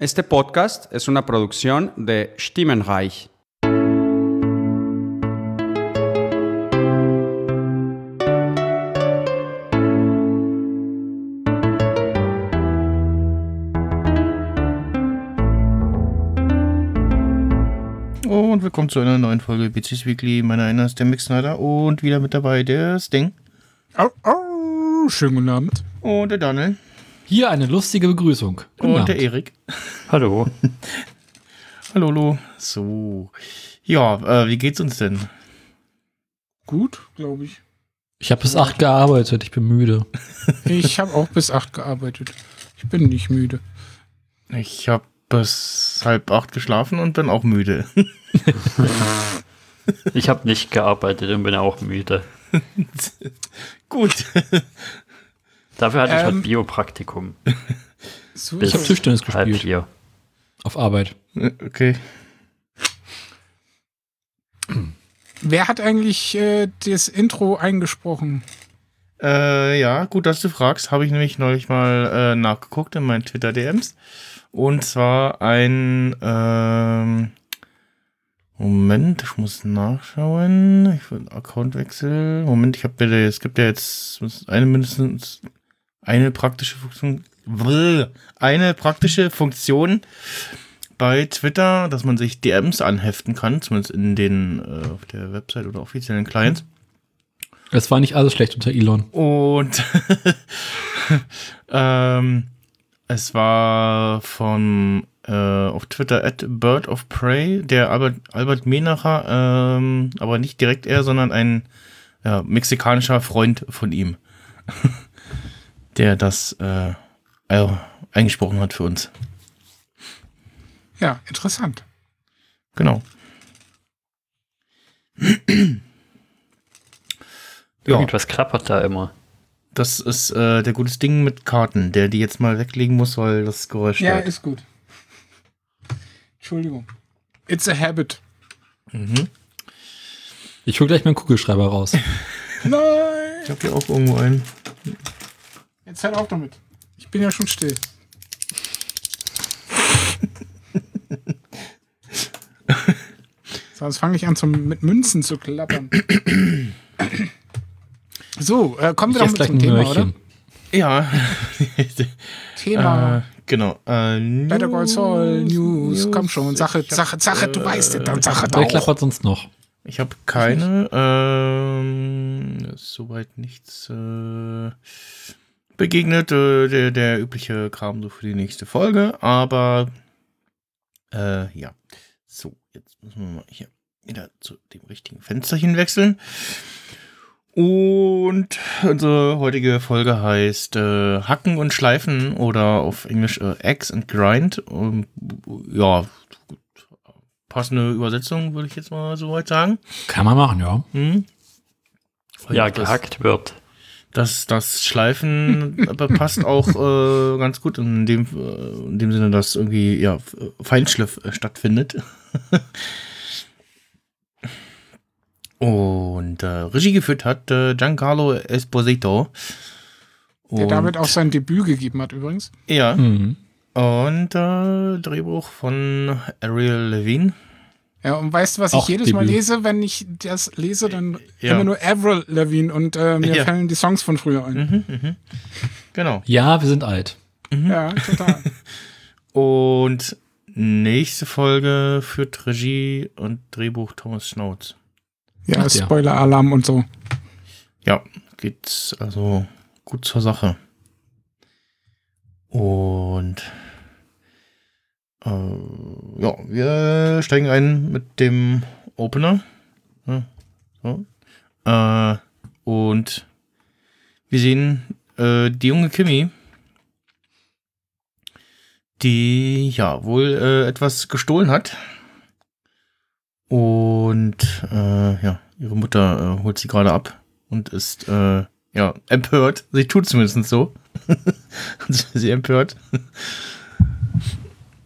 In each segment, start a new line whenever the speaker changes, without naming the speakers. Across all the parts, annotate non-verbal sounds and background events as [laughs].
Este podcast es una producción de Stimmenreich.
Und willkommen zu einer neuen Folge BCS Weekly. Mein Name ist der Snyder und wieder mit dabei der Sting
Au, au, schönen guten Abend.
und der Daniel
Hier eine lustige Begrüßung. Guten
und
Abend.
der Erik.
Hallo. [laughs]
Hallo, hallo. So. Ja, äh, wie geht's uns denn?
Gut, glaube ich.
Ich habe bis acht gearbeitet, ich bin müde. [laughs]
Ich habe auch bis acht gearbeitet. Ich bin nicht müde.
Ich habe bis halb acht geschlafen und bin auch müde. [laughs]
Ich habe nicht gearbeitet und bin auch müde.
Gut.
Dafür hatte ich
Ähm,
heute Biopraktikum. [laughs]
So,
Ich habe Tischtennis
halb
gespielt.
vier.
Auf Arbeit.
Okay.
wer hat eigentlich äh, das Intro eingesprochen?
Äh, ja, gut, dass du fragst. Habe ich nämlich neulich mal äh, nachgeguckt in meinen Twitter-DMs. Und zwar ein, ähm, Moment, ich muss nachschauen. Ich will Accountwechsel. Moment, ich habe ja, es gibt ja jetzt eine mindestens eine praktische Funktion, eine praktische Funktion bei Twitter, dass man sich DMs anheften kann, zumindest in den äh, auf der Website oder offiziellen Clients.
Es war nicht alles schlecht unter Elon.
Und [laughs] ähm, es war von äh, auf Twitter at Bird of Prey, der Albert, Albert Menacher, ähm, aber nicht direkt er, sondern ein ja, mexikanischer Freund von ihm, [laughs] der das äh, eingesprochen hat für uns.
Ja, interessant.
Genau. ja,
Irgendwas klappert da immer.
das ist äh, der gutes Ding mit Karten, der die jetzt mal weglegen muss, weil das Geräusch
Ja,
stört.
ist gut. Entschuldigung. It's a habit.
Mhm.
Ich hol gleich meinen Kugelschreiber raus. [laughs]
Nein!
Ich habe hier auch irgendwo einen.
Jetzt hört auf damit. Ich bin ja schon still. [laughs] Sonst fange ich an, zum, mit Münzen zu klappern. So, äh, kommen wir doch mit zum
ein
Thema, oder?
Möhrchen.
Ja.
Thema.
äh, genau. Äh,
Better Call Saul, News, komm schon, Sache,
hab,
Sache, Sache, du
äh,
weißt es, dann Sache
Wer
doch.
klappert sonst noch?
Ich habe keine. Ähm, soweit nichts äh, begegnet. Äh, der, der übliche Kram so für die nächste Folge. Aber äh, ja. So, jetzt müssen wir mal hier wieder zu dem richtigen Fensterchen wechseln. Und unsere heutige Folge heißt äh, Hacken und Schleifen oder auf Englisch äh, Axe and Grind. Ähm, ja, passende Übersetzung würde ich jetzt mal so weit sagen.
Kann man machen, ja.
Hm?
Ja, gehackt wird.
Das, das Schleifen passt auch äh, ganz gut in dem, äh, in dem Sinne, dass irgendwie ja, Feinschliff äh, stattfindet. [laughs] Und äh, Regie geführt hat äh, Giancarlo Esposito.
Der
Und-
damit auch sein Debüt gegeben hat übrigens.
Ja,
Mhm.
und äh, Drehbuch von Ariel Levine.
Ja, und weißt du, was
Auch
ich jedes Mal lese, wenn ich das lese, dann
Ja.
immer nur Avril Lavigne und äh, mir
Ja.
fallen die Songs von früher ein.
Mhm, mhm. Genau.
Ja, wir sind alt.
Ja, total. [laughs]
Und nächste Folge führt Regie und Drehbuch Thomas Schnauz.
Ja,
Ach ja.
Spoiler-Alarm und so.
Ja, geht's also gut zur Sache. Und äh, ja, wir steigen ein mit dem Opener. Ja, so. äh, und wir sehen äh, die junge Kimi, die ja wohl äh, etwas gestohlen hat. Und äh, ja, ihre Mutter äh, holt sie gerade ab und ist ja empört. Sie tut zumindest so. [laughs] sie empört.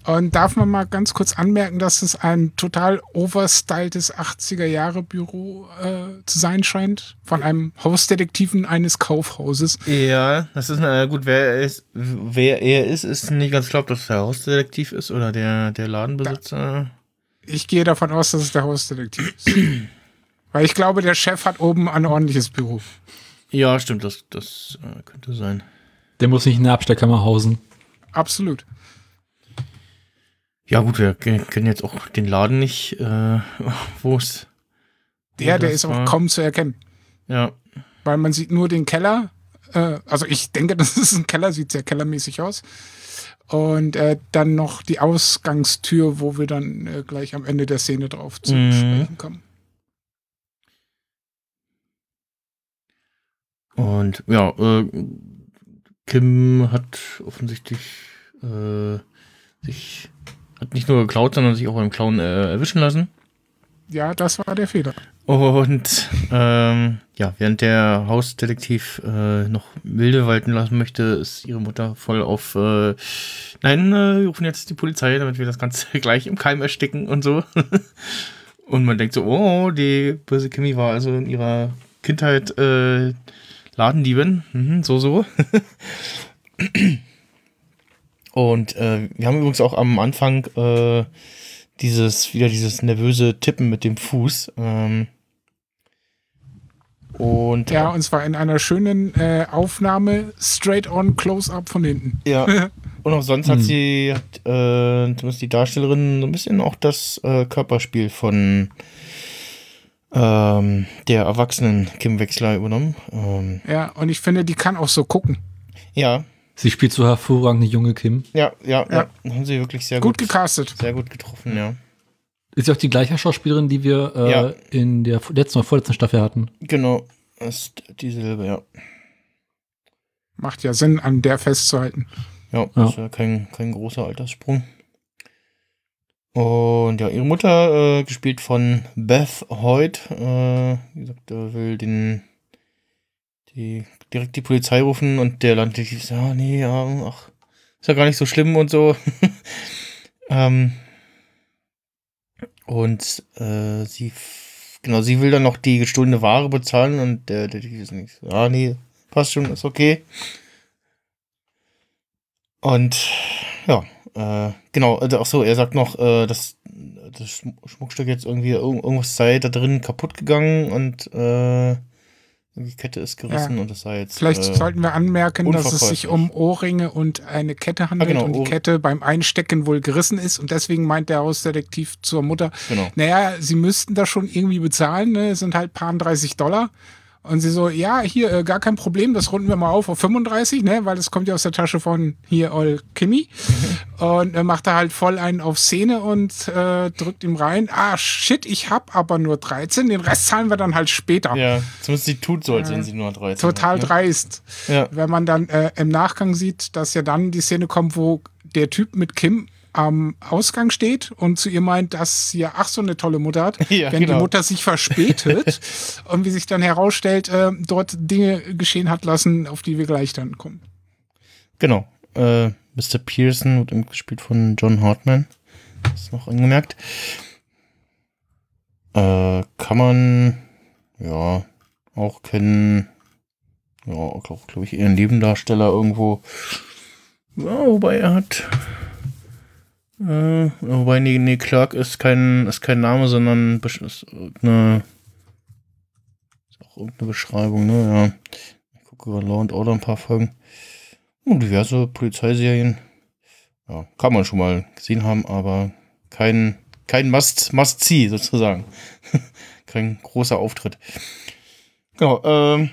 Und darf man mal ganz kurz anmerken, dass es ein total overstyltes 80er-Jahre-Büro äh, zu sein scheint, von einem Hausdetektiven eines Kaufhauses.
Ja, das ist, na gut, wer er ist, wer er ist, ist nicht ganz klar, ob das der Hausdetektiv ist oder der, der Ladenbesitzer.
Ich gehe davon aus, dass es der Hausdetektiv ist. [clears throat] Weil ich glaube, der Chef hat oben ein ordentliches Büro.
Ja, stimmt, das, das äh, könnte sein.
Der muss nicht in der Abstellkammer hausen.
Absolut.
Ja, gut, wir ke- kennen jetzt auch den Laden nicht, äh, wo es.
Der, der ist auch
war-
kaum zu erkennen.
Ja,
Weil man sieht nur den Keller. Äh, also ich denke, [laughs] das ist ein Keller, sieht sehr kellermäßig aus. Und äh, dann noch die Ausgangstür, wo wir dann äh, gleich am Ende der Szene drauf zu
Mhm.
sprechen kommen.
und ja, äh, Kim hat offensichtlich äh, sich, hat nicht nur geklaut, sondern sich auch beim Klauen äh, erwischen lassen.
Ja, das war der Fehler.
Und ähm, ja, während der Hausdetektiv äh, noch milde walten lassen möchte, ist ihre Mutter voll auf äh, Nein, äh, wir rufen jetzt die Polizei, damit wir das Ganze [laughs] gleich im Keim ersticken und so. [laughs] und man denkt so, oh, die böse Kimi war also in ihrer Kindheit äh, Ladendiebin. Mhm, so, so. [laughs] und äh, wir haben übrigens auch am Anfang äh, dieses, wieder dieses nervöse Tippen mit dem Fuß. Ähm, und
Ja, und zwar in einer schönen äh, Aufnahme, straight on, close-up von hinten.
ja. [laughs] Und auch sonst hat sie, hat, äh, zumindest die Darstellerin, so ein bisschen auch das äh, Körperspiel von ähm, der erwachsenen Kim Wechsler übernommen. Ähm,
Ja, und ich finde, die kann auch so gucken.
ja,
Sie spielt so hervorragend eine junge Kim.
ja, ja, ja,
Ja.
Haben sie wirklich sehr
Gut
gut,
gecastet.
sehr gut getroffen, ja.
Ist sie auch die gleiche Schauspielerin, die wir äh,
Ja.
in der letzten oder vorletzten Staffel hatten?
Genau, ist dieselbe, ja.
Macht ja Sinn, an der festzuhalten.
Ja,
Ja.
ist ja kein, kein großer Alterssprung. Und ja, ihre Mutter, äh, gespielt von Beth Hoyt, äh, wie gesagt, will den die direkt die Polizei rufen und der Landdetektiv sagt, ja, nee, ja, ach, ist ja gar nicht so schlimm und so. [laughs] ähm, und äh, sie, genau, sie will dann noch die gestohlene Ware bezahlen und der Detektiv ist nicht ja, nee, passt schon, ist okay. Und ja, äh, genau, also ach so, er sagt noch, äh, dass das Schm- Schmuckstück jetzt irgendwie irg irgendwas sei da drin kaputt gegangen und äh, die Kette ist gerissen und das sei jetzt.
Vielleicht
äh,
sollten wir anmerken, dass es sich um Ohrringe und eine Kette handelt
Ah, genau,
und die
Ohr-
Kette beim Einstecken wohl gerissen ist und deswegen meint der Hausdetektiv zur Mutter,
Genau.
naja, sie müssten das schon irgendwie bezahlen, ne? es sind halt paar 30 Dollar. Und sie so, ja, hier, äh, gar kein Problem, das runden wir mal auf auf 35, ne, weil das kommt ja aus der Tasche von hier Ol Kimmy. [laughs] Und er macht da halt voll einen auf Szene und äh, drückt ihm rein, ah, shit, ich hab aber nur 13, den Rest zahlen wir dann halt später.
Ja, zumindest sie tut so, als wenn sie nur 13
Total
hat, ne?
dreist.
Ja.
Wenn man dann äh, im Nachgang sieht, dass ja dann die Szene kommt, wo der Typ mit Kim am Ausgang steht und zu ihr meint, dass sie ja ach so eine tolle Mutter hat, [laughs]
Ja,
wenn
genau.
die Mutter sich verspätet [laughs] und wie sich dann herausstellt, äh, dort Dinge geschehen hat lassen, auf die wir gleich dann kommen.
Genau. Äh, Mr. Pearson wird gespielt von John Hartman. Das ist noch angemerkt. Äh, kann man ja auch kennen. Ja, glaube glaub ich, eher ein Nebendarsteller irgendwo. Ja, wobei er hat. Äh, wobei, nee, nee, Clark ist kein, ist kein Name, sondern ist irgendeine. Ist auch irgendeine Beschreibung, ne? Ja. Ich gucke über Law and Order ein paar Folgen. Und diverse Polizeiserien. Ja, kann man schon mal gesehen haben, aber kein, kein Must, Must-See sozusagen. [laughs] kein großer Auftritt. Genau, ähm,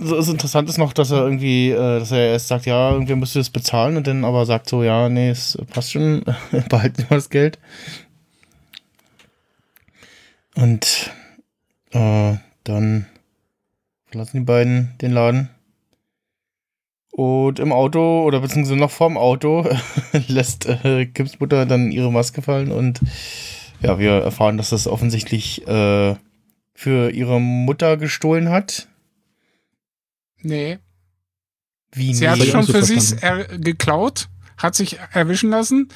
so ist interessant ist noch, dass er irgendwie, äh, dass er erst sagt, ja, irgendwer müsste das bezahlen und dann aber sagt so, ja, nee, es passt schon, [laughs] behalten wir das Geld. Und äh, dann verlassen die beiden den Laden. Und im Auto oder beziehungsweise noch vorm Auto [laughs] lässt äh, Kims Mutter dann ihre Maske fallen und ja, wir erfahren, dass das offensichtlich äh, für ihre Mutter gestohlen hat.
Nee.
Wie
Sie hat
nee.
es schon für sich geklaut, hat sich erwischen lassen.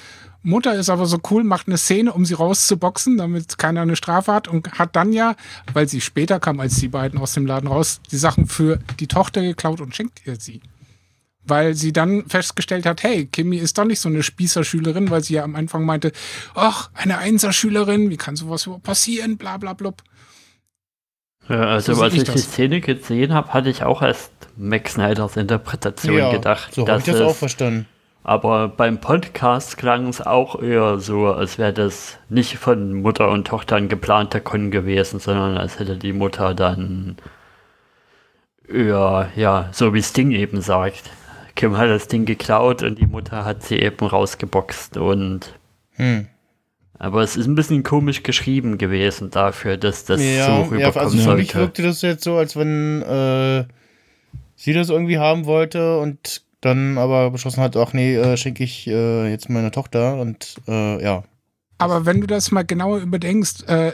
Mutter ist aber so cool, macht eine Szene, um sie rauszuboxen, damit keiner eine Strafe hat und hat dann ja, weil sie später kam als die beiden aus dem Laden raus, die Sachen für die Tochter geklaut und schenkt ihr sie. Weil sie dann festgestellt hat, hey, Kimi ist doch nicht so eine Spießerschülerin, weil sie ja am Anfang meinte, ach, eine Einserschülerin, wie kann sowas überhaupt passieren, bla bla blub.
Ja, also
So
als ich
ich
die. Szene gesehen habe, hatte ich auch erst Max Snyders Interpretation gedacht.
so habe ich das auch verstanden.
Aber beim Podcast klang es auch eher so, als wäre das nicht von Mutter und Tochter ein geplanter Con gewesen, sondern als hätte die Mutter dann eher, ja, so wie Sting eben sagt. Kim hat das Ding geklaut und die Mutter hat sie eben rausgeboxt und
Hm.
Aber es ist ein bisschen komisch geschrieben gewesen dafür, dass das so
ja, ja,
rüberkommen
also für mich
sollte.
wirkte das jetzt so, als wenn äh, sie das irgendwie haben wollte und dann aber beschlossen hat, ach nee, äh, schenke ich äh, jetzt meiner Tochter und äh, ja.
Aber wenn du das mal genauer überdenkst, äh,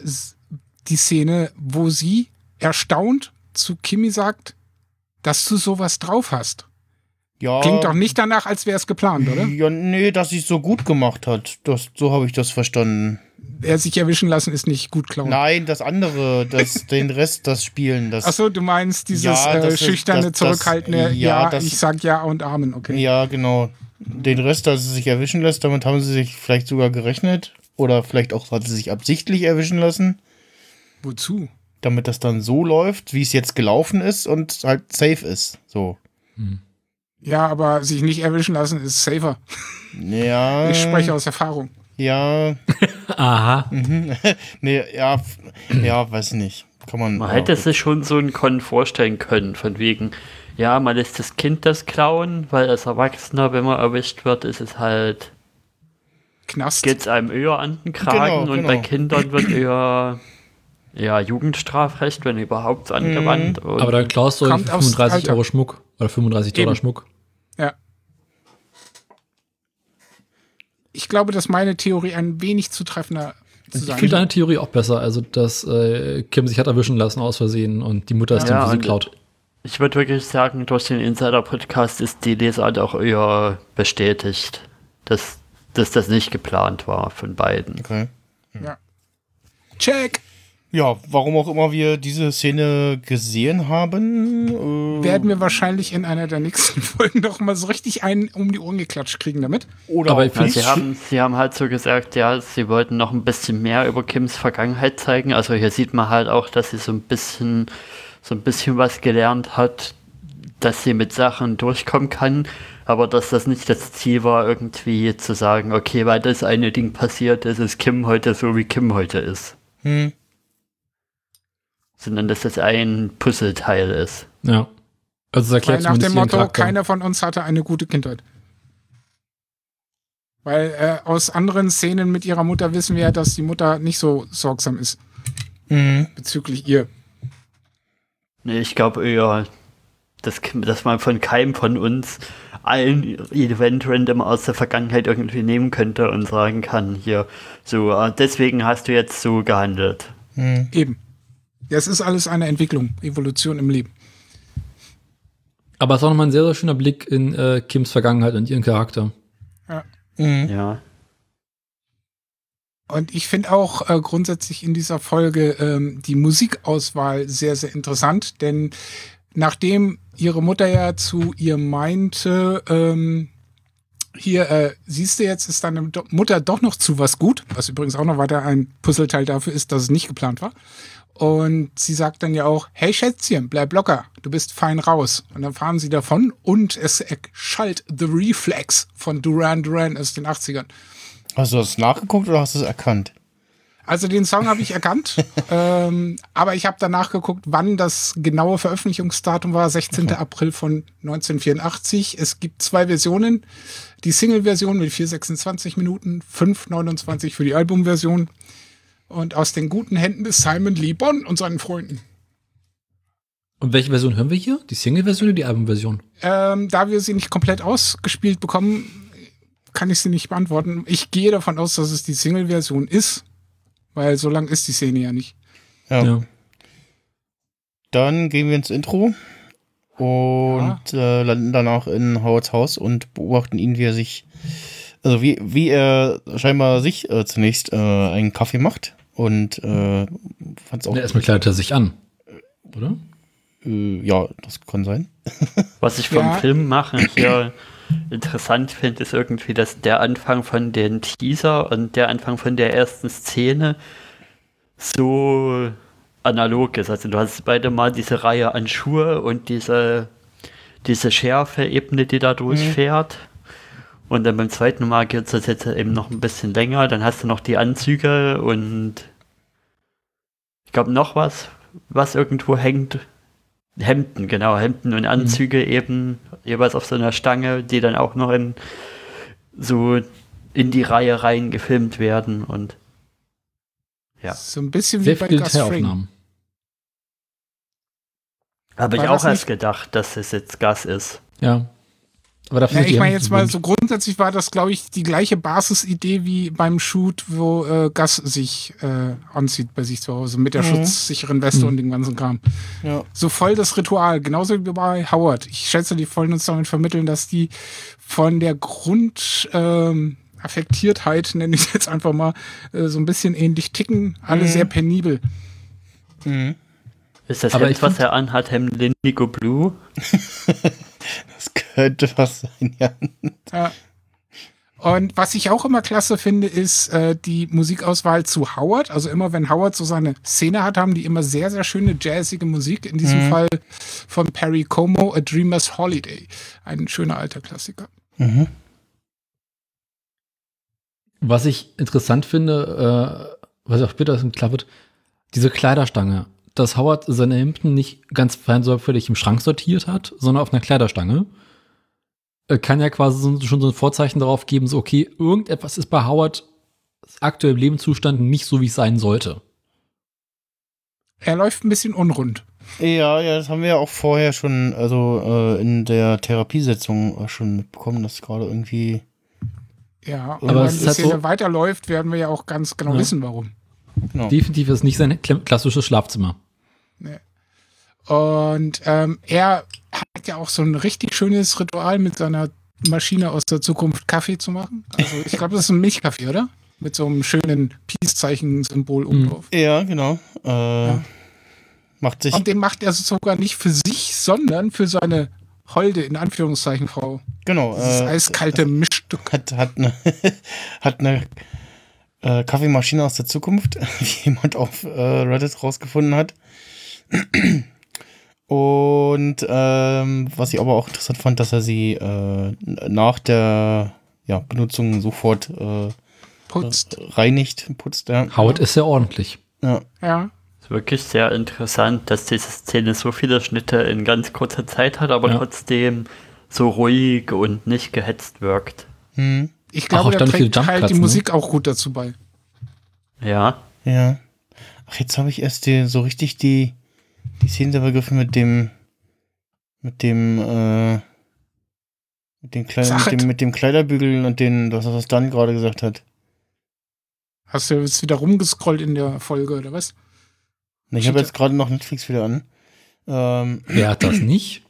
die Szene, wo sie erstaunt zu Kimi sagt, dass du sowas drauf hast.
Ja
Klingt doch nicht danach, als wäre es geplant, oder?
Ja, nee, dass sie es so gut gemacht hat. Das, so habe ich das verstanden.
Er sich erwischen lassen ist nicht gut klauen.
Nein, das andere, das, [laughs] den Rest, das Spielen, das.
Achso, du meinst dieses
Ja,
äh, schüchterne,
das- das-
zurückhaltende,
ja,
ja,
das-
ich sag ja und Amen, okay.
Ja, genau. Den Rest, dass sie sich erwischen lässt, damit haben sie sich vielleicht sogar gerechnet. Oder vielleicht auch hat sie sich absichtlich erwischen lassen,
Wozu?
damit das dann so läuft, wie es jetzt gelaufen ist und halt safe ist. So.
Ja, aber sich nicht erwischen lassen ist safer.
Ja.
Ich spreche aus Erfahrung.
Ja. [laughs]
Aha.
Mhm. [laughs] nee, ja, ja, weiß nicht. Kann man.
Man
ja,
hätte sich schon so einen Con vorstellen können, von wegen, ja, man lässt das Kind das klauen, weil als Erwachsener, wenn man erwischt wird, ist es halt,
Knast.
geht es einem eher an den Kragen
Genau,
und bei
genau.
Kindern wird [clears throat] eher, ja, Jugendstrafrecht, wenn überhaupt, angewandt. Und
Aber dann klaust du
Kommt
irgendwie
aufs
35
Alter.
Euro Schmuck oder 35 Dollar
Eben.
Schmuck.
Ja. Ich glaube, dass meine Theorie ein wenig zutreffender zu
Ich
sein
finde deine Theorie auch besser, also dass äh, Kim sich hat erwischen lassen aus Versehen und die Mutter ist
Ja,
dann für sie klaut.
ich würde wirklich sagen, durch den Insider-Podcast ist die Lesart auch eher bestätigt, dass, dass das nicht geplant war von beiden.
Okay.
Check.
Ja, warum auch immer wir diese Szene gesehen haben. Äh,
Werden wir wahrscheinlich in einer der nächsten [laughs] Folgen doch mal so richtig einen um die Ohren geklatscht kriegen damit.
oder
Aber
auch
ich
nicht.
sie, haben, sie haben halt so gesagt, ja, sie wollten noch ein bisschen mehr über Kims Vergangenheit zeigen. Also hier sieht man halt auch, dass sie so ein bisschen, so ein bisschen was gelernt hat, dass sie mit Sachen durchkommen kann, aber dass das nicht das Ziel war, irgendwie zu sagen, okay, weil das eine Ding passiert ist, ist Kim heute so, wie Kim heute ist.
Hm.
Sondern dass das ein Puzzleteil ist.
Ja. Also
Weil
erklärt
nach dem Motto, keiner von uns hatte eine gute Kindheit. Weil äh, aus anderen Szenen mit ihrer Mutter wissen wir ja, dass die Mutter nicht so sorgsam ist
Mhm.
bezüglich ihr.
Nee, ich glaube eher, dass, dass man von keinem von uns ein Event random aus der Vergangenheit irgendwie nehmen könnte und sagen kann, hier, so, äh, deswegen hast du jetzt so gehandelt.
Mhm.
Eben. Ja, es ist alles eine Entwicklung, Evolution im Leben.
Aber es ist auch nochmal ein sehr, sehr schöner Blick in äh, Kims Vergangenheit und ihren Charakter.
Mhm.
Ja.
Und ich finde auch äh, grundsätzlich in dieser Folge ähm, die Musikauswahl sehr, sehr interessant, denn nachdem ihre Mutter ja zu ihr meinte, ähm, hier, äh, siehst du jetzt, ist deine Do Mutter doch noch zu was gut, was übrigens auch noch weiter ein Puzzleteil dafür ist, dass es nicht geplant war. Und sie sagt dann ja auch, hey Schätzchen, bleib locker, du bist fein raus. Und dann fahren sie davon und es schallt The Reflex von Duran Duran aus den 80ern.
Hast du das nachgeguckt oder hast du es erkannt?
Also den Song habe ich erkannt, [laughs] ähm, aber ich habe danach geguckt, wann das genaue Veröffentlichungsdatum war, 16. April von 1984. Es gibt zwei Versionen, die Single-Version mit 4,26 Minuten, 5,29 für die Albumversion und aus den guten Händen des Simon Lee Bonn und seinen Freunden.
Und welche Version hören wir hier? Die Single-Version oder die Album-Version?
Ähm, da wir sie nicht komplett ausgespielt bekommen, kann ich sie nicht beantworten. Ich gehe davon aus, dass es die Single-Version ist, weil so lang ist die Szene ja nicht.
Ja.
Ja.
Dann gehen wir ins Intro. und äh, landen danach in Howards Haus und beobachten ihn, wie er sich, also wie, wie er scheinbar sich äh, zunächst äh, einen Kaffee macht und äh, fand es auch.
Ja, erstmal kleidet er sich an. Oder?
Äh, ja, das kann sein. [laughs]
Was ich vom
Ja.
Film machen hier [clears throat] interessant finde, ist irgendwie, dass der Anfang von den Teaser und der Anfang von der ersten Szene so analog ist. Also du hast beide mal diese Reihe an Schuhe und diese, diese Schärfe-Ebene, die da durchfährt. Und dann beim zweiten Mal geht es jetzt eben noch ein bisschen länger. Dann hast du noch die Anzüge und ich glaube noch was, was irgendwo hängt. Hemden, genau, Hemden und Anzüge eben jeweils auf so einer Stange, die dann auch noch in so in die Reihe rein gefilmt werden und Ja.
So ein bisschen wie
Sehr
bei Gus Fring.
Habe ich auch erst gedacht, dass es jetzt Gas ist.
Ja. Aber dafür
Ja, ich meine jetzt mal so grundsätzlich war das, glaube ich, die gleiche Basisidee wie beim Shoot, wo äh, Gus sich äh, anzieht bei sich zu Hause mit der
Mhm.
schutzsicheren Weste
Mhm.
und dem ganzen Kram.
Ja.
So voll das Ritual, genauso wie bei Howard. Ich schätze, die wollen uns damit vermitteln, dass die von der Grund ähm, Affektiertheit, nenne ich es jetzt einfach mal, äh, so ein bisschen ähnlich ticken, alle
Mhm.
sehr penibel.
Mhm.
Ist das
Aber
Hemd,
ich
was er anhat, Hemd Indigo Blue? [laughs]
Das könnte was sein, ja.
Ja. Und was ich auch immer klasse finde, ist äh, die Musikauswahl zu Howard. Also immer wenn Howard so seine Szene hat, haben die immer sehr, sehr schöne jazzige Musik. In diesem
Mhm.
Fall von Perry Como, A Dreamer's Holiday. Ein schöner alter Klassiker.
Mhm.
Was ich interessant finde, äh, was auch später klar wird, diese Kleiderstange, dass Howard seine Hemden nicht ganz fein sorgfältig im Schrank sortiert hat, sondern auf einer Kleiderstange, kann ja quasi so, schon so ein Vorzeichen darauf geben, so okay, irgendetwas ist bei Howard aktuell im Lebenszustand nicht so, wie es sein sollte.
Er läuft ein bisschen unrund.
Ja, ja, das haben wir ja auch vorher schon, also äh, in der Therapiesetzung äh, schon mitbekommen, dass gerade irgendwie.
Ja,
Aber
wenn
es
die
halt
Szene
so-
weiterläuft, werden wir ja auch ganz genau
Ja.
wissen, warum.
Genau.
Definitiv ist nicht sein kla- klassisches Schlafzimmer.
Und ähm, er hat ja auch so ein richtig schönes Ritual mit seiner Maschine aus der Zukunft Kaffee zu machen. Also ich glaube, das ist ein Milchkaffee, oder? Mit so einem schönen Peace-Zeichen-Symbol oben
Mhm.
drauf.
Ja, genau. Äh, Macht sich.
Und den macht er sogar nicht für sich, sondern für seine holde, in Anführungszeichen, Frau.
Genau.
Dieses
Äh,
eiskalte Mischstück.
hat, hat eine, [laughs] hat eine äh, Kaffeemaschine aus der Zukunft, [laughs] wie jemand auf äh, Reddit rausgefunden hat. Und ähm, was ich aber auch interessant fand, dass er sie äh, nach der ja, Benutzung sofort äh,
Putzt.
reinigt, putzt. Ja.
Howard ist sehr ordentlich.
Ja.
Ja.
Ist wirklich sehr interessant, dass diese Szene so viele Schnitte in ganz kurzer Zeit hat, aber
Ja.
trotzdem so ruhig und nicht gehetzt wirkt.
Hm.
Ich
Ach,
glaube,
auch
da trägt halt die
ne?
Musik auch gut dazu bei.
Ja.
Ja. Ach, jetzt habe ich erst die, so richtig die, die Szene begriffen mit dem, mit dem, äh, mit dem, Kleid, mit dem, mit dem Kleiderbügel und den, das, was Dan gerade gesagt hat.
Hast du jetzt wieder rumgescrollt in der Folge, oder was?
Ich habe jetzt gerade noch Netflix wieder an. Ähm,
Wer hat das nicht?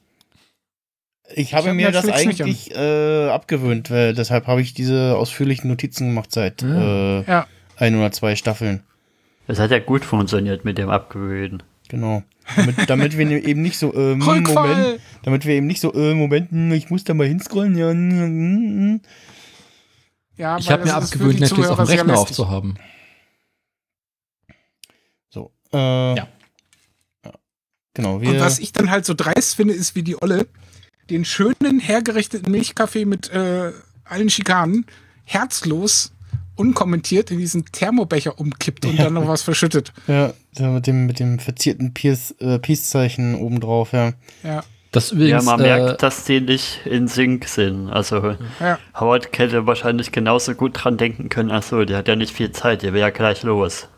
ich habe
hab
mir das eigentlich äh, abgewöhnt, weil deshalb habe ich diese ausführlichen Notizen gemacht seit
Ah.
äh,
Ja.
ein oder zwei Staffeln.
Es hat ja gut funktioniert mit dem Abgewöhnen.
Genau. Damit, damit wir [laughs] eben nicht so, äh, Moment, damit wir eben nicht so, äh, Moment, hm, ich muss da mal hinscrollen, ja, hm, hm.
Ja,
Ich habe mir abgewöhnt, Netflix auf dem Rechner aufzuhaben.
So. Äh,
Ja.
ja. Genau, wir.
Und was ich dann halt so dreist finde, ist, wie die Olle den schönen, hergerichteten Milchkaffee mit äh, allen Schikanen herzlos, unkommentiert in diesen Thermobecher umkippt und
Ja.
dann noch was verschüttet.
ja, mit dem, mit dem verzierten äh, Peace-Zeichen obendrauf, ja.
Ja,
Das
Ja,
übrigens,
man
äh,
merkt, dass die nicht in Sync sind. Also
ja.
Howard hätte wahrscheinlich genauso gut dran denken können, achso, der hat ja nicht viel Zeit, der will ja gleich los.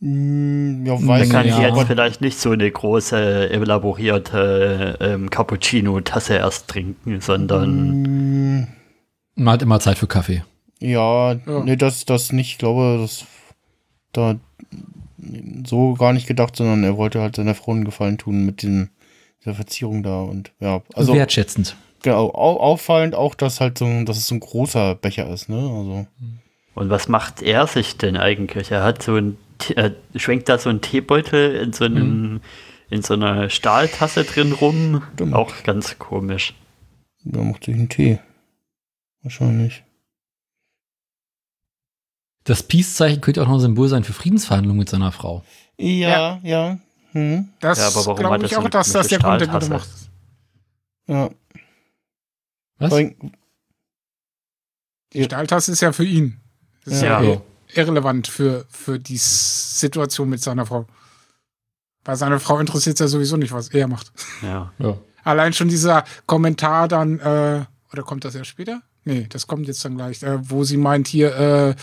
Hm, ja,
Da
weiß
Da kann
ich
Ja.
jetzt vielleicht nicht so eine große, elaborierte ähm, Cappuccino-Tasse erst trinken, sondern
Hm,
man hat immer Zeit für Kaffee.
Ja,
Ja.
nee, das, das nicht, ich glaube, das da so gar nicht gedacht, sondern er wollte halt seiner Frau einen Gefallen tun mit dem der Verzierung da und ja, also
Wertschätzend.
genau, au auffallend auch, dass halt so ein, dass es so ein großer Becher ist, ne? Also
Und was macht er sich denn eigentlich? Er hat so ein, er schwenkt da so einen Teebeutel in so einem, in so einer Stahltasse drin rum.
Stimmt.
Auch ganz komisch.
der macht sich einen Tee. Wahrscheinlich.
Das Peace-Zeichen könnte auch noch ein Symbol sein für Friedensverhandlungen mit seiner Frau.
Ja, ja. Hm,
Das
Ja, aber warum
glaube ich
das
auch, dass das der Grund der gute macht.
ja.
Was?
Die Stahltasse ist ja für ihn. Das ist
Ja.
ja,
Ja.
irrelevant für, für die Situation mit seiner Frau. Bei seiner Frau interessiert es ja sowieso nicht, was er macht.
Ja.
Ja.
Allein schon dieser Kommentar dann, äh, oder kommt das erst später? Nee, das kommt jetzt dann gleich, äh, wo sie meint hier, äh,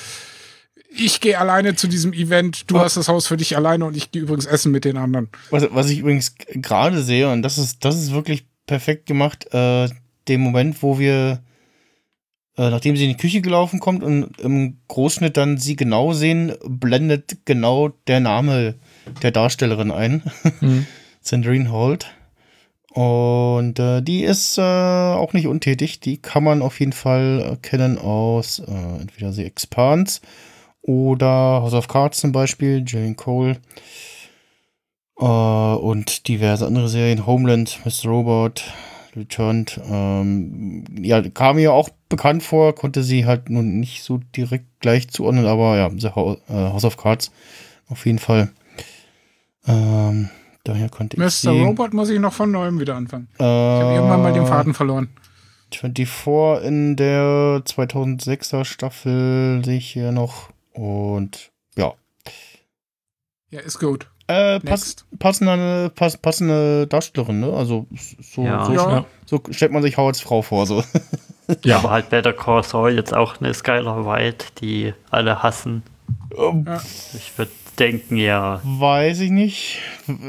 ich gehe alleine zu diesem Event, du
Oh.
hast das Haus für dich alleine und ich gehe übrigens essen mit den anderen.
Was, was ich übrigens gerade sehe, und das ist, das ist wirklich perfekt gemacht, äh, dem Moment, wo wir, äh, nachdem sie in die Küche gelaufen kommt und im Großschnitt dann sie genau sehen, blendet genau der Name der Darstellerin ein.
Mhm. [laughs]
Sandrine Holt. Und äh, die ist äh, auch nicht untätig. Die kann man auf jeden Fall kennen aus äh, entweder The Expanse oder House of Cards zum Beispiel, Jane Cole. Äh, und diverse andere Serien, Homeland, Mr. Robot, Returned. Ähm, ja, kam mir auch bekannt vor, konnte sie halt nun nicht so direkt gleich zuordnen, aber ja, The äh, House of Cards auf jeden Fall. Ähm, daher konnte ich
Mr. Robot muss ich noch von neuem wieder anfangen.
Äh,
Ich habe irgendwann mal den Faden verloren.
24 in der 2006er Staffel sehe ich hier noch. Und ja.
Ja, ist gut.
Äh, pass, passende, pass, passende Darstellerin, ne? Also so,
Ja.
so,
Ja.
so stellt man sich Howards Frau vor. So. [laughs]
Ja.
Aber halt Better Call Saul jetzt auch eine Skylar White, die alle hassen.
Ähm,
Ja.
Ich würde denken, ja.
Weiß ich nicht.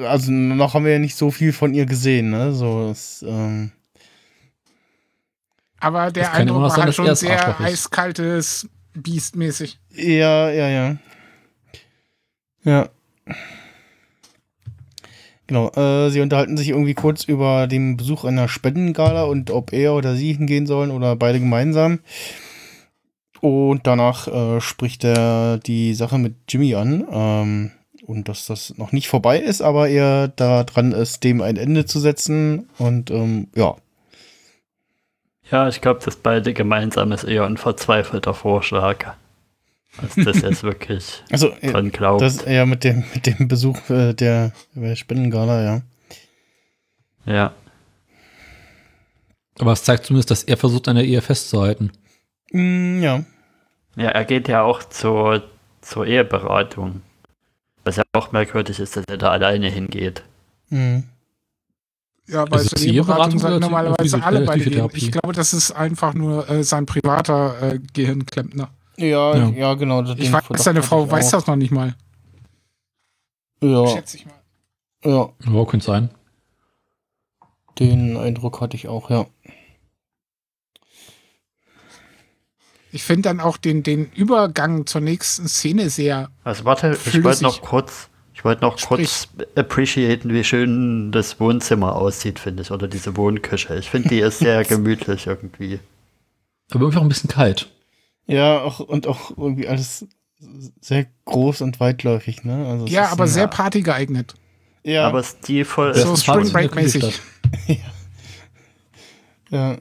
Also noch haben wir ja nicht so viel von ihr gesehen, ne? So, das, ähm,
Aber der Eindruck war halt schon sehr eiskaltes Biest-mäßig.
Ja, ja, ja. Ja. Genau, äh, sie unterhalten sich irgendwie kurz über den Besuch einer Spendengala und ob er oder sie hingehen sollen oder beide gemeinsam. Und danach äh, spricht er die Sache mit Jimmy an. Ähm, und dass das noch nicht vorbei ist, aber er da dran ist, dem ein Ende zu setzen. Und ähm, ja.
Ja, ich glaube, das beide gemeinsam ist eher ein verzweifelter Vorschlag. Als das jetzt [laughs] wirklich
Also, äh,
dran glaubt.
das ja mit dem, mit dem Besuch äh, der, der Spendengala, ja.
ja.
Aber es zeigt zumindest, dass er versucht, an der Ehe festzuhalten.
Mm, ja.
Ja, er geht ja auch zur, zur Eheberatung. Was ja auch merkwürdig ist, dass er da alleine hingeht.
Mhm.
Ja, weil
Also
sind
oder zu-
normalerweise alle beide gehen.
Physiotherapie?
Ich glaube, das ist einfach nur äh, sein privater äh, Gehirnklempner.
Ja, ja,
Ja.
genau.
Ich weiß,
Verdacht
seine Frau
ich
weiß
auch.
das noch nicht mal.
Ja,
Schätze ich mal.
ja,
Ja, könnte sein.
den Eindruck hatte ich auch, ja.
Ich finde dann auch den, den Übergang zur nächsten Szene sehr.
Also warte, ich
Flüssig.
wollte noch kurz, ich wollte noch
Sprich.
kurz appreciaten, wie schön das Wohnzimmer aussieht, finde ich, oder diese Wohnküche. Ich finde, die ist sehr [laughs] gemütlich irgendwie.
Aber irgendwie auch ein bisschen kalt.
Ja, auch, und auch irgendwie alles sehr groß und weitläufig, ne? Also
Ja, aber sehr Party geeignet.
Ja,
Aber stilvoll
So.
Spring
Break mäßig. [laughs]
ja.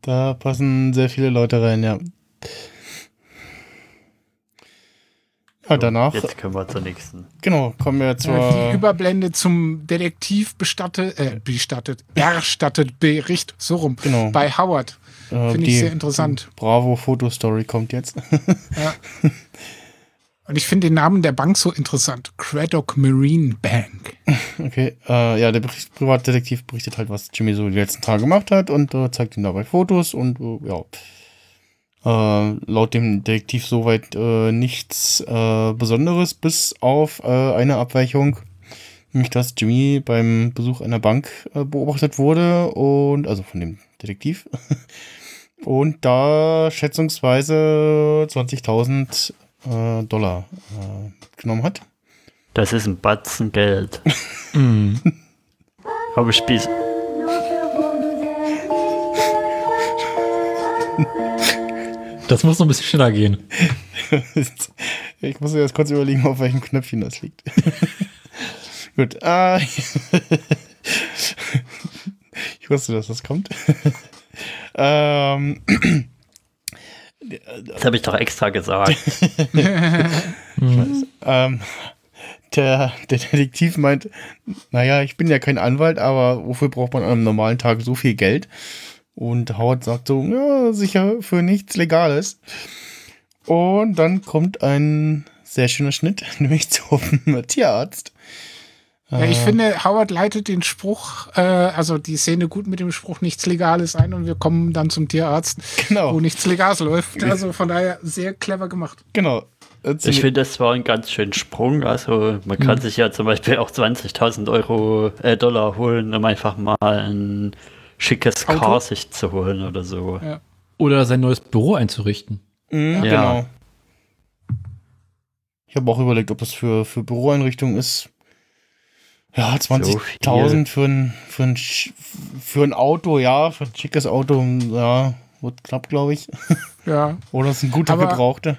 Da passen sehr viele Leute rein, ja. Ja, danach,
Jetzt können wir zur nächsten.
genau, kommen wir zur.
Äh, die Überblende zum Detektiv bestattet, äh, bestattet, erstattet Bericht, so rum,
genau.
bei Howard.
äh,
Finde ich sehr interessant.
Bravo-Fotostory kommt jetzt.
Ja. [laughs] Und ich finde den Namen der Bank so interessant. Craddock Marine Bank.
Okay, äh, ja, der Bericht, Privatdetektiv berichtet halt, was Jimmy so die letzten Tage gemacht hat und äh, zeigt ihm dabei Fotos und äh, ja. Äh, laut dem Detektiv soweit äh, nichts äh, Besonderes, bis auf äh, eine Abweichung, nämlich dass Jimmy beim Besuch einer Bank äh, beobachtet wurde und also von dem Detektiv [laughs] und da schätzungsweise 20.000 äh, Dollar äh, genommen hat.
Das ist ein Batzen Geld. [laughs]
Mhm.
Komm, spiel.
Das muss noch ein bisschen schneller gehen. [laughs]
ich muss jetzt kurz überlegen, auf welchem Knöpfchen das liegt. [laughs] Gut. Ah. [laughs] ich wusste, dass das kommt. ähm.
Das habe ich doch extra gesagt.
Ähm, der, der Detektiv meint, naja, ich bin ja kein Anwalt, aber wofür braucht man an einem normalen Tag so viel Geld? Und Howard sagt so, ja, sicher für nichts Legales. Und dann kommt ein sehr schöner Schnitt, [laughs] nämlich zum Tierarzt.
Ja, ich
Äh,
finde, Howard leitet den Spruch, äh, also die Szene gut mit dem Spruch nichts Legales ein und wir kommen dann zum Tierarzt,
Genau.
wo nichts Legales läuft. Also von daher sehr clever gemacht.
Genau.
Ich finde, das war ein ganz schöner Sprung. Also man kann
Hm.
sich ja zum Beispiel auch 20.000 Euro äh, Dollar holen, um einfach mal ein schickes
Auto?
Car sich zu holen oder so.
Ja.
Oder sein neues Büro einzurichten.
Mhm,
Ja.
Genau. Ich habe auch überlegt, ob das für, für Büroeinrichtungen ist. Ja, 20.000 für ein, für, ein, für ein Auto, ja, für ein schickes Auto, ja, wird knapp, glaube ich.
Ja. [laughs]
Oder ist ein guter
Aber-
Gebrauchter.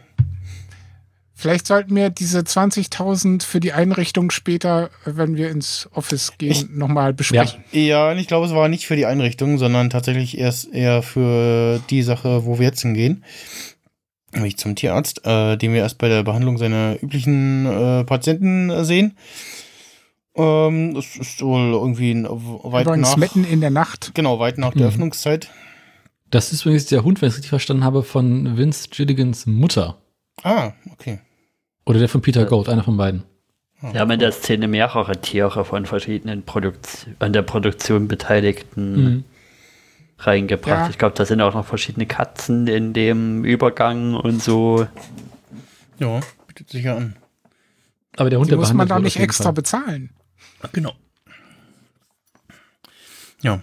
Vielleicht sollten wir diese 20.000 für die Einrichtung später, wenn wir ins Office gehen, nochmal besprechen.
Ja, und ich glaube, es war nicht für die Einrichtung, sondern tatsächlich erst eher für die Sache, wo wir jetzt hingehen. Nämlich zum Tierarzt, äh, den wir erst bei der Behandlung seiner üblichen äh, Patienten sehen. Ähm, das ist wohl irgendwie ein, weit
Übrigens
nach,
mitten in der Nacht.
genau, weit nach der
Mhm.
Öffnungszeit.
Das ist übrigens der Hund, wenn ich es richtig verstanden habe, von Vince Gilligans Mutter.
Ah, okay.
Oder der von Peter Gold, einer von beiden.
Wir haben in der Szene mehrere Tiere von verschiedenen Produkt an der Produktion Beteiligten
Mhm.
reingebracht.
Ja.
Ich glaube, da sind auch noch verschiedene Katzen in dem Übergang und so.
Ja, bietet sich ja an.
Aber der Hund,
Die
der
muss man da nicht extra
Fall.
bezahlen.
Genau. Ja.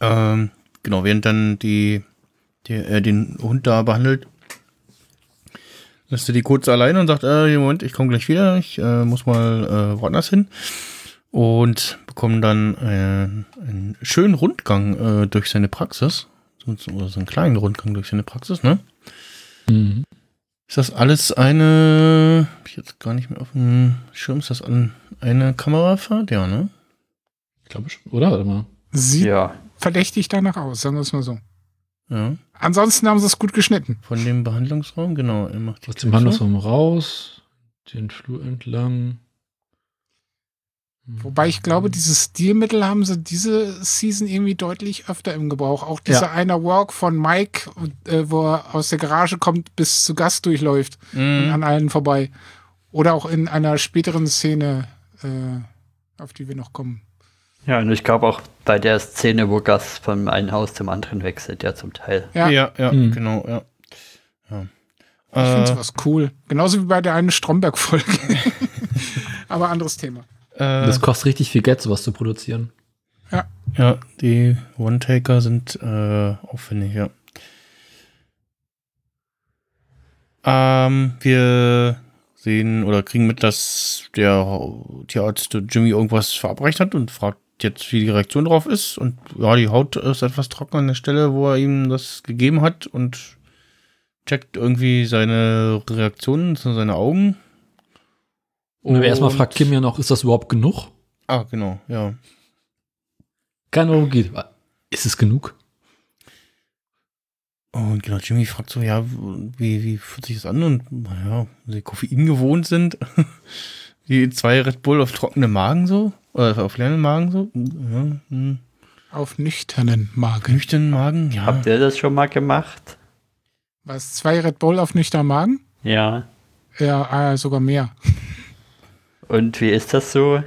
Ähm, genau, während dann die, der, äh, den Hund da behandelt, lässt er die kurz alleine und sagt, äh, Moment, ich komme gleich wieder, ich äh, muss mal äh, woanders hin. Und bekommen dann äh, einen schönen Rundgang äh, durch seine Praxis. So, so, oder so einen kleinen Rundgang durch seine Praxis, ne?
Mhm.
Ist das alles eine, hab ich jetzt gar nicht mehr auf dem Schirm, ist das an eine Kamerafahrt? Ja, ne?
Ich glaube schon. Oder? Warte mal.
Sieht
Ja.
verdächtig danach aus, sagen wir es mal so.
Ja.
Ansonsten haben sie es gut geschnitten.
Von dem Behandlungsraum, genau. Er macht die
Aus dem
zu.
Handlungsraum raus, den Flur entlang.
Wobei ich glaube, dieses Stilmittel haben sie diese Season irgendwie deutlich öfter im Gebrauch. Auch dieser
Ja.
einer Walk von Mike, äh, wo er aus der Garage kommt, bis zu Gast durchläuft und
Mhm.
an allen vorbei. Oder auch in einer späteren Szene, äh, auf die wir noch kommen.
Ja, und ich glaube auch bei der Szene, wo Gas von einem Haus zum anderen wechselt, ja zum Teil.
Ja,
Ja, ja,
Mhm.
genau, ja. ja.
ich finde
Äh,
sowas cool. Genauso wie bei der einen Stromberg-Folge. [laughs] Aber anderes Thema.
äh,
Das kostet richtig viel Geld, sowas zu produzieren.
ja, die One-Taker sind äh, aufwendig, ja. Ähm, wir sehen oder kriegen mit, dass der Tierarzt Jimmy irgendwas verabreicht hat und fragt jetzt, wie die Reaktion drauf ist. Und ja, die Haut ist etwas trocken an der Stelle, wo er ihm das gegeben hat und checkt irgendwie seine Reaktionen, zu seine Augen.
Und erstmal fragt Kim ja noch, ist das überhaupt genug?
Ah, genau, ja.
Keine Ahnung, geht. Ist es genug?
Und genau, Jimmy fragt so, ja, wie, wie fühlt sich das an? Und naja, sie Koffein gewohnt sind, [laughs] die zwei Red Bull auf trockenen Magen so, oder auf leeren Magen so, ja, hm,
Auf nüchternen Magen.
nüchternen Magen, ja.
Habt ihr das schon mal gemacht?
Was? Zwei Red Bull auf nüchternen Magen?
Ja.
Ja, äh, sogar mehr.
Und wie ist das so?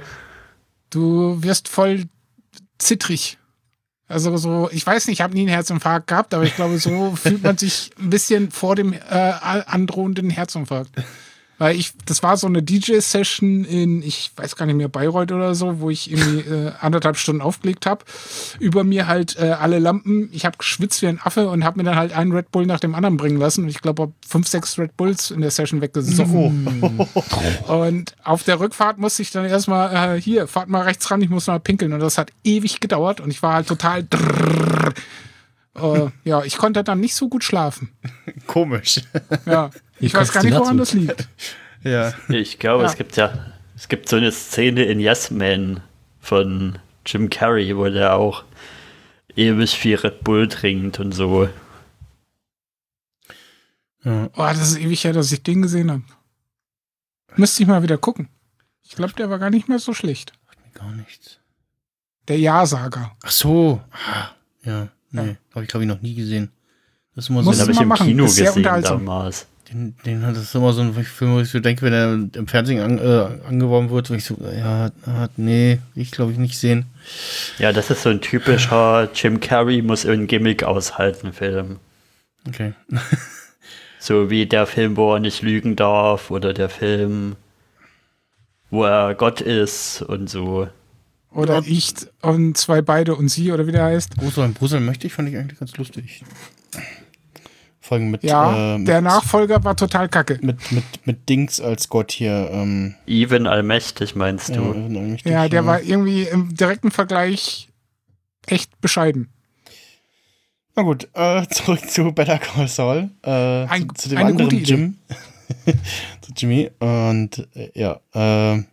Du wirst voll zittrig. Also so, ich weiß nicht, ich habe nie einen Herzinfarkt gehabt, aber ich glaube, so fühlt man sich ein bisschen vor dem äh, androhenden Herzinfarkt. Weil ich, das war so eine DJ-Session in, ich weiß gar nicht mehr, Bayreuth oder so, wo ich irgendwie [laughs] äh, anderthalb Stunden aufgelegt habe. Über mir halt äh, alle Lampen. Ich habe geschwitzt wie ein Affe und habe mir dann halt einen Red Bull nach dem anderen bringen lassen. Und ich glaube, hab fünf, sechs Red Bulls in der Session weggesoffen. [laughs] Und auf der Rückfahrt musste ich dann erstmal, äh, hier, fahrt mal rechts ran, ich muss mal pinkeln. Und das hat ewig gedauert und ich war halt total. Drrrr. Äh, ja, ich konnte dann nicht so gut schlafen.
Komisch.
Ja, ich
Wie
weiß gar nicht, woran das liegt.
ja.
Ich glaube,
Ja.
es gibt ja, es gibt so eine Szene in Yes Man von Jim Carrey, wo der auch ewig viel Red Bull trinkt und so.
ja.
Oh, das ist ewig her, dass ich den gesehen habe. Müsste ich mal wieder gucken. Ich glaube, der war gar nicht mehr so schlecht.
Gar nichts.
Der Ja-Sager.
Ach so. Ah, ja. Nee, habe ich glaube ich noch nie gesehen. Das ist immer so
Muss
Den habe ich im
machen,
Kino gesehen damals.
Den, den hat das ist immer so ein Film, wo ich so denke, wenn er im Fernsehen an, äh, angeworben wird, wo ich so, ja, hat, nee, ich glaube ich nicht sehen.
Ja, das ist so ein typischer [laughs] Jim Carrey muss irgendein Gimmick aushalten Film.
Okay. [laughs]
So wie der Film, wo er nicht lügen darf oder der Film, wo er Gott ist und so.
Oder ich und zwei beide und sie oder wie der heißt.
Brusel und Brusel möchte ich, fand ich eigentlich ganz lustig. Folgen mit,
Ja,
äh, mit,
der Nachfolger war total kacke.
mit, mit, mit Dings als Gott hier. Ähm,
Even allmächtig meinst
ja,
du?
eigentlich
Ja, der
äh,
war irgendwie im direkten Vergleich echt bescheiden.
Na gut, äh, [laughs] zurück zu Better Call Saul. Äh,
Ein-
zu, zu dem
eine
anderen
gute Idee.
Jim. [laughs] zu Jimmy. Und äh, ja, äh, ähm,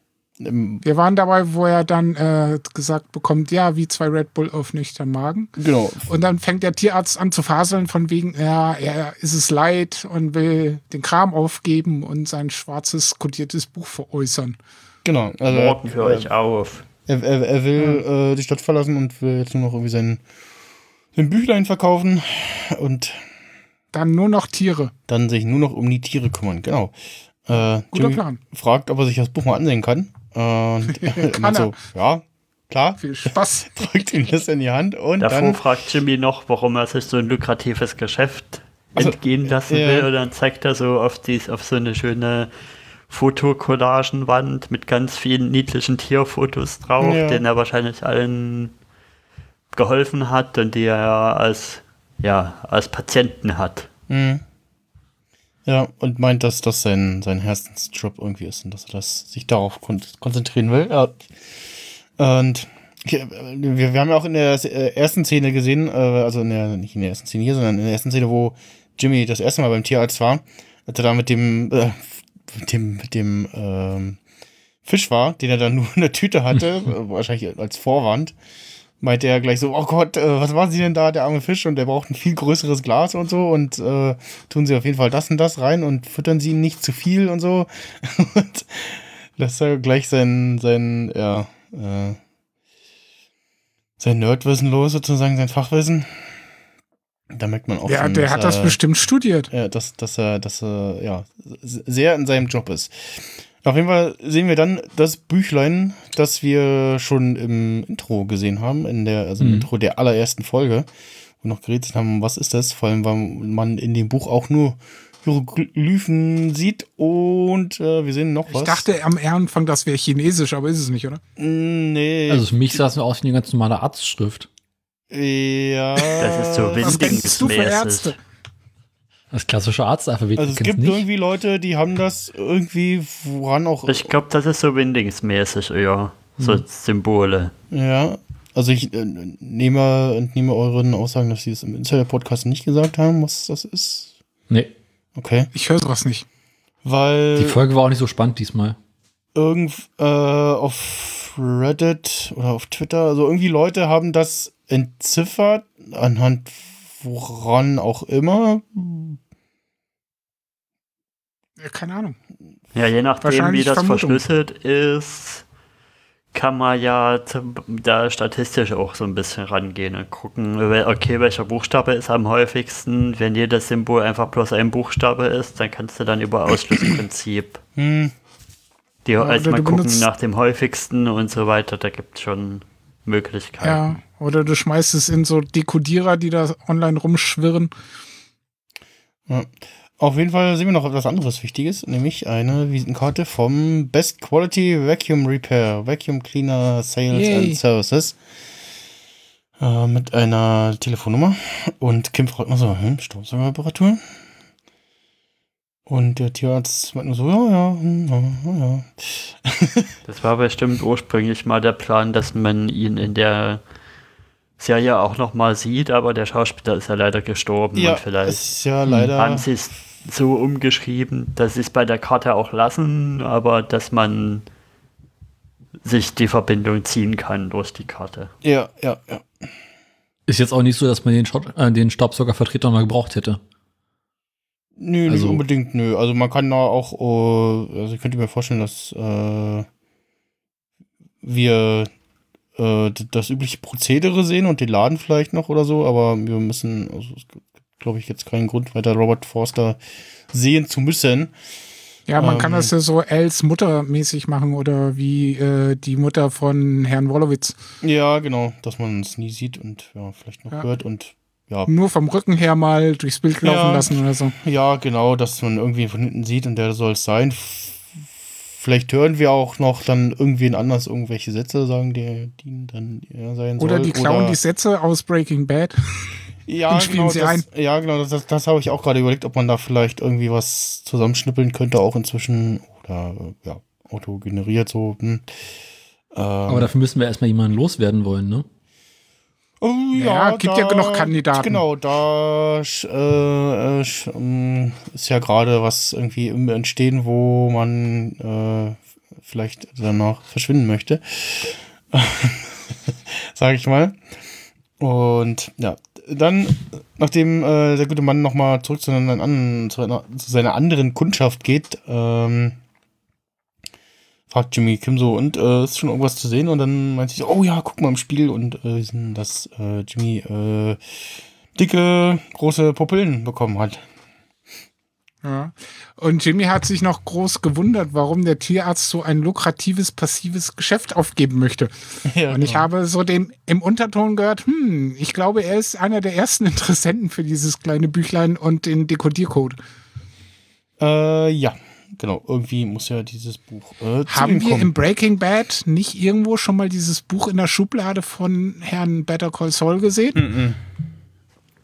Wir waren dabei, wo er dann äh, gesagt bekommt, ja, wie zwei Red Bull auf nüchtern Magen.
genau.
Und dann fängt der Tierarzt an zu faseln von wegen, ja, er ist es leid und will den Kram aufgeben und sein schwarzes kodiertes Buch veräußern.
Genau. Also,
Morgen höre
äh,
ich auf.
Er, er, er will äh, die Stadt verlassen und will jetzt nur noch irgendwie sein, sein Büchlein verkaufen und
Dann nur noch Tiere.
dann sich nur noch um die Tiere kümmern. Genau. Äh,
Guter
Jimmy
Plan.
fragt, ob er sich das Buch mal ansehen kann. Und [laughs]
Kann
meint so, ja, klar,
Viel Spaß. [laughs]
drückt ihm das in die Hand und
Davor
dann
fragt Jimmy noch, warum er sich so ein lukratives Geschäft
Also,
entgehen lassen
ja.
will. Und dann zeigt er so auf, dies, auf so eine schöne Fotokollagenwand mit ganz vielen niedlichen Tierfotos drauf,
Ja.
denen er wahrscheinlich allen geholfen hat und die er als, ja, als Patienten hat.
Mhm. Ja, und meint, dass das sein, sein Herzensjob irgendwie ist und dass er das, sich darauf kon konzentrieren will. Ja. Und wir, wir haben ja auch in der äh, ersten Szene gesehen, äh, also in der, nicht in der ersten Szene hier, sondern in der ersten Szene, wo Jimmy das erste Mal beim Tierarzt war, als er da mit dem, äh, mit dem, mit dem ähm, Fisch war, den er dann nur in der Tüte hatte, [laughs] wahrscheinlich als Vorwand, meinte er gleich so, oh Gott, äh, was machen Sie denn da, der arme Fisch? Und der braucht ein viel größeres Glas und so und äh, tun Sie auf jeden Fall das und das rein und füttern Sie ihn nicht zu viel und so. [laughs] und lässt er gleich sein, sein, ja, äh, sein Nerdwissen los, sozusagen, sein Fachwissen. Da merkt man auch
Ja,
schon,
der hat das
er-
bestimmt studiert.
ja, dass, dass er, dass er ja, sehr in seinem Job ist. Auf jeden Fall sehen wir dann das Büchlein, das wir schon im Intro gesehen haben, in der, also im
Mhm.
Intro der allerersten Folge, wo noch geredet haben, was ist das? Vor allem, weil man in dem Buch auch nur Hieroglyphen sieht und äh, wir sehen noch was.
Ich dachte am Anfang, das wäre chinesisch, aber ist es nicht, oder?
Mm, Nee.
Also für mich sah es nur aus wie eine ganz normale Arztschrift.
ja.
Das ist so
Was kennst du für. Ärzte?
Das klassische Arztalphabet.
Also es gibt
nicht.
irgendwie Leute, die haben das irgendwie, woran auch
Ich glaube, das ist so Windingsmäßig eher. So Symbole.
Ja, also ich äh, nehme, entnehme euren Aussagen, dass sie es im Insider-Podcast nicht gesagt haben, was das ist.
Nee,
Okay.
Ich höre sowas nicht.
Weil
die Folge war auch nicht so spannend diesmal.
irgend äh, auf Reddit oder auf Twitter, also irgendwie Leute haben das entziffert, anhand woran auch immer.
Ja, keine Ahnung.
Ja, je nachdem, wie das
Vermutung.
verschlüsselt ist, kann man ja da statistisch auch so ein bisschen rangehen und gucken, okay, welcher Buchstabe ist am häufigsten. Wenn jedes Symbol einfach bloß ein Buchstabe ist, dann kannst du dann über Ausschlussprinzip [clears throat]
Hm,
die
Ja,
als
oder
mal gucken
benutzt-
nach dem häufigsten und so weiter. Da gibt es schon Möglichkeiten.
Ja, oder du schmeißt es in so Dekodierer, die da online rumschwirren.
Auf jeden Fall sehen wir noch etwas anderes Wichtiges, nämlich eine Visitenkarte vom Best Quality Vacuum Repair, Vacuum Cleaner Sales
Yay.
and Services. Äh, mit einer Telefonnummer. Und Kim fragt mal so, hm, Staubsaugerreparatur? Und der Tierarzt meint nur so, ja, ja, hm, ja, ja. [laughs]
Das war bestimmt ursprünglich mal der Plan, dass man ihn in der Serie auch nochmal sieht, aber der Schauspieler ist ja leider gestorben
Ja,
und vielleicht
ist ja leider.
haben sie es so umgeschrieben, dass sie es bei der Karte auch lassen, aber dass man sich die Verbindung ziehen kann durch die Karte.
Ja, ja, ja.
Ist jetzt auch nicht so, dass man den, Schott- äh, den Staubsaugervertreter mal gebraucht hätte.
Nö, nicht
Also-
unbedingt, nö. Also man kann da auch, äh, also ich könnte mir vorstellen, dass äh, wir äh, das übliche Prozedere sehen und den Laden vielleicht noch oder so, aber wir müssen, also es gibt, glaube ich, jetzt keinen Grund weiter Robert Forster sehen zu müssen.
Ja, man kann
Ähm.
das ja so Els Mutter mäßig machen oder wie äh, die Mutter von Herrn Wolowitz.
Ja, genau, dass man es nie sieht und ja, vielleicht noch
Ja.
hört und ja,
Nur vom Rücken her mal durchs Bild laufen
Ja.
lassen oder so.
Ja, genau, dass man irgendwie von hinten sieht und der soll es sein. Vielleicht hören wir auch noch dann irgendwen anders irgendwelche Sätze sagen, der die dann er sein soll.
Oder die klauen
oder-
die Sätze aus Breaking Bad. [laughs]
ja,
und spielen
genau,
sie
das,
ein.
Ja, genau, das, das, das habe ich auch gerade überlegt, ob man da vielleicht irgendwie was zusammenschnippeln könnte, auch inzwischen. Oder äh, ja, autogeneriert so. Hm. Ähm,
Aber dafür müssen wir erstmal jemanden loswerden wollen, ne?
Oh,
Ja, gibt ja genug Kandidaten.
Genau, da äh, äh, ähm, ist ja gerade was irgendwie im Entstehen, wo man äh, vielleicht danach verschwinden möchte. [laughs] Sag ich mal. Und ja, dann, nachdem äh, der gute Mann nochmal zurück zu, anderen, zu, einer, zu seiner anderen Kundschaft geht, ähm, fragt Jimmy Kim so, und äh, ist schon irgendwas zu sehen? Und dann meint sie so, oh ja, guck mal im Spiel. Und äh, dass äh, Jimmy äh, dicke, große Pupillen bekommen hat.
Ja. Und Jimmy hat sich noch groß gewundert, warum der Tierarzt so ein lukratives, passives Geschäft aufgeben möchte. [laughs]
ja,
Und ich
genau.
habe so den im Unterton gehört, hm, ich glaube, er ist einer der ersten [laughs] Interessenten für dieses kleine Büchlein und den Dekodiercode.
Äh, ja, genau. Irgendwie muss ja dieses Buch äh,
Haben wir im Breaking Bad nicht irgendwo schon mal dieses Buch in der Schublade von Herrn Better Call Saul gesehen?
Mhm.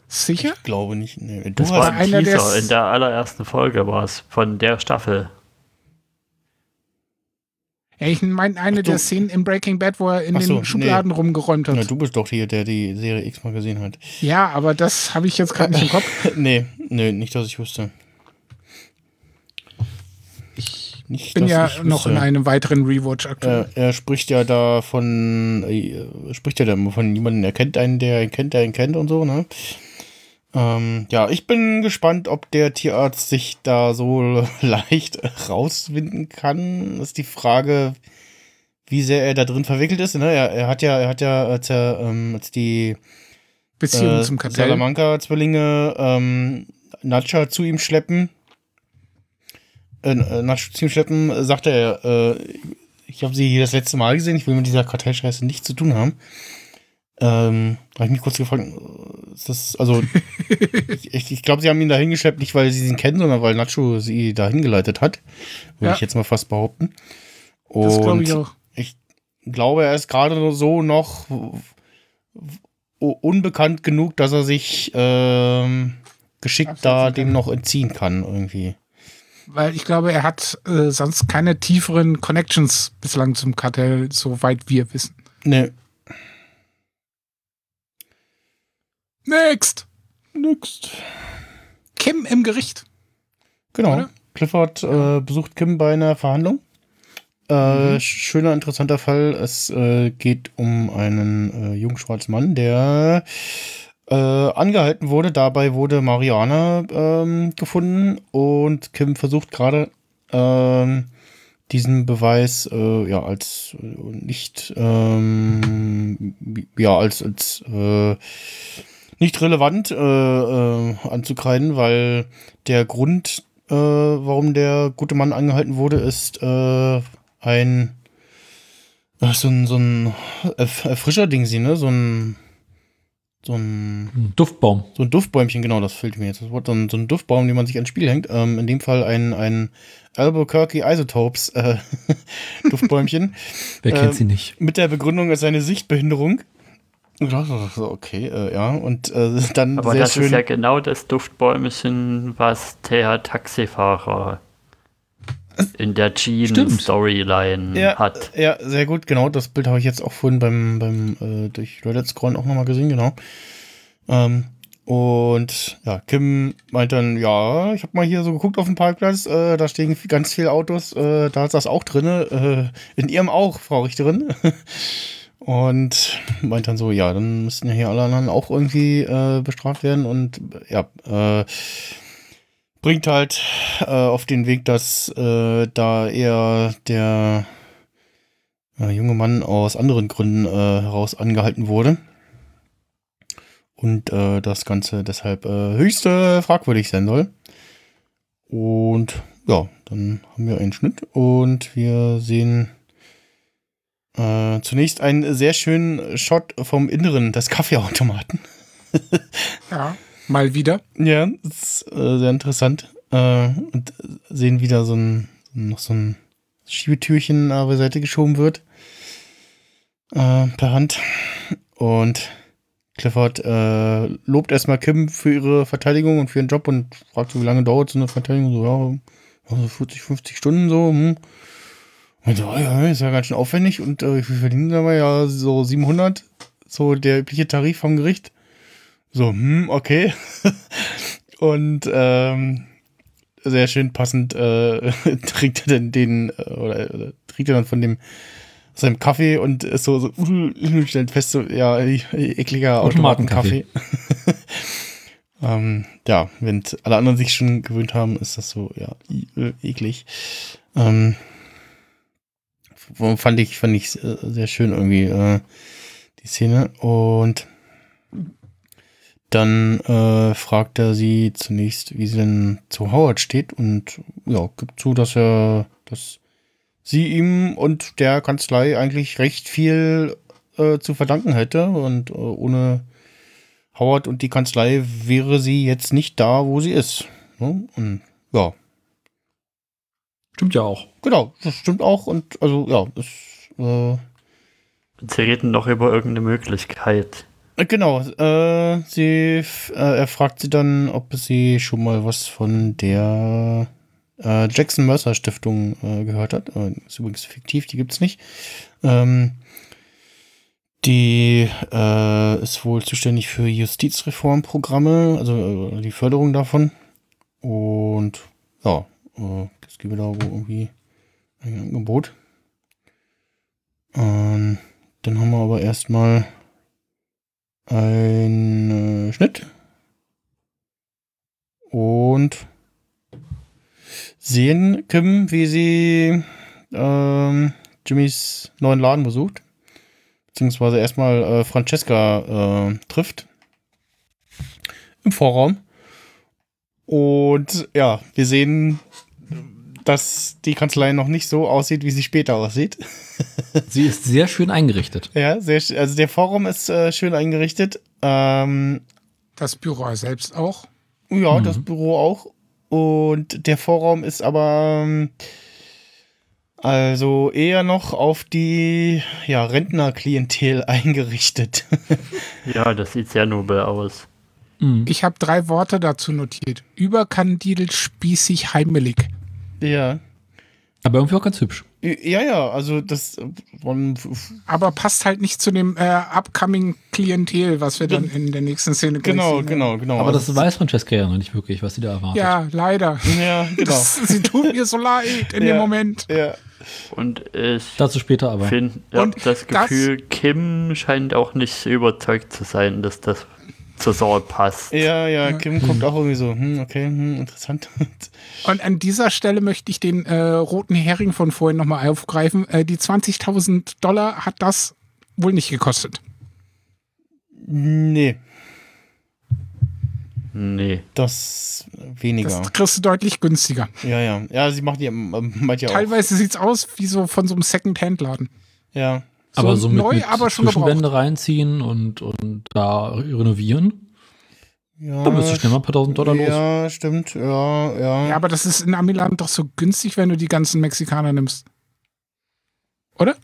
Sicher?
Ich glaube nicht. Nee.
Das war ein
einer,
Teaser, in der allerersten Folge war es von der Staffel.
Ja, ich meine eine
Ach
der Szenen im Breaking Bad, wo er in
so,
den Schubladen rumgeräumt hat.
na, du bist doch hier, der die Serie X mal gesehen hat.
Ja, aber das habe ich jetzt gerade nicht im Kopf. [laughs]
nee, nee, nicht, dass ich wüsste.
Ich
Nicht,
bin ja
ich
noch
wüsste.
in einem weiteren Rewatch aktuell.
Er, er spricht ja da von, äh, spricht ja da von jemandem, er kennt einen, der ihn kennt, der ihn kennt und so, ne? Ähm, ja, ich bin gespannt, ob der Tierarzt sich da so [laughs] leicht rauswinden kann. Das ist die Frage, wie sehr er da drin verwickelt ist. Ne? Er, er hat ja, er hat ja, als er, ähm, als die
Beziehung
äh,
zum Kartell.
Salamanca-Zwillinge ähm, Nacha zu ihm schleppen. Äh, äh, Nacha zu ihm schleppen, äh, sagt er, äh, ich habe sie hier das letzte Mal gesehen, ich will mit dieser Kartellscheiße nichts zu tun haben. Ähm, da habe ich mich kurz gefragt, äh, ist das, also, [laughs] ich, ich, glaube, sie haben ihn da hingeschleppt, nicht weil sie ihn kennen, sondern weil Nacho sie da hingeleitet hat. Würde
Ja.
ich jetzt mal fast behaupten.
das glaube ich
Und
auch.
ich glaube, er ist gerade so noch unbekannt genug, dass er sich ähm, geschickt
Absetzen
da
kann.
dem noch entziehen kann irgendwie.
Weil ich glaube, er hat äh, sonst keine tieferen Connections bislang zum Kartell, soweit wir wissen.
Ne,
Next!
nix.
Kim im Gericht.
Genau.
Oder?
Clifford äh, besucht Kim bei einer Verhandlung. Äh,
Mhm.
Schöner, interessanter Fall. Es äh, geht um einen äh, jungen schwarzen Mann, der äh, angehalten wurde. Dabei wurde Mariana ähm, gefunden und Kim versucht gerade ähm, diesen Beweis äh, ja als nicht ähm, ja als als nicht relevant äh, äh, anzukreiden, weil der Grund, äh, warum der gute Mann angehalten wurde, ist äh, ein äh, so ein, so ein Erf Erfrischer-Ding, sie, ne? So ein so ein
Duftbaum.
So ein Duftbäumchen, genau, das fällt mir jetzt das Wort. So ein, so ein Duftbaum, den man sich ans Spiel hängt. Ähm, in dem Fall ein, ein Albuquerque Isotopes äh, [laughs] Duftbäumchen.
Wer kennt
Ähm,
sie nicht?
mit der Begründung als seine Sichtbehinderung. Und ich dachte so, [laughs] Okay, äh, ja. Und äh, dann
Aber
sehr
das
schön.
ist ja genau das Duftbäumchen, was der Taxifahrer in der. Jean-Storyline
ja,
hat.
ja, sehr gut, genau. Das Bild habe ich jetzt auch vorhin beim, beim äh, durch Reddit scrollen auch nochmal gesehen, genau. Ähm, und ja, Kim meint dann, ja, ich habe mal hier so geguckt auf dem Parkplatz, äh, da stehen ganz viele Autos, äh, da ist das auch drin, äh, in ihrem auch, Frau Richterin. [laughs] und meint dann so, ja, dann müssten ja hier alle anderen auch irgendwie äh, bestraft werden und ja, äh, bringt halt äh, auf den Weg, dass äh, da eher der äh, junge Mann aus anderen Gründen äh, heraus angehalten wurde. Und das Ganze deshalb höchst äh, fragwürdig sein soll. Und ja, dann haben wir einen Schnitt und wir sehen äh, zunächst einen sehr schönen Shot vom Inneren des Kaffeeautomaten. [laughs]
Ja, mal wieder.
Ja, das ist äh, sehr interessant. Äh, und sehen wieder so ein, noch so ein Schiebetürchen äh, beiseite geschoben wird. Äh, per Hand. Und Clifford äh, lobt erstmal Kim für ihre Verteidigung und für ihren Job und fragt so, wie lange dauert so eine Verteidigung? So, ja, so 40, 50 Stunden so. Hm. Und so, ja, ist ja ganz schön aufwendig und äh, wie viel verdienen wir? Ja, so 700. So der übliche Tarif vom Gericht. So, hm, okay. [laughs] Und ähm, sehr schön passend äh, [laughs] trinkt er dann den, äh, oder, oder trinkt er dann von dem seinem Kaffee und ist so, so uh, [laughs] stellt fest, so, ja, ekliger
Automatenkaffee.
Ähm, ja, wenn alle anderen sich schon gewöhnt haben, ist das so, ja, äh, eklig. Ähm, fand ich, fand ich äh, sehr schön irgendwie, äh, die Szene. Und dann äh, fragt er sie zunächst, wie sie denn zu Howard steht und ja, gibt zu, dass er, dass sie ihm und der Kanzlei eigentlich recht viel äh, zu verdanken hätte und äh, ohne Howard und die Kanzlei wäre sie jetzt nicht da, wo sie ist. Ne? Und ja,
Stimmt ja auch.
genau, das stimmt auch und also ja, ist äh,
Sie reden noch über irgendeine Möglichkeit.
Äh, Genau, äh, sie, äh, er fragt sie dann, ob sie schon mal was von der äh, Jackson Mercer Stiftung äh, gehört hat. Äh, ist übrigens fiktiv, die gibt's nicht. Ähm, die äh, ist wohl zuständig für Justizreformprogramme, also äh, die Förderung davon. Und ja, äh, es gäbe da irgendwie ein Angebot. Ähm, dann haben wir aber erstmal ein äh, Schnitt und sehen Kim, wie sie ähm, Jimmys neuen Laden besucht. Beziehungsweise erstmal äh, Francesca äh, trifft. Im Vorraum. Und ja, wir sehen, dass die Kanzlei noch nicht so aussieht, wie sie später aussieht. [laughs]
Sie ist sehr schön eingerichtet.
Ja, sehr, also der Vorraum ist äh, schön eingerichtet. Ähm,
Das Büro selbst auch.
Ja, das Büro auch. Und der Vorraum ist aber ähm, also eher noch auf die ja, Rentnerklientel [laughs] eingerichtet. [laughs]
Ja, das sieht sehr nobel aus.
Mhm.
Ich habe drei Worte dazu notiert. Überkandidelt, spießig, heimelig.
Ja.
Aber irgendwie auch ganz hübsch.
Ja, ja, also das von,
Aber passt halt nicht zu dem äh, upcoming Klientel, was wir dann in der nächsten Szene
genau,
sehen.
genau, genau.
Aber das weiß Francesca ja noch nicht wirklich, was sie da erwartet.
Ja, leider.
Ja, [laughs] genau.
Das, sie tut mir so leid in
Ja.
dem Moment.
ja.
Und ich
Dazu später aber.
finde ja,
Und
das
das-
Gefühl, Kim scheint auch nicht so überzeugt zu sein, dass das zur Sache passt.
ja, ja, Kim guckt auch irgendwie so, hm, okay, hm, interessant. [laughs]
Und an dieser Stelle möchte ich den äh, roten Hering von vorhin nochmal aufgreifen. Äh, die 20.000 Dollar hat das wohl nicht gekostet.
nee,
Nee.
das weniger.
Das kriegst du deutlich günstiger.
ja, ja. Ja, sie macht ja, ähm, ja auch.
Teilweise sieht's aus wie so von so einem Second-Hand-Laden.
Ja.
Aber so, mit,
neu,
mit
aber schon gebraucht.
Zwischenwände reinziehen und, und da renovieren,
Ja,
da bist du schnell mal ein paar tausend Dollar los.
Ja, stimmt. Ja, ja.
Ja, aber das ist in Amiland doch so günstig, wenn du die ganzen Mexikaner nimmst. Oder?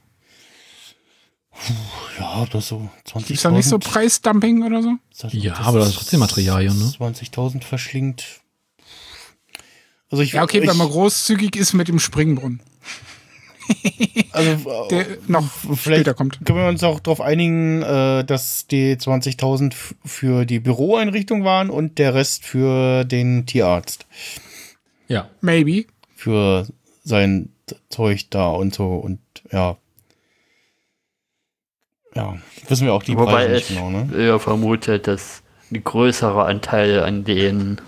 Ja, das so 20.000.
Ist da nicht so Preisdumping oder so?
Das-
Ja,
das
aber das ist trotzdem Materialien, ne?
20.000 verschlingt. Also ich,
Ja, okay,
ich,
wenn man großzügig ist mit dem Springbrunnen,
also,
der noch
vielleicht
später kommt.
können wir uns auch darauf einigen, äh, dass die 20.000 f- für die Büroeinrichtung waren und der Rest für den Tierarzt.
Ja.
Maybe.
Für sein Zeug da und so und ja. Ja, wissen wir auch die
Wobei
Preise nicht
ich
genau, ne?
eher vermute, dass ein größerer Anteil an den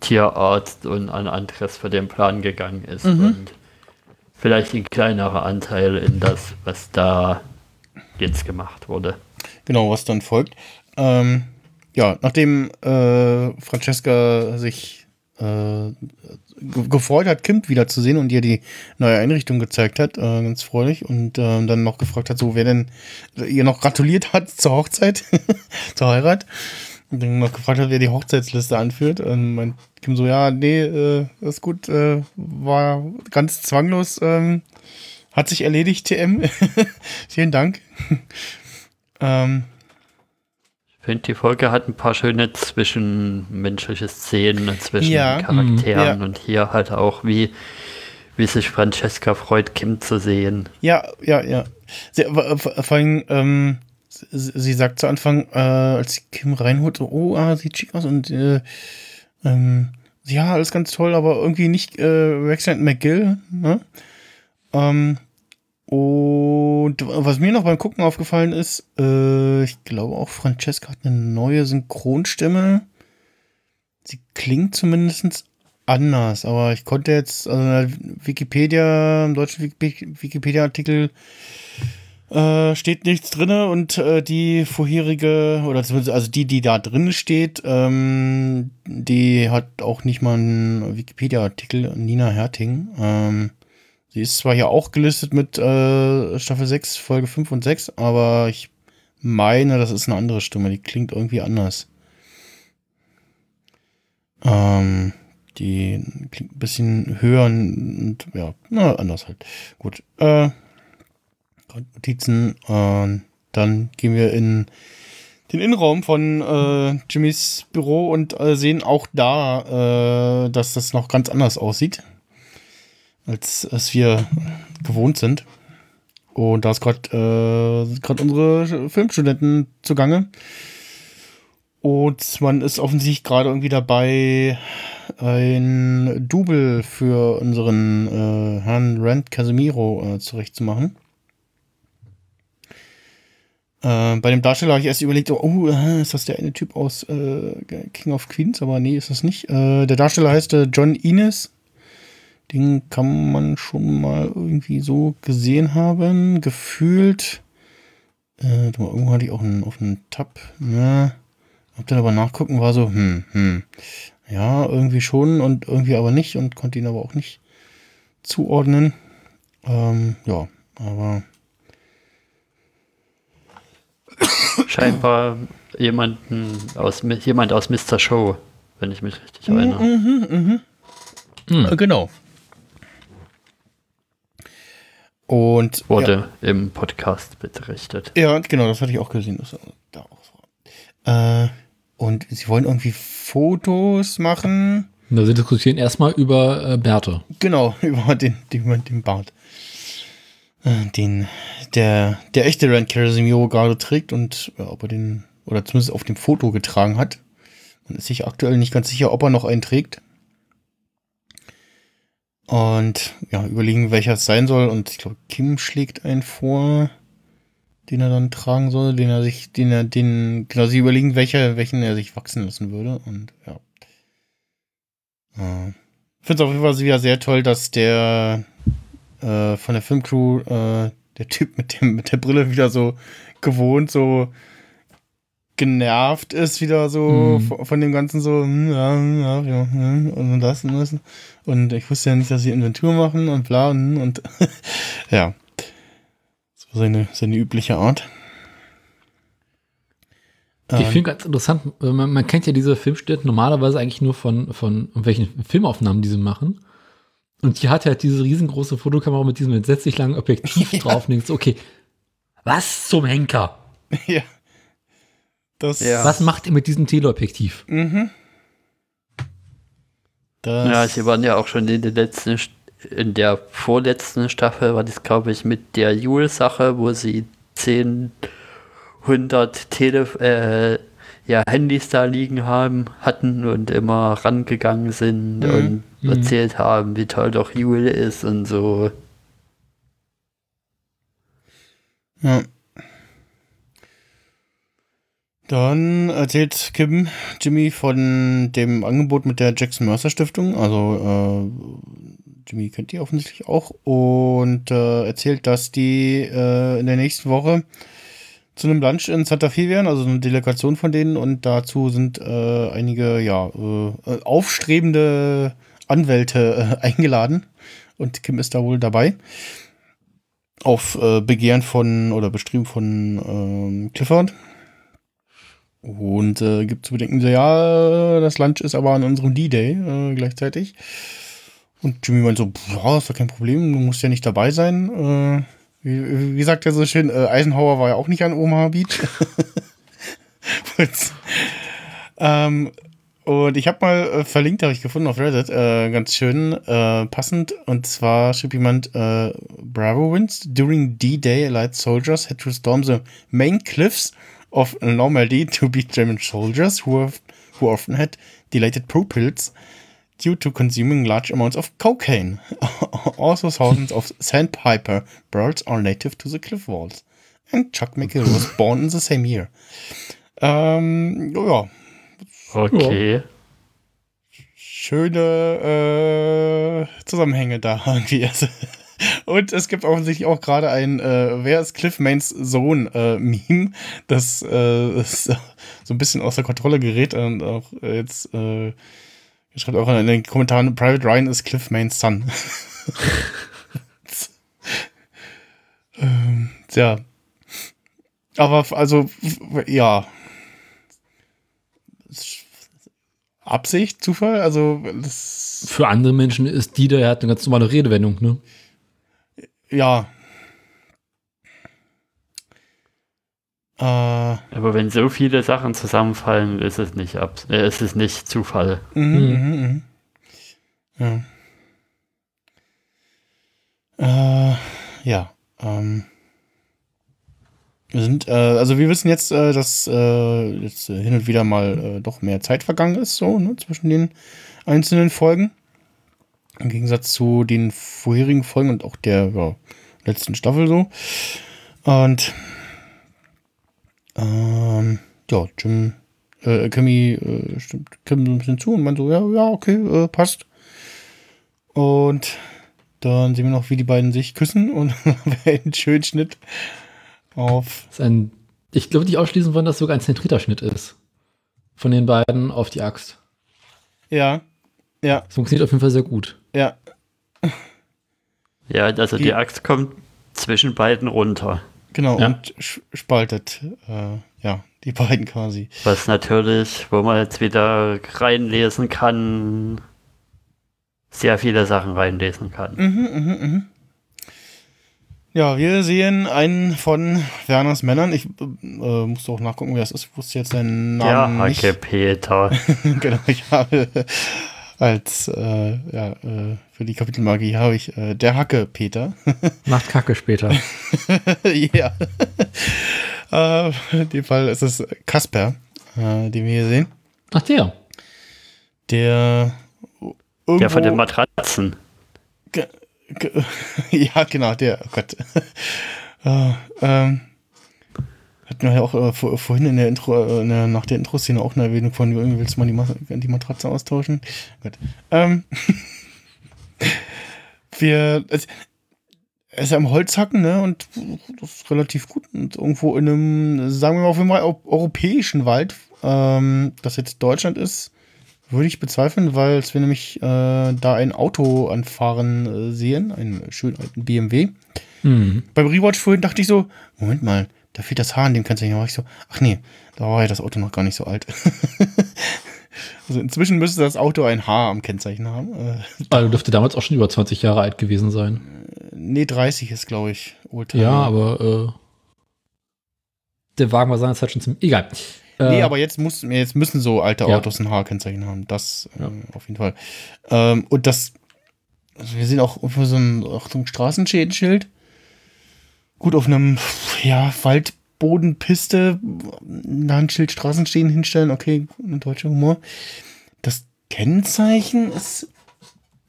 Tierarzt und an anderes für den Plan gegangen ist.
Mhm.
Und vielleicht ein kleinerer Anteil in das, was da jetzt gemacht wurde.
Genau, was dann folgt. Ähm, ja, nachdem äh, Francesca sich äh, ge- gefreut hat, Kim wiederzusehen und ihr die neue Einrichtung gezeigt hat, äh, ganz freudig, und ähm, dann noch gefragt hat, so wer denn ihr noch gratuliert hat zur Hochzeit, [laughs] zur Heirat. Und dann noch gefragt hat, wer die Hochzeitsliste anführt. Und meint Kim so, ja, nee, äh, ist gut, äh, war ganz zwanglos, ähm, hat sich erledigt, TM. [laughs] Vielen Dank. [laughs] ähm,
Ich finde, die Folge hat ein paar schöne zwischenmenschliche Szenen zwischen
Ja,
Charakteren
ja.
und hier halt auch, wie, wie sich Francesca freut, Kim zu sehen.
Ja, ja, ja. Sie, vor vor allem, ähm, sie, sagt zu Anfang, äh, als sie Kim reinholt, so, oh, ah, sieht schick aus und äh, ähm, ja, alles ganz toll, aber irgendwie nicht äh, Rexland McGill, ne? Ähm, und was mir noch beim Gucken aufgefallen ist, äh, ich glaube auch Francesca hat eine neue Synchronstimme. Sie klingt zumindest anders, aber ich konnte jetzt, also Wikipedia, im deutschen Wiki- Wikipedia-Artikel äh, steht nichts drinne und äh, die vorherige, oder zumindest, also die, die da drin steht, ähm, die hat auch nicht mal einen Wikipedia-Artikel, Nina Herting. Ähm, sie ist zwar hier auch gelistet mit äh, Staffel 6, Folge 5 und 6, aber ich meine, das ist eine andere Stimme, die klingt irgendwie anders. Ähm, die klingt ein bisschen höher und ja, na, anders halt. Gut. Äh, Notizen. Und dann gehen wir in den Innenraum von äh, Jimmys Büro und äh, sehen auch da, äh, dass das noch ganz anders aussieht, als, als wir gewohnt sind. Und da ist gerade äh, unsere Filmstudenten zugange. Und man ist offensichtlich gerade irgendwie dabei, ein Double für unseren äh, Herrn Rand Casemiro äh, zurechtzumachen. Äh, bei dem Darsteller habe ich erst überlegt, oh, äh, ist das der eine Typ aus äh, King of Queens? Aber nee, ist das nicht. Äh, der Darsteller heißt äh, John Ines. Den kann man schon mal irgendwie so gesehen haben, gefühlt. Äh, irgendwo hatte ich auch einen, auf Tab. Ja. Hab dann aber nachgucken, war so, hm, hm. Ja, irgendwie schon und irgendwie aber nicht und konnte ihn aber auch nicht zuordnen. Ähm, ja, aber
Scheinbar jemanden aus, jemand aus Mr. Show, wenn ich mich richtig erinnere.
Äh, genau. Und
Wurde im Podcast berichtet.
ja, ja, genau, das hatte ich auch gesehen. Das, da auch so. Äh, und sie wollen irgendwie Fotos machen.
Na, sie diskutieren erstmal über äh, Bärte.
Genau, [laughs] über den, den, den Bart. Äh, Den, der, der echte Rand Casimiro gerade trägt und ja, ob er den, oder zumindest auf dem Foto getragen hat. Man ist sich aktuell nicht ganz sicher, ob er noch einen trägt. Und ja, überlegen, welcher es sein soll. Und ich glaube, Kim schlägt einen vor, den er dann tragen soll, den er sich, den er, den, genau, sie überlegen, welcher, welchen er sich wachsen lassen würde. Und ja. Äh, Ich finde es auf jeden Fall wieder sehr toll, dass der äh, von der Filmcrew, äh, der Typ mit dem mit der Brille wieder so gewohnt, so genervt ist, wieder so
Mhm.
von, dem Ganzen so, hm, ja, hm, ja, ja, hm, und das und das. Und ich wusste ja nicht, dass sie Inventur machen und bla und, und [laughs] ja. So seine, seine übliche Art.
Ich
Ähm,
finde ganz interessant, äh, man, man kennt ja diese Filmstätten normalerweise eigentlich nur von, von irgendwelchen Filmaufnahmen, die sie machen. Und die hat halt diese riesengroße Fotokamera mit diesem entsetzlich langen Objektiv [laughs]
Ja.
drauf und denkst, okay, was zum Henker? [laughs]
ja. Das,
Ja.
Was macht ihr mit diesem Teleobjektiv?
Mhm. Das,
Ja, sie waren ja auch schon in der letzten, in der vorletzten Staffel, war das glaube ich mit der Jule-Sache, wo sie 10, 100 Tele äh, ja, Handys da liegen haben, hatten und immer rangegangen sind
Mhm.
und
Mhm.
erzählt haben, wie toll doch Jule ist und so.
Ja. Dann erzählt Kim Jimmy von dem Angebot mit der Jackson Mercer Stiftung. Also äh, Jimmy kennt die offensichtlich auch und äh, erzählt, dass die äh, in der nächsten Woche zu einem Lunch in Santa Fe wären, also eine Delegation von denen und dazu sind äh, einige ja äh, aufstrebende Anwälte äh, [laughs] eingeladen und Kim ist da wohl dabei auf äh, Begehren von oder Bestreben von ähm, Clifford. Und äh, gibt zu bedenken, so, ja, das Lunch ist aber an unserem D-Day äh, gleichzeitig. Und Jimmy meint so, ja, ist doch kein Problem, du musst ja nicht dabei sein. Wie, wie sagt er so schön, äh, Eisenhower war ja auch nicht an Omaha Beach. [laughs] und, ähm, und ich habe mal äh, verlinkt, habe ich gefunden auf Reddit, äh, ganz schön äh, passend. Und zwar schrieb jemand, äh, Bravo Winds, during D-Day, Allied soldiers had to storm the main cliffs of Normandy to beat German soldiers who, have, who often had dilated pupils due to consuming large amounts of cocaine. [laughs] also thousands of sandpiper birds are native to the cliff walls. And Chuck McGill was [laughs] born in the same year. Ähm, ja,
Okay.
schöne äh, Zusammenhänge da [laughs] irgendwie. Und es gibt offensichtlich auch gerade ein äh, Wer ist Cliff Mains Sohn äh, Meme, das äh, ist so ein bisschen außer Kontrolle gerät und auch jetzt äh, schreibt auch in den Kommentaren Private Ryan ist Cliff Mains Son. [laughs] ähm, ja. Aber also ja. Absicht, Zufall, also das
Für andere Menschen ist die, der hat eine ganz normale Redewendung, ne?
ja. Äh,
Aber wenn so viele Sachen zusammenfallen, ist es nicht ab, äh, ist es nicht Zufall.
mhm,
Mhm.
mhm, mhm. Ja. Äh, ja. Ähm. Wir sind, äh, also wir wissen jetzt, äh, dass äh, jetzt äh, hin und wieder mal äh, doch mehr Zeit vergangen ist, so, ne, zwischen den einzelnen Folgen. Im Gegensatz zu den vorherigen Folgen und auch der ja, letzten Staffel so. Und ähm, ja, Jim, äh, Kimmy äh, stimmt Kim so ein bisschen zu und meint so, ja, ja, okay, äh, passt. Und dann sehen wir noch, wie die beiden sich küssen und [laughs] einen schönen Schnitt auf.
Ein, ich glaube, nicht ausschließen wollen, dass es sogar ein zentrierter Schnitt ist. Von den beiden auf die Axt.
Ja, ja,
Das funktioniert auf jeden Fall sehr gut.
ja,
Ja, also
Die-
die Axt kommt zwischen beiden runter.
Genau,
Ja.
und spaltet, äh, ja, die [laughs] beiden quasi.
Was natürlich, wo man jetzt wieder reinlesen kann, sehr viele Sachen reinlesen kann.
Mhm, mhm, mhm. Ja, wir sehen einen von Werners Männern. Ich äh, musste auch nachgucken, wer das ist. Ich wusste jetzt seinen Namen nicht.
Hacke Peter. [laughs]
genau, ich habe als äh, ja, äh, für die Kapitelmagie habe ich äh, der Hacke Peter. [laughs]
Macht Kacke später. [laughs]
ja. äh, in dem Fall ist es Kasper, äh, den wir hier sehen.
Ach, der.
Der irgendwo,
Der von den Matratzen. [laughs]
Ja, genau, der, oh Gott. äh, ähm, hatten wir ja auch äh, vor, vorhin in der Intro, äh, in der, nach der Intro-Szene auch eine Erwähnung von, irgendwie willst du mal die, Ma die Matratze austauschen? Gut. Ähm, wir, es, er ist ja am Holzhacken, ne, und das ist relativ gut. Und irgendwo in einem, sagen wir mal, auf jeden Fall eu- europäischen Wald, ähm, das jetzt Deutschland ist, Würde ich bezweifeln, weil es wir nämlich äh, da ein Auto anfahren äh, sehen, einen schönen alten BMW.
Mhm.
Beim Rewatch vorhin dachte ich so, Moment mal, da fehlt das Haar an dem Kennzeichen. Da war ich so, ach nee, da war ja das Auto noch gar nicht so alt. [laughs] also inzwischen müsste das Auto ein Haar am Kennzeichen haben. Äh,
Also dürfte damals auch schon über 20 Jahre alt gewesen sein.
nee, 30 ist, glaube ich, Oldtimer.
Ja, aber äh, der Wagen war seinerzeit schon zum. Egal.
Nee,
Äh,
aber jetzt, muss, jetzt müssen so alte
Ja.
Autos ein H-Kennzeichen haben. Das äh,
Ja.
auf jeden Fall. Ähm, und das, also wir sehen auch irgendwo so ein, ein Straßenschädenschild. Gut, auf einem ja, Waldbodenpiste da ein Schild Straßenstehen hinstellen. Okay, ein deutscher Humor. Das Kennzeichen ist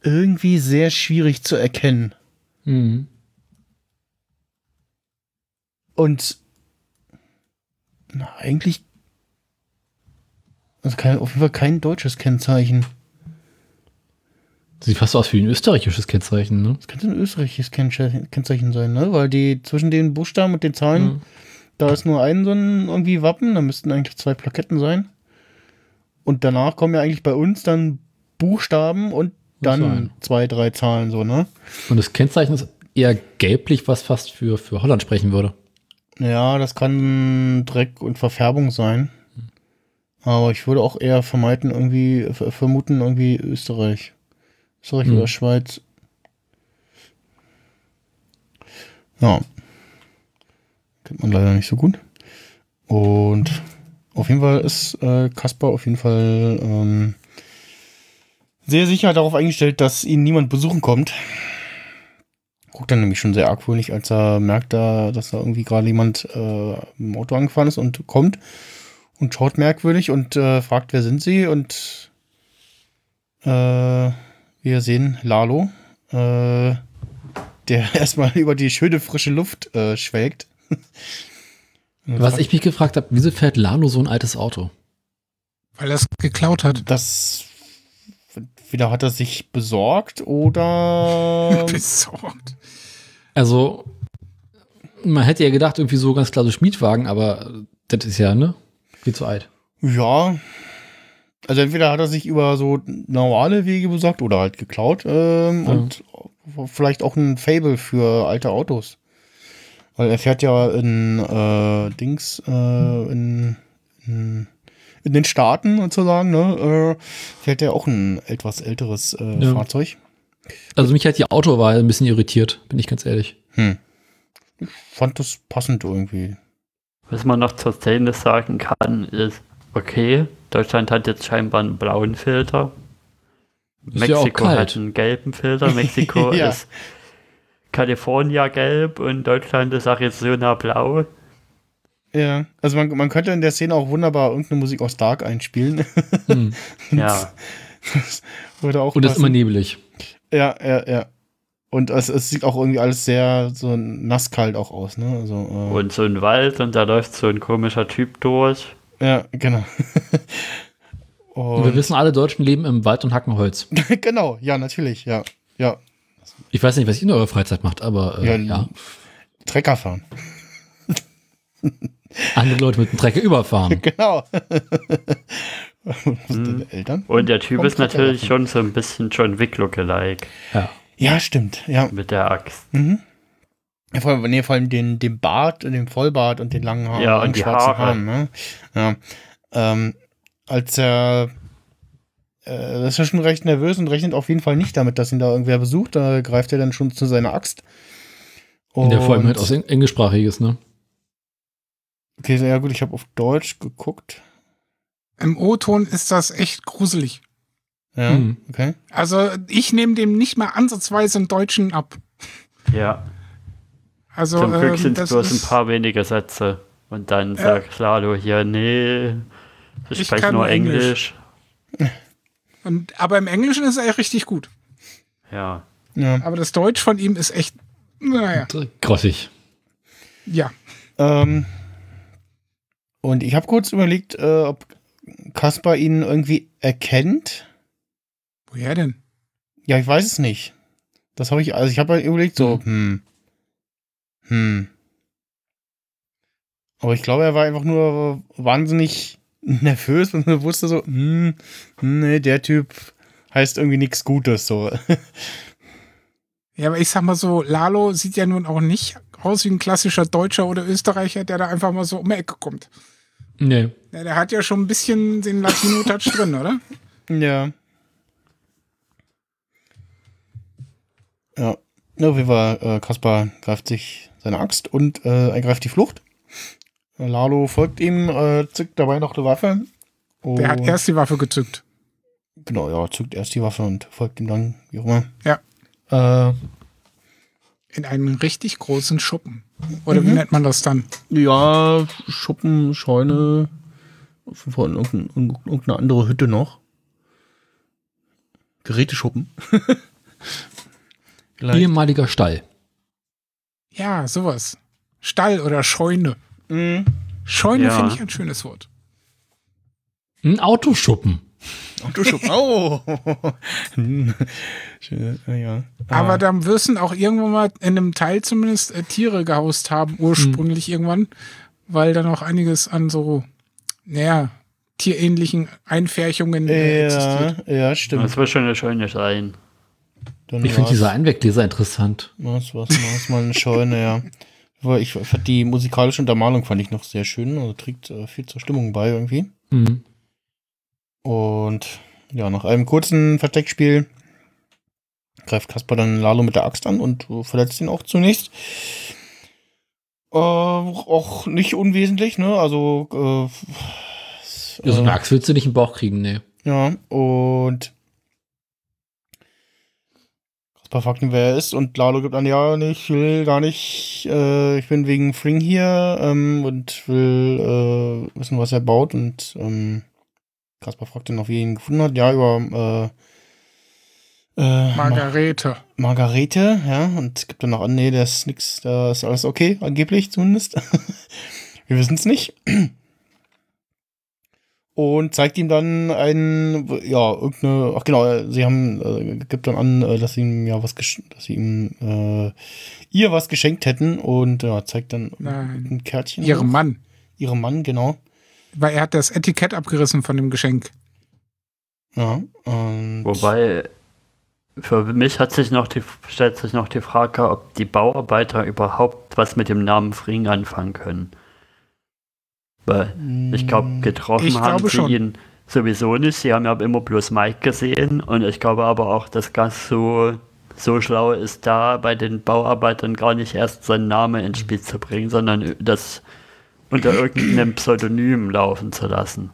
irgendwie sehr schwierig zu erkennen.
mhm.
Und na, eigentlich also kein, auf jeden Fall kein deutsches Kennzeichen.
Sieht fast aus wie ein österreichisches Kennzeichen, ne?
Das könnte ein österreichisches Kennzeichen sein, ne? Weil die zwischen den Buchstaben und den Zahlen,
Mhm.
Da ist nur ein so ein irgendwie Wappen, da müssten eigentlich zwei Plaketten sein. Und danach kommen ja eigentlich bei uns dann Buchstaben und dann
Zahlen.
zwei, drei Zahlen, so, ne?
Und das Kennzeichen ist eher gelblich, was fast für, für Holland sprechen würde.
Ja, das kann Dreck und Verfärbung sein. Aber ich würde auch eher vermeiden, irgendwie, ver- vermuten, irgendwie Österreich. Österreich
Hm.
oder Schweiz. Ja. Kennt man leider nicht so gut. Und auf jeden Fall ist äh, Kaspar auf jeden Fall ähm, sehr sicher darauf eingestellt, dass ihn niemand besuchen kommt. Guckt dann nämlich schon sehr argwöhnig, als er merkt, da, dass da irgendwie gerade jemand äh, im Auto angefahren ist und kommt und schaut merkwürdig und äh, fragt, wer sind sie? Und äh, wir sehen Lalo, äh, der [laughs] erstmal über die schöne frische Luft äh, schwelgt. [laughs]
Was ich mich gefragt habe, wieso fährt Lalo so ein altes Auto?
Weil er es geklaut hat.
Das wieder hat er sich besorgt oder [laughs]
Besorgt.
Also, man hätte ja gedacht, irgendwie so ganz klar so Schmiedwagen, aber das ist ja, ne? Viel zu alt.
Ja. Also entweder hat er sich über so normale Wege besorgt oder halt geklaut ähm,
Ja.
und vielleicht auch ein Fable für alte Autos. Weil er fährt ja in äh, Dings, äh, in, in, in den Staaten sozusagen, ne? Äh, fährt er auch ein etwas älteres äh,
Ja.
Fahrzeug.
Also mich hat die Autowahl ein bisschen irritiert, bin ich ganz ehrlich.
Hm. Ich fand das passend irgendwie.
Was man noch zur Szene sagen kann, ist, okay, Deutschland hat jetzt scheinbar einen blauen Filter.
Ist ja auch
Mexiko
kalt.
hat einen gelben Filter. [laughs] Mexiko
Ja.
ist California gelb und Deutschland ist Arizona blau.
Ja, also man, man könnte in der Szene auch wunderbar irgendeine Musik aus Dark einspielen.
Hm. [laughs]
Ja,
Das würde auch
Und es ist immer nebelig.
Ja, ja, ja. Und es, es sieht auch irgendwie alles sehr so nasskalt auch aus, ne? Also, äh,
und so ein Wald und da läuft so ein komischer Typ durch.
ja, genau.
Und wir wissen, alle Deutschen leben im Wald und hacken Holz. [laughs]
genau, ja, natürlich, ja. Ja,
Ich weiß nicht, was ihr in eurer Freizeit macht, aber
ja,
äh, ja,
Trecker fahren. [laughs]
andere Leute mit dem Trecker überfahren. [laughs]
Genau.
Mhm. Und der Typ ist natürlich schon so ein bisschen John Wick lookalike
Ja.
Ja, stimmt, ja.
mit der Axt.
Mhm. Ja, vor, allem- nee, vor allem den, den Bart, den Vollbart und den langen Haaren.
Ja, und die
schwarzen
Haare.
Haaren, ne? Ja. Ähm, als er äh, ist ja schon recht nervös und rechnet auf jeden Fall nicht damit, dass ihn da irgendwer besucht. Da greift er dann schon zu seiner Axt.
Und der vor allem halt aus Eng Englischsprachiges, ne?
Okay, ja gut, ich habe auf Deutsch geguckt.
Im O-Ton ist das echt gruselig.
Ja,
Mhm.
okay.
Also ich nehme dem nicht mal ansatzweise einen Deutschen ab.
Ja,
Also
zum Glück
ähm,
sind es
das
bloß ein
ist-
paar wenige Sätze. Und dann sagt Lalo hier, nee, ich
Ich
spreche
kann
nur
nur Englisch.
Englisch.
Und, aber im Englischen ist er richtig gut.
Ja,
Ja.
Aber das Deutsch von ihm ist echt, naja,
Grossig.
ja.
Ähm, und ich habe kurz überlegt, äh, ob Kaspar ihn irgendwie erkennt.
Woher denn?
Ja, ich weiß es nicht. Das habe ich, also ich habe halt überlegt, so, hm. Hm. Aber ich glaube, er war einfach nur wahnsinnig nervös und [laughs] wusste so, hm, nee, der Typ heißt irgendwie nichts Gutes so.
Ja, aber ich sag mal so, Lalo sieht ja nun auch nicht aus wie ein klassischer Deutscher oder Österreicher, der da einfach mal so um die Ecke kommt.
Nee.
Ja, der hat ja schon ein bisschen den Latino-Touch [laughs] drin, oder?
Ja. Ja. Ja, auf jeden Fall, äh, Kaspar greift sich seine Axt und äh, ergreift die Flucht. Lalo folgt ihm, äh, zückt dabei noch eine Waffe.
Der hat erst die Waffe gezückt.
Genau, ja, zückt erst die Waffe und folgt ihm dann, wie auch immer.
Ja.
Äh,
In einen richtig großen Schuppen. Oder wie nennt man das dann?
ja, Schuppen, Scheune, irgendein, irgendeine andere Hütte noch. Geräteschuppen. [laughs]
Ehemaliger Stall.
Ja, sowas. Stall oder Scheune.
Mhm.
Scheune
Ja.
finde ich ein schönes Wort.
Ein Autoschuppen.
Autoschuppen. Oh. [laughs] Schön, ja.
Aber da müssen auch irgendwann mal in einem Teil zumindest äh, Tiere gehaust haben, ursprünglich irgendwann, weil da noch einiges an so, naja, tierähnlichen Einfärchungen äh, existiert.
Ja, stimmt.
Das wird schon eine schöne sein.
Dann
Ich finde diese Einwegleser interessant.
Was war's, war's mal eine Scheune, ja. Ich fand die musikalische Untermalung fand ich noch sehr schön. Also trägt äh, viel zur Stimmung bei irgendwie.
Mhm.
Und ja, nach einem kurzen Versteckspiel greift Kaspar dann Lalo mit der Axt an und äh, verletzt ihn auch zunächst. Äh, auch nicht unwesentlich, ne? Also, äh,
Ja, so eine
äh,
Axt willst du nicht im Bauch kriegen, nee.
Ja, und Kaspar fragt ihn, wer er ist, und Lalo gibt an, ja, nee, ich will gar nicht, äh, ich bin wegen Fring hier ähm, und will äh, wissen, was er baut. Und ähm, Kaspar fragt noch, wie er ihn gefunden hat. Ja, über äh, äh, Ma
Margarete.
Margarete, ja, und gibt dann noch an, nee, das ist nix, da ist alles okay, angeblich zumindest. [laughs] Wir wissen es nicht. Und zeigt ihm dann ein, ja, irgendeine, ach genau, sie haben, äh, gibt dann an, äh, dass sie ihm ja was, dass sie ihm, äh, ihr was geschenkt hätten und ja, zeigt dann
Nein.
ein Kärtchen.
Ihrem. Mann.
Ihrem Mann, genau.
Weil er hat das Etikett abgerissen von dem Geschenk.
Ja, und
Wobei, für mich hat sich noch die, stellt sich noch die Frage, ob die Bauarbeiter überhaupt was mit dem Namen Fring anfangen können. Weil ich glaube, getroffen
Ich
haben
glaube
sie
schon.
ihn sowieso nicht. Sie haben ja immer bloß Mike gesehen und ich glaube aber auch, dass Gas so, so schlau ist, da bei den Bauarbeitern gar nicht erst seinen Namen ins Spiel zu bringen, sondern das unter irgendeinem Pseudonym laufen zu lassen.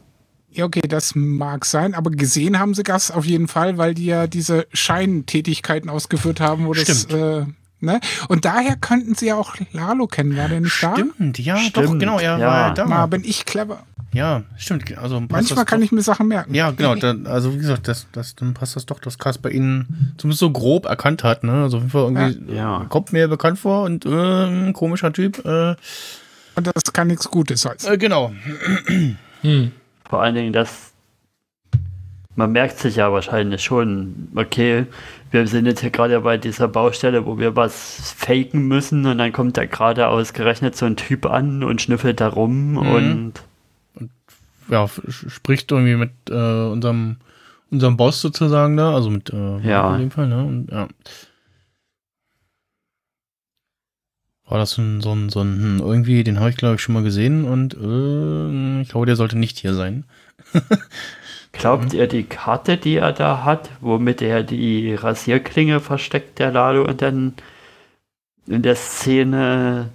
Ja, okay, das mag sein, aber gesehen haben sie das auf jeden Fall, weil die ja diese Scheintätigkeiten ausgeführt haben, wo das,
Stimmt.
äh, ne? Und daher könnten sie ja auch Lalo kennen, war der nicht
Stimmt, ja, doch,
Stimmt,
genau, er
ja.
war
da?
da.
Mal bin ich clever.
Ja, stimmt. Also
Manchmal
das
kann
doch.
ich mir Sachen merken.
Ja, genau. Dann, also wie gesagt, das, das, dann passt das doch, dass Kasper ihn zumindest so grob erkannt hat. Ne? Also auf jeden Fall irgendwie
Ja.
kommt mir bekannt vor und äh, ein komischer Typ. Äh,
Und das kann nichts Gutes heißen.
äh, genau.
Hm.
Vor allen Dingen, dass man merkt sich ja wahrscheinlich schon, okay, wir sind jetzt hier gerade bei dieser Baustelle, wo wir was faken müssen und dann kommt da gerade ausgerechnet so ein Typ an und schnüffelt da rum
Mhm.
und
Ja, f- spricht irgendwie mit äh, unserem unserem Boss sozusagen da, also mit äh,
Ja.
in dem Fall, ne? Und ja. War das so ein, so ein, so ein hm, irgendwie, den habe ich glaube ich schon mal gesehen und äh, ich glaube, der sollte nicht hier sein. [laughs]
glaubt ihr die Karte, die er da hat, womit er die Rasierklinge versteckt, der Lalo, und dann in der Szene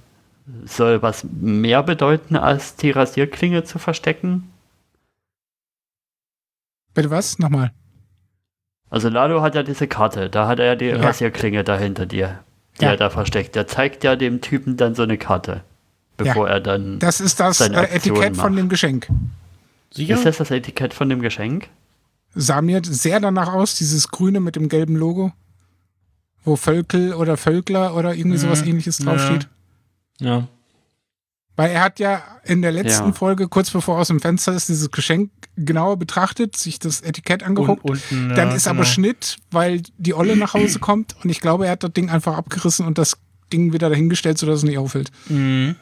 soll was mehr bedeuten, als die Rasierklinge zu verstecken?
Bitte was? Nochmal.
Also Lalo hat ja diese Karte, da hat er ja die
Ja.
Rasierklinge da hinter dir, die
Ja.
er da versteckt. Der zeigt ja dem Typen dann so eine Karte, bevor er dann...
Das ist das äh, Etikett von
macht.
dem Geschenk.
Sicher?
Ist das das Etikett von dem Geschenk?
Sah mir sehr danach aus, dieses Grüne mit dem gelben Logo. Wo Völkel oder Völkler oder irgendwie sowas
Mhm.
ähnliches
Ja.
draufsteht.
Ja.
Weil er hat ja in der letzten
Ja.
Folge, kurz bevor er aus dem Fenster ist, dieses Geschenk genauer betrachtet, sich das Etikett angeguckt.
unten, ja,
Dann ist aber
genau.
Schnitt, weil die Olle nach Hause kommt und ich glaube, er hat das Ding einfach abgerissen und das Ding wieder dahingestellt, sodass es nicht auffällt.
Mhm.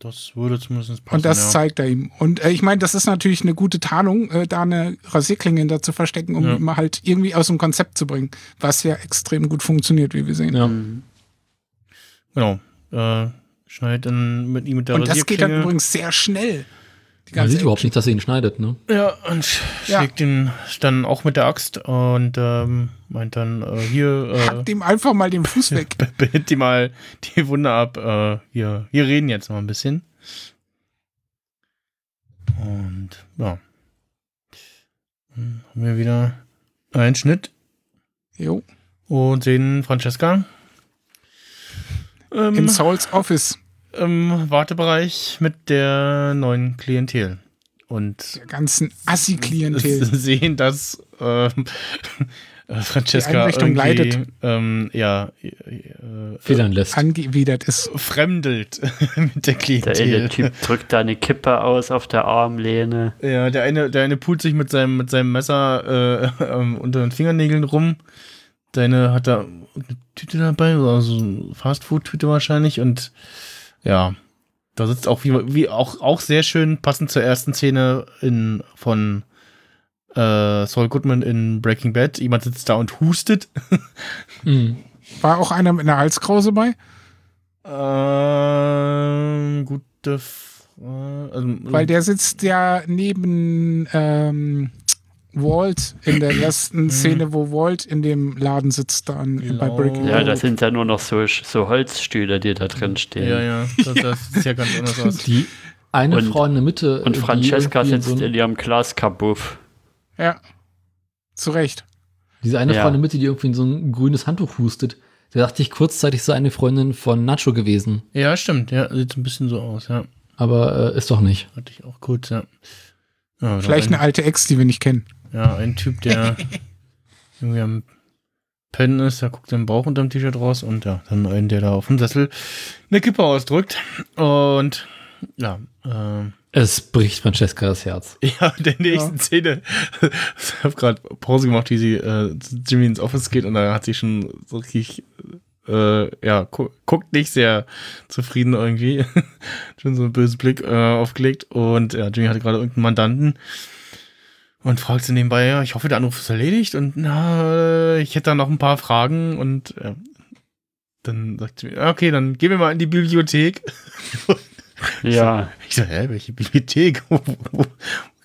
Das würde zumindest passen.
Und das
ja.
zeigt er ihm. Und äh, ich meine, das ist natürlich eine gute Tarnung, äh, da eine Rasierklinge hinter zu verstecken, um
Ja.
ihn mal halt irgendwie aus dem Konzept zu bringen. Was ja extrem gut funktioniert, wie wir sehen.
Ja.
Genau. Äh, schneidet dann mit ihm mit der
Und das geht dann
Rasierklinge.
übrigens sehr schnell. Die
Man sieht überhaupt nicht, dass er ihn schneidet, ne?
Ja, und
Ja.
schlägt ihn dann auch mit der Axt und ähm, meint dann, äh, hier, äh,
Hackt ihm einfach mal den Fuß [laughs] weg. [laughs]
behält die mal die Wunde ab. Äh, hier, wir reden jetzt mal ein bisschen. Und ja. Dann haben wir wieder einen Schnitt
Jo.
und sehen Francesca
In
ähm,
Sauls Office.
Im Wartebereich mit der neuen Klientel. Und
Der ganzen Assi-Klientel. [laughs]
sehen, dass ähm, äh, Francesca irgendwie,
leidet.
Ähm, ja, äh,
Federn lässt.
Angewidert ist.
fremdelt [laughs] mit der
Der
Klientel.
eine Typ drückt da eine Kippe aus auf der Armlehne.
Ja, der eine, der eine pult sich mit seinem, mit seinem Messer äh, [laughs] ähm, unter den Fingernägeln rum. Deine hat da eine Tüte dabei, also eine Fastfood-Tüte wahrscheinlich. Und ja, da sitzt auch wie, wie auch, auch sehr schön passend zur ersten Szene in, von äh, Saul Goodman in Breaking Bad. Jemand sitzt da und hustet.
Mhm. [laughs]
War auch einer mit einer Halskrause bei?
Ähm, gute Frage. Also,
Weil der sitzt ja neben ähm, Walt in der ersten Szene, wo Walt in dem Laden sitzt, dann bei
Genau.
Breaking
Ja, das sind ja nur noch so, so Holzstühle, die da drin stehen.
Ja, ja, das, das sieht ja ganz anders aus.
Die eine
Und-
Frau in der Mitte.
Und Francesca
irgendwie in
sitzt
so
in ihrem Glaskabuff.
Ja. Zu Recht.
Diese eine
Ja.
Frau in der Mitte, die irgendwie in so ein grünes Handtuch hustet. Da dachte ich kurzzeitig so eine Freundin von Nacho gewesen.
Ja, stimmt, ja, sieht ein bisschen so aus, ja.
Aber äh, ist doch nicht.
Hatte ich auch kurz, ja. ja
Vielleicht
ein,
eine alte Ex, die wir nicht kennen.
Ja, ein Typ, der [laughs] irgendwie am Pennen ist, der guckt den Bauch unterm T-Shirt raus und ja, dann einen, der da auf dem Sessel eine Kippe ausdrückt. Und ja, ähm,
Es bricht Francesca das Herz. [laughs]
ja, in der nächsten Szene, ich habe gerade Pause gemacht, wie sie äh, zu Jimmy ins Office geht und da hat sie schon so richtig, äh, ja, gu guckt nicht sehr zufrieden irgendwie. [laughs] schon so einen bösen Blick äh, aufgelegt und ja, Jimmy hatte gerade irgendeinen Mandanten und fragt sie nebenbei, ja, ich hoffe, der Anruf ist erledigt und na, ich hätte da noch ein paar Fragen und äh, dann sagt sie, mir, okay, dann gehen wir mal in die Bibliothek. [laughs]
Ja,
Ich so, hä, welche Bibliothek? [laughs] wo, wo, wo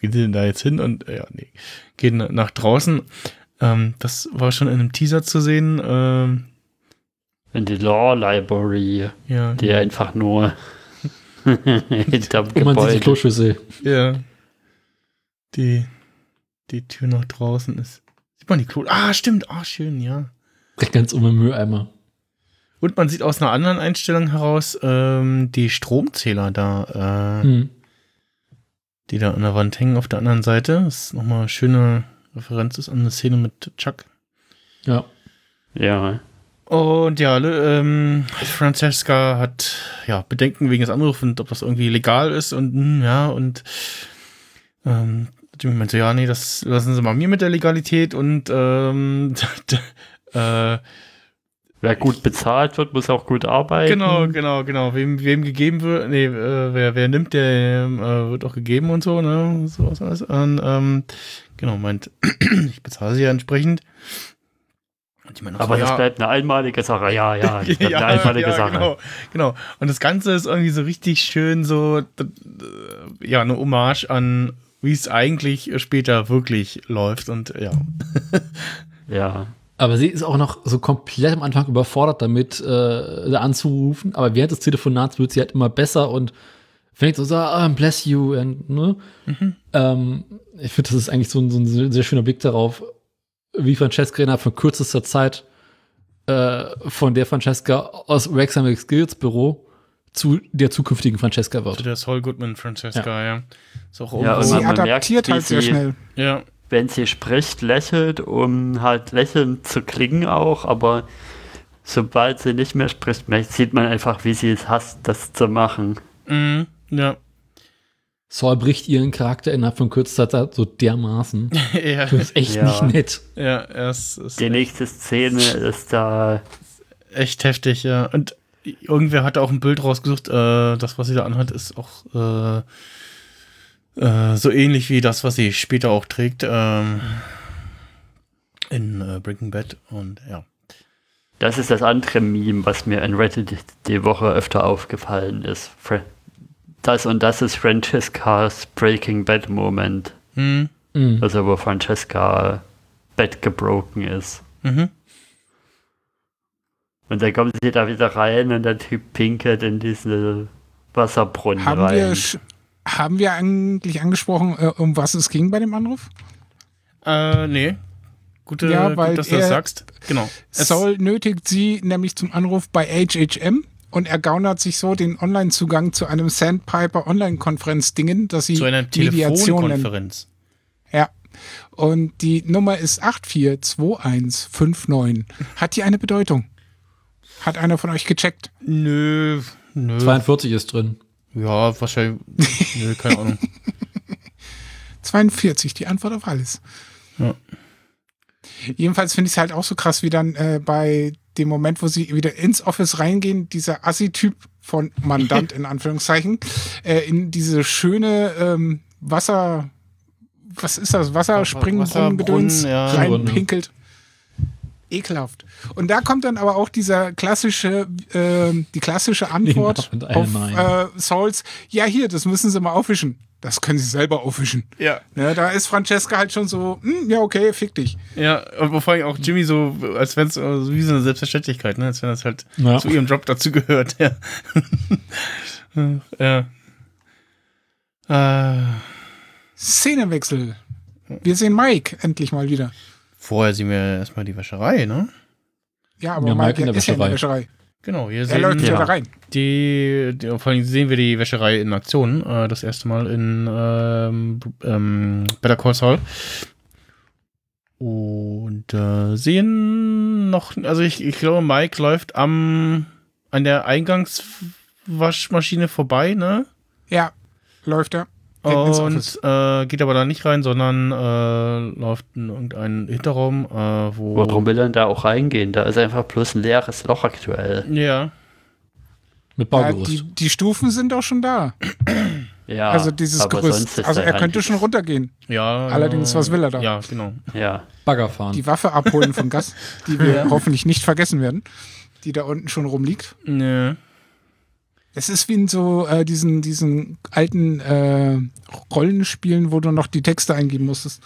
geht denn da jetzt hin? Und ja, nee, geht na- nach draußen. Ähm, das war schon in einem Teaser zu sehen. Ähm,
in die Law Library,
ja,
die einfach nur [laughs] hinterm
Und man sieht die
Gebäude.
Kloschüssel.
ja. Die, die Tür nach draußen ist. Sieht man die Klo? Ah, stimmt. Ah, schön, ja.
Direkt ganz um den Mülleimer.
Und man sieht aus einer anderen Einstellung heraus ähm, die Stromzähler da, äh,
Hm.
die da an der Wand hängen auf der anderen Seite. Das ist nochmal eine schöne Referenz ist an eine Szene mit Chuck.
Ja.
Ja,
Und ja, ähm, Francesca hat ja Bedenken wegen des Anrufs und ob das irgendwie legal ist und hm, ja, und ähm, Jimmy meinte, ja, nee, das lassen Sie mal mir mit der Legalität und ähm, [laughs] äh,
wer gut bezahlt wird, muss auch gut arbeiten.
genau, genau, genau, wem, wem gegeben wird, nee, äh, wer, wer nimmt, der äh, wird auch gegeben und so, ne, so was alles. Und, ähm, genau, meint, [clears throat] ich bezahle sie ja entsprechend. Meine,
Aber
so,
das
ja,
bleibt eine einmalige Sache. Ja, ja, das bleibt [laughs] eine einmalige Sache.
Genau, genau. Und das Ganze ist irgendwie so richtig schön so, ja, eine Hommage an, wie es eigentlich später wirklich läuft. Und ja, [laughs]
Ja.
Aber sie ist auch noch so komplett am Anfang überfordert damit, äh, da anzurufen. Aber während des Telefonats wird sie halt immer besser und fängt so, so ah, bless you. Und, ne? ähm, ich finde, das ist eigentlich so ein, so ein sehr schöner Blick darauf, wie Francesca innerhalb von kürzester Zeit äh, von der Francesca aus Wrexham Skills Büro zu der zukünftigen Francesca wird.
der Saul Goodman Francesca, ja. Ist auch
Ja, und
Sie
man
adaptiert
merkt,
halt sehr
sie-
schnell.
ja,
Wenn sie spricht, lächelt, um halt lächelnd zu klingen auch, aber sobald sie nicht mehr spricht, sieht man einfach, wie sie es hasst, das zu machen.
mhm, ja,
Saul bricht ihren Charakter innerhalb von kürzester Zeit so dermaßen. [laughs]
ja,
Das ist echt
Ja.
nicht nett.
ja, es ist
Die nächste Szene ist da,
echt heftig, ja. Und irgendwer hatte auch ein Bild rausgesucht, äh, das, was sie da anhat, ist auch äh, äh, so ähnlich wie das, was sie später auch trägt ähm, in äh, Breaking Bad und ja.
Das ist das andere Meme, was mir in Reddit die Woche öfter aufgefallen ist. Fra- Das und das ist Francescas Breaking Bad Moment.
Hm.
Mhm.
Also wo Francesca Bett gebroken ist.
Mhm.
Und dann kommen sie da wieder rein und der Typ pinkelt in diesen Wasserbrunnen
Haben
rein.
wir, haben wir eigentlich angesprochen, äh, um was es ging bei dem Anruf?
Äh, nee. Gute,
Ja, weil
gut, dass du das sagst. Genau. Es-
Saul nötigt sie nämlich zum Anruf bei HHM und er gaunert sich so den Online-Zugang zu einem Sandpiper Online-Konferenz-Dingen, das sie
zu einer
Mediation nennen.
Telefonkonferenz.
Ja. Und die Nummer ist 842159. Hat die eine Bedeutung? Hat einer von euch gecheckt?
Nö, nö.
42 ist drin.
Ja, wahrscheinlich. nö, keine Ahnung. [laughs]
42, die Antwort auf alles.
Ja.
Jedenfalls finde ich es halt auch so krass, wie dann äh, bei dem Moment, wo sie wieder ins Office reingehen, dieser Assi-Typ von Mandant [laughs] in Anführungszeichen, äh, in diese schöne ähm, Wasser, was ist das, Wasserspringbrunnen-Gedöns
ja.
reinpinkelt. Ekelhaft. Und da kommt dann aber auch dieser klassische, äh, die klassische Antwort auf äh, Sauls, ja hier, das müssen sie mal aufwischen. Das können sie selber aufwischen.
Ja.
Ne, da ist Francesca halt schon so, hm, ja, okay, fick dich.
Ja, und vor allem auch Jimmy so, als wenn es wie so eine Selbstverständlichkeit, ne? Als wenn das halt
Ja.
zu ihrem Job dazu gehört, ja. [laughs] ja. Äh,
Szenewechsel. Wir sehen Mike endlich mal wieder.
Vorher sehen wir erstmal die Wäscherei, ne?
Ja, aber
Ja,
Mike,
Mike in der
ist ja in der
Wäscherei.
Wäscherei.
Genau, hier
Er läuft
sehen
ja
Ja.
da rein.
die, die, vor allem sehen wir die Wäscherei in Aktion, äh, das erste Mal in ähm, ähm, Better Call Saul. Und äh, sehen noch, also ich, ich glaube, Mike läuft am an der Eingangswaschmaschine vorbei, ne?
Ja, läuft er.
Und äh, geht aber da nicht rein, sondern äh, läuft in irgendeinen Hinterraum, äh, wo.
Warum will er denn da auch reingehen? Da ist einfach bloß ein leeres Loch aktuell.
Ja.
Mit
Ja,
Baugerüst.
die, die Stufen sind doch schon da.
Ja,
also dieses
aber sonst
Gerüst.
ist
Also er könnte
eigentlich-
schon runtergehen.
Ja.
Allerdings,
ja,
was will er da?
Ja, genau.
Ja,
Bagger fahren.
Die Waffe abholen von Gas, die wir hoffentlich nicht vergessen werden, die da unten schon rumliegt.
Nö.
Es ist wie in so äh, diesen, diesen alten äh, Rollenspielen, wo du noch die Texte eingeben musstest.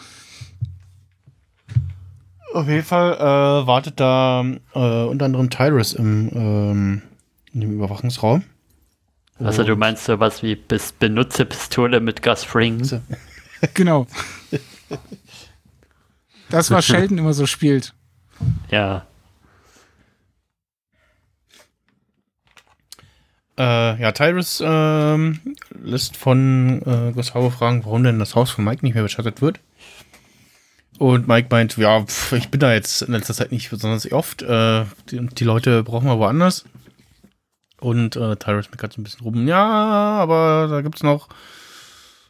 Auf jeden Fall äh, wartet da äh, unter anderem Tyrus im, ähm, in dem Überwachungsraum.
also du meinst sowas wie bis benutze Pistole mit Gas Fring. [laughs]
Genau. Das, was Sheldon immer so spielt.
Ja,
Äh, ja, Tyrus ähm, lässt von äh, Gustavo fragen, warum denn das Haus von Mike nicht mehr beschattet wird. Und Mike meint, ja, pf, ich bin da jetzt in letzter Zeit nicht besonders oft. Äh, die, die Leute brauchen wir woanders. Und äh, Tyrus meckert so ein bisschen rum. Ja, aber da gibt's noch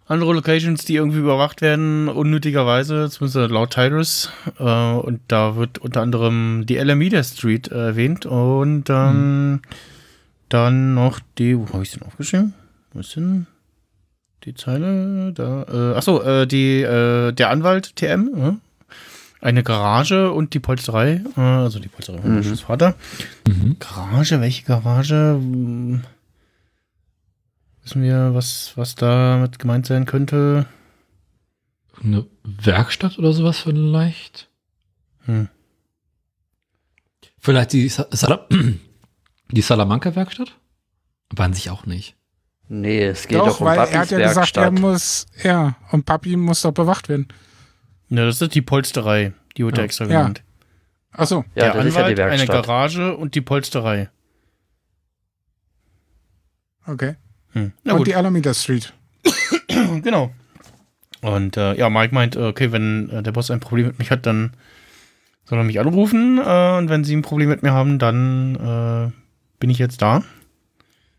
andere Locations, die irgendwie überwacht werden, unnötigerweise, zumindest laut Tyrus. Äh, und da wird unter anderem die Alameda Street äh, erwähnt. Und dann, dann noch die, wo habe ich denn aufgeschrieben? Wo ist denn die Zeile? Da, äh, achso, äh, die, äh, der Anwalt TM, äh, eine Garage und die Polsterei, äh, also die Polsterei von
Mhm.
Vater.
Mhm.
Garage, welche Garage? Hm, Wissen wir, was, was damit gemeint sein könnte?
Eine Werkstatt oder sowas vielleicht?
Hm.
Vielleicht die, Sa Sala die Salamanca-Werkstatt? Aber an sich auch nicht.
nee, es geht
Doch,
doch, um
weil
Papis
er hat ja gesagt, er
Werkstatt.
muss, ja, und Papi muss doch bewacht werden.
Ja, das ist die Polsterei. Die wird ja,
Ja.
extra
Ja.
genannt.
Achso,
ja,
der
das ist ja die
Anwalt, eine
Werkstatt.
Garage und die Polsterei.
okay.
Hm. Na
und
gut,
die Alameda Street. [coughs]
genau. Und äh, ja, Mike meint, äh, okay, wenn äh, der Boss ein Problem mit mich hat, dann soll er mich anrufen. Äh, und wenn sie ein Problem mit mir haben, dann äh, bin ich jetzt da.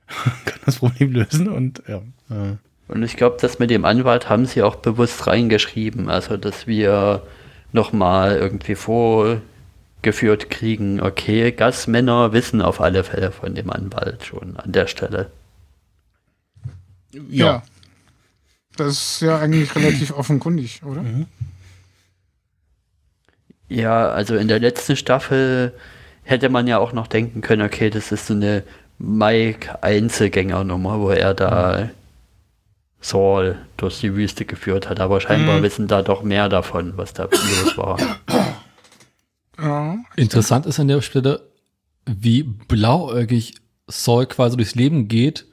[laughs] Kann das Problem lösen und ja. Äh,
Und ich glaube, das mit dem Anwalt haben sie auch bewusst reingeschrieben. Also, dass wir nochmal irgendwie vor geführt kriegen. Okay, Gasmänner wissen auf alle Fälle von dem Anwalt schon an der Stelle.
Ja. Das ist ja eigentlich relativ offenkundig, oder?
Mhm.
Ja, also in der letzten Staffel hätte man ja auch noch denken können, okay, das ist so eine Mike-Einzelgängernummer, wo er da Saul durch die Wüste geführt hat. Aber scheinbar
Mhm.
wissen da doch mehr davon, was da los war.
Ja.
Interessant ist an der Stelle, wie blauäugig Saul quasi durchs Leben geht,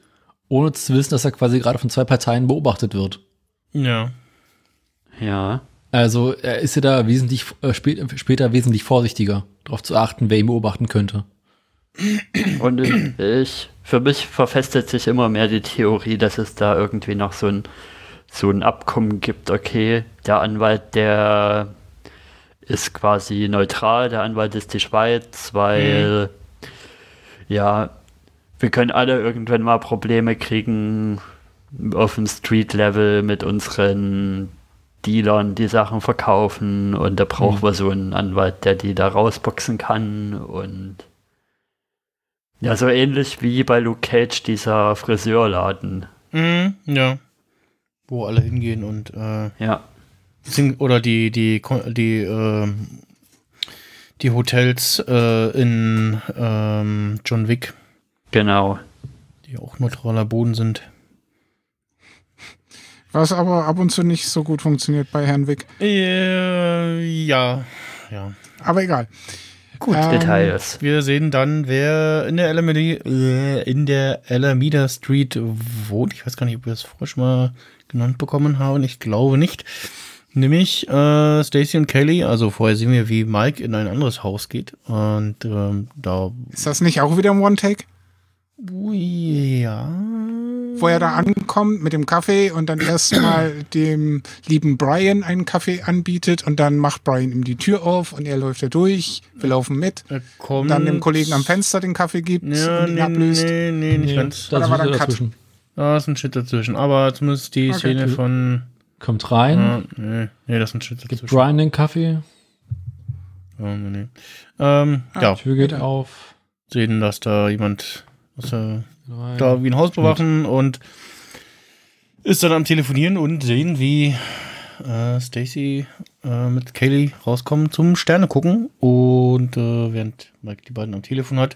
ohne zu wissen, dass er quasi gerade von zwei Parteien beobachtet wird.
Ja.
Ja.
Also er ist ja da wesentlich äh, spät, später wesentlich vorsichtiger, darauf zu achten, wer ihn beobachten könnte.
Und ich, für mich verfestigt sich immer mehr die Theorie, dass es da irgendwie noch so ein, so ein Abkommen gibt. Okay, der Anwalt, der ist quasi neutral, der Anwalt ist die Schweiz, weil, ja, wir können alle irgendwann mal Probleme kriegen auf dem Street-Level mit unseren Dealern, die Sachen verkaufen und da brauchen wir so einen Anwalt, der die da rausboxen kann und ja, so ähnlich wie bei Luke Cage dieser Friseurladen.
Mhm, ja. Wo alle hingehen und äh,
Ja,
Sing oder die, die, die, ähm, die Hotels äh, in ähm, John Wick,
genau.
die auch neutraler Boden sind.
Was aber ab und zu nicht so gut funktioniert bei Herrn Wick.
Äh, ja, ja.
Aber egal.
Gut.
Ähm,
Details.
Wir sehen dann, wer in der Alameda, äh, in der Alameda Street wohnt. Ich weiß gar nicht, ob wir das vorher schon mal genannt bekommen haben. Ich glaube nicht. Nämlich äh, Stacy und Kelly. Also vorher sehen wir, wie Mike in ein anderes Haus geht. Und ähm, da.
Ist das nicht auch wieder ein One-Take?
Ja.
Wo er da ankommt mit dem Kaffee und dann erstmal dem lieben Brian einen Kaffee anbietet und dann macht Brian ihm die Tür auf und er läuft da durch. Wir laufen mit.
Er kommt.
Dann dem Kollegen am Fenster den Kaffee gibt
Ja,
und ihn
nee,
ablöst.
nee, nee, nicht ganz.
Oder war
da
da ein Cut?
dazwischen.
Da ist ein Shit dazwischen. Aber zumindest die
Okay.
Szene von.
Kommt rein,
Ja, nee, nee, das ist ein Shit
gibt
dazwischen.
Brian den Kaffee,
Ja, nee, nee. Ähm,
Ah.
ja,
Tür geht auf.
sehen, dass da jemand er da wie ein Haus bewachen und ist dann am Telefonieren und sehen, wie äh, Stacy äh, mit Kaylee rauskommen zum Sterne gucken. Und äh, während Mike die beiden am Telefon hat,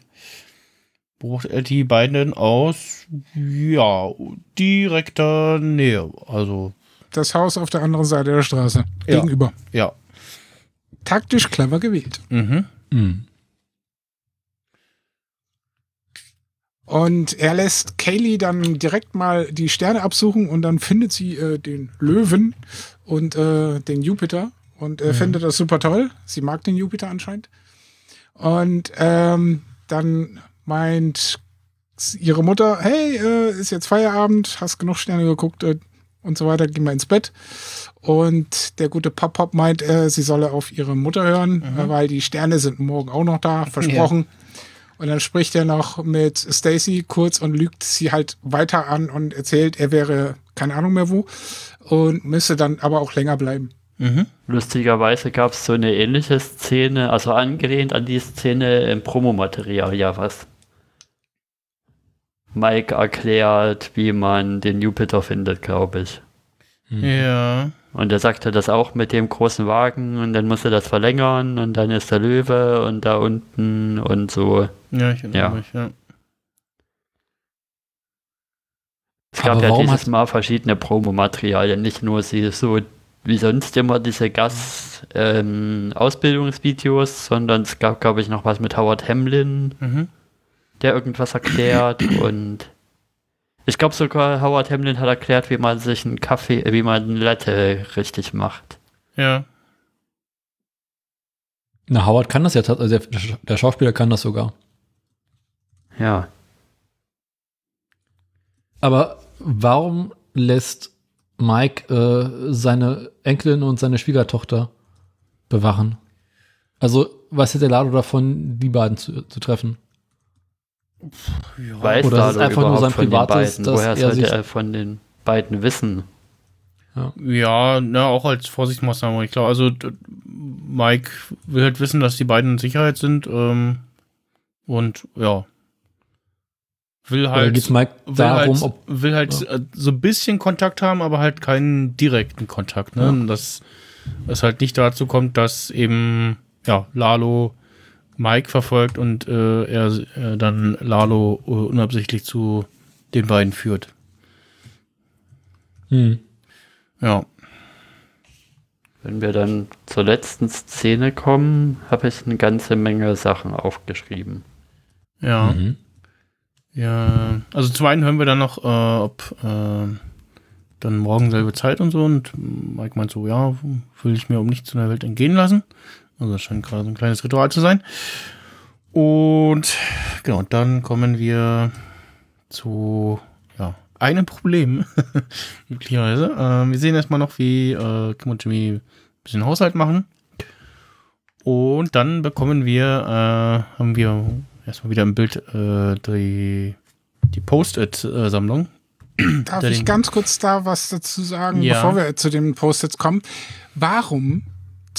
beobachtet er die beiden aus ja, direkter Nähe. Also,
Das Haus auf der anderen Seite der Straße.
Ja.
Gegenüber.
ja.
Taktisch clever gewählt.
Mhm.
Mhm.
Und er lässt Kaylee dann direkt mal die Sterne absuchen und dann findet sie äh, den Löwen und äh, den Jupiter und äh, findet das super toll. Sie mag den Jupiter anscheinend. Und ähm, dann meint ihre Mutter, hey, äh, ist jetzt Feierabend, hast genug Sterne geguckt äh, und so weiter, geh mal ins Bett. Und der gute Pop-Pop meint, äh, sie solle auf ihre Mutter hören, äh, weil die Sterne sind morgen auch noch da, [laughs] versprochen. Und dann spricht er noch mit Stacy kurz und lügt sie halt weiter an und erzählt, er wäre keine Ahnung mehr wo und müsste dann aber auch länger bleiben.
Mhm.
Lustigerweise gab es so eine ähnliche Szene, also angelehnt an die Szene im Promomaterial, ja was. Mike erklärt, wie man den Jupiter findet, glaube ich.
Ja.
Und er sagte das auch mit dem großen Wagen und dann musste das verlängern und dann ist der Löwe und da unten und so.
Ja, ich erinnere
Ja.
mich, ja.
Es gab
Aber
ja dieses Mal verschiedene Promomaterialien, nicht nur sie so wie sonst immer diese Gast-Ausbildungsvideos, sondern es gab, glaube ich, noch was mit Howard Hamlin,
Mhm.
der irgendwas erklärt und ich glaube sogar Howard Hamlin hat erklärt, wie man sich einen Kaffee, äh, wie man eine Latte richtig macht.
Ja.
Na, Howard kann das ja, also der, der Schauspieler kann das sogar.
Ja.
Aber warum lässt Mike äh, seine Enkelin und seine Schwiegertochter bewachen? Also, was hätte Lado davon, die beiden zu, zu treffen?
Weiß
Oder ist es
Dado
einfach nur
überhaupt
sein
von den
privates, dass
Woher
er
sollte er von den beiden wissen?
Ja, na, auch als Vorsichtsmaßnahme. Ich glaube, also Mike will halt wissen, dass die beiden in Sicherheit sind. Ähm, und ja. Will halt. will
darum,
halt,
ob
will halt äh, so ein bisschen Kontakt haben, aber halt keinen direkten Kontakt. Ne?
Ja.
Und Dass es halt nicht dazu kommt, dass eben ja, Lalo Mike verfolgt und äh, er äh, dann Lalo äh, unabsichtlich zu den beiden führt.
hm,
Ja.
Wenn wir dann zur letzten Szene kommen, habe ich eine ganze Menge Sachen aufgeschrieben.
Ja.
mhm.
Ja, also zum einen hören wir dann noch, äh, ob äh, dann morgen selbe Zeit und so und Mike meint so, ja, will ich mir um nichts in der Welt entgehen lassen. Also das scheint gerade so ein kleines Ritual zu sein. Und genau, dann kommen wir zu ja, einem Problem, [laughs] möglicherweise. Äh, wir sehen erstmal noch, wie äh, Kim und Jimmy ein bisschen Haushalt machen. Und dann bekommen wir, äh, haben wir erstmal wieder im Bild äh, die, die Post-it-Sammlung.
Darf ich ganz kurz da was dazu sagen,
Ja.
bevor wir zu den Post-its kommen? Warum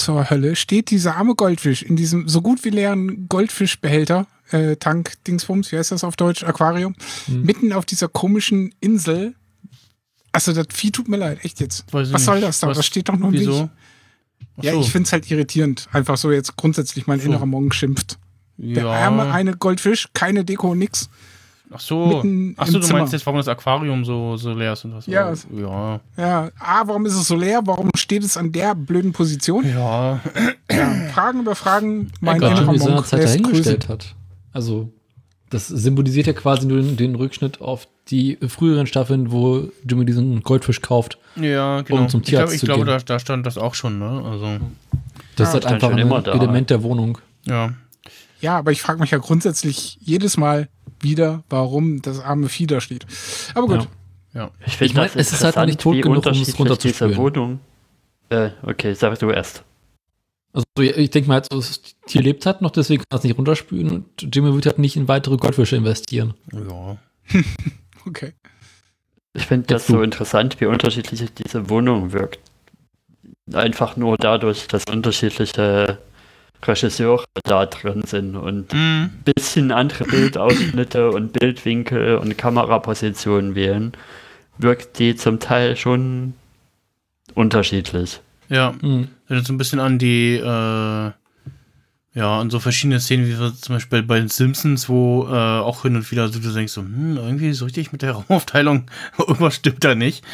zur Hölle steht dieser arme Goldfisch in diesem so gut wie leeren Goldfischbehälter, äh, Tank, Dingsbums, wie heißt das auf Deutsch, Aquarium,
Hm.
mitten auf dieser komischen Insel? Also das Vieh tut mir leid, echt jetzt.
Weiß
Was soll
nicht.
das da?
Was-
das steht doch noch
Wieso?
nicht.
Ach
Ja,
so.
ich finde es halt irritierend. Einfach so jetzt grundsätzlich mein
So.
innerer Monk schimpft. Der
ja.
arme eine Goldfisch, keine Deko, nix.
Ach so. Ach so, du
Zimmer.
meinst jetzt, warum das Aquarium so, so leer ist und was?
Ja.
Ja.
Ja, A, warum ist es so leer? Warum steht es an der blöden Position?
Ja.
Fragen über Fragen, mein innerer
Jimmy
Monk
seinerzeit
lässt
dahingestellt hat. Also, das symbolisiert ja quasi nur den, den Rückschnitt auf die früheren Staffeln, wo Jimmy diesen Goldfisch kauft.
Ja, genau.
zum
ich glaube,
Tierarzt
ich
zu
glaube da, da stand das auch schon, ne? Also,
Das
Ja,
ist halt einfach ein
immer da.
Element der Wohnung.
ja.
Ja, aber ich frage mich ja grundsätzlich jedes Mal wieder, warum das arme Vieh da steht. Aber gut,
Ja.
Ja.
Ich finde
Ich mein,
das
es ist halt noch nicht tot genug, um es runterzuspülen.
Wohnung. Äh, okay, sag du erst.
Also ich denke mal, halt, so, das Tier lebt halt noch, deswegen kann es nicht runterspülen und Jimmy wird halt nicht in weitere Goldfische investieren.
Ja. [laughs]
okay.
Ich finde das so interessant, wie unterschiedlich diese Wohnung wirkt. Einfach nur dadurch, dass unterschiedliche Regisseure da drin sind und
Mhm.
ein bisschen andere Bildausschnitte und Bildwinkel und Kamerapositionen wählen, wirkt die zum Teil schon unterschiedlich.
Ja.
Mhm.
Erinnert so ein bisschen an die, äh, ja, an so verschiedene Szenen, wie wir zum Beispiel bei den Simpsons, wo äh, auch hin und wieder so du denkst so, hm, irgendwie so richtig mit der [laughs] Raumaufteilung, [laughs] irgendwas stimmt da nicht.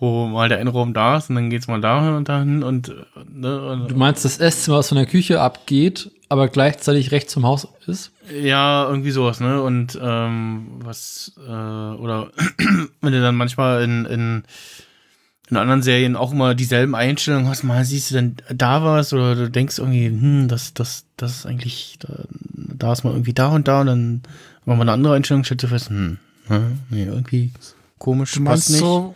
Wo mal der eine Raum da ist und dann geht's mal dahin und dahin und, äh, ne,
Du
und
meinst, das Esszimmer, was von der Küche abgeht, aber gleichzeitig rechts zum Haus ist?
ja, irgendwie sowas, ne? Und ähm, was, äh, oder [clears throat] wenn du dann manchmal in, in in anderen Serien auch immer dieselben Einstellungen hast, mal siehst du dann da was oder du denkst irgendwie, hm, das, das, das ist eigentlich, da, da ist mal irgendwie da und da und dann wenn man eine andere Einstellung stellst du fest, hm, nee, irgendwie komisch,
Du meinst
passt nicht.
so,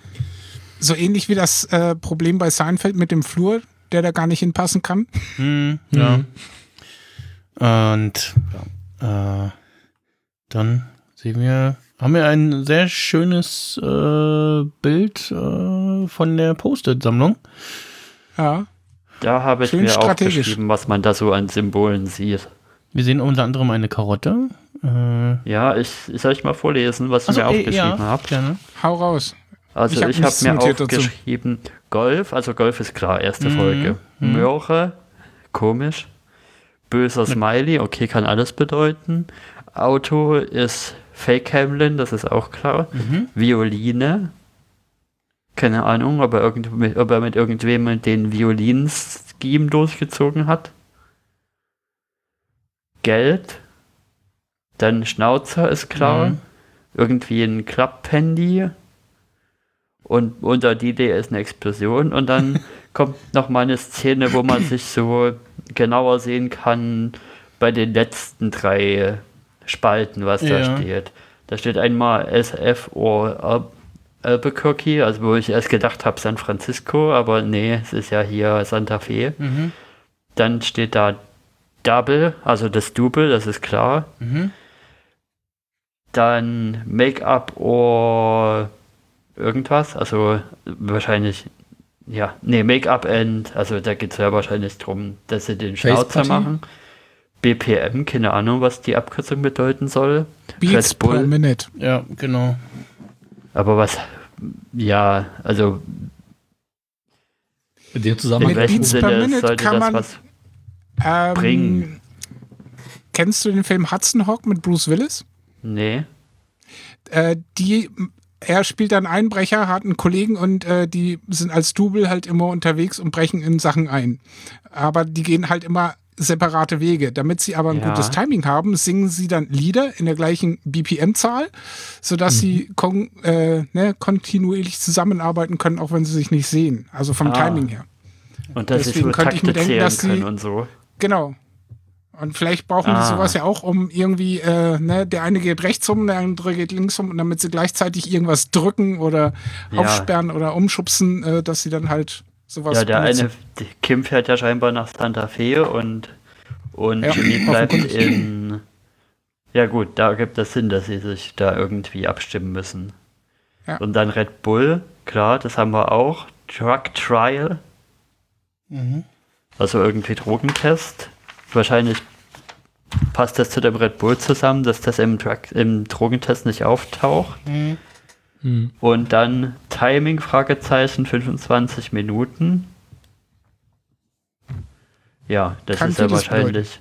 so ähnlich wie das äh, Problem bei Seinfeld mit dem Flur, der da gar nicht hinpassen kann?
Hm, ja. Und ja, äh, dann sehen wir, haben wir ein sehr schönes äh, Bild äh, von der Post-it-Sammlung.
Ja.
Da habe ich
Schön
mir
strategisch.
aufgeschrieben, was man da so an Symbolen sieht.
Wir sehen unter anderem eine Karotte. Äh,
Ja, ich, ich soll ich mal vorlesen, was ich
also,
mir
eh,
aufgeschrieben
ja,
habe.
gerne.
Hau raus.
Also
Ich hab
habe
nichts
mir
notiert dazu.
aufgeschrieben, Golf, also Golf ist klar, erste
Mhm,
Folge.
mhm.
Möhre, komisch. Böser Smiley, okay, kann alles bedeuten. Auto ist Fake Hamlin, das ist auch klar.
Mhm.
Violine, keine Ahnung, ob er, irgend, ob er mit irgendwem den Violin-Scheme durchgezogen hat. Geld, dann Schnauzer ist klar
Mhm.
irgendwie ein Klapphandy und unter die Idee ist eine Explosion und dann [laughs] kommt noch mal eine Szene, wo man sich so genauer sehen kann bei den letzten drei Spalten, was da
Ja.
steht. Da steht einmal SFO Al- Albuquerque, also wo ich erst gedacht habe San Francisco, aber nee, es ist ja hier Santa Fe.
Mhm.
Dann steht da Double, also das Double, das ist klar.
Mhm.
Dann Make-up or irgendwas. Also wahrscheinlich, ja, nee, Make-up-End. Also da geht es ja wahrscheinlich darum, dass sie den Schnauzer machen. BPM, keine Ahnung, was die Abkürzung bedeuten soll.
Beats
Red Bull.
per Minute.
Ja, genau.
Aber was, ja, also
In dem
in
Zusammenhang.
Mit
welchem
Beats per
Sinne
Minute
sollte
kann
das
man-
was
Ähm,
Bringen.
Kennst du den Film Hudson Hawk mit Bruce Willis?
Nee.
Äh, die, er spielt einen Einbrecher, hat einen Kollegen und äh, die sind als Double halt immer unterwegs und brechen in Sachen ein. Aber die gehen halt immer separate Wege. Damit sie aber ein
Ja.
gutes Timing haben, singen sie dann Lieder in der gleichen BPM-Zahl, sodass sie kon äh, ne, kontinuierlich zusammenarbeiten können, auch wenn sie sich nicht sehen. Also vom
Ah.
Timing her.
Und dass sie
Deswegen
so
könnte ich mir denken, dass sie-
so.
Genau. Und vielleicht brauchen
Ah.
die sowas ja auch, um irgendwie, äh, ne, der eine geht rechts rum, der andere geht links rum, und damit sie gleichzeitig irgendwas drücken oder
Ja.
aufsperren oder umschubsen, äh, dass sie dann halt sowas
Ja, der
benutzen.
eine, die Kim fährt ja scheinbar nach Santa Fe und, und
Ja,
Jimmy bleibt in. Ja, gut, da gibt es Sinn, dass sie sich da irgendwie abstimmen müssen.
Ja.
Und dann Red Bull, klar, das haben wir auch. Drug Trial,
Mhm.
also irgendwie Drogentest. Wahrscheinlich passt das zu dem Red Bull zusammen, dass das im, Drug, im Drogentest nicht auftaucht.
Mhm.
Hm.
Und dann Timing, Fragezeichen, 25 Minuten. Ja, das
Kann
ist ja wahrscheinlich,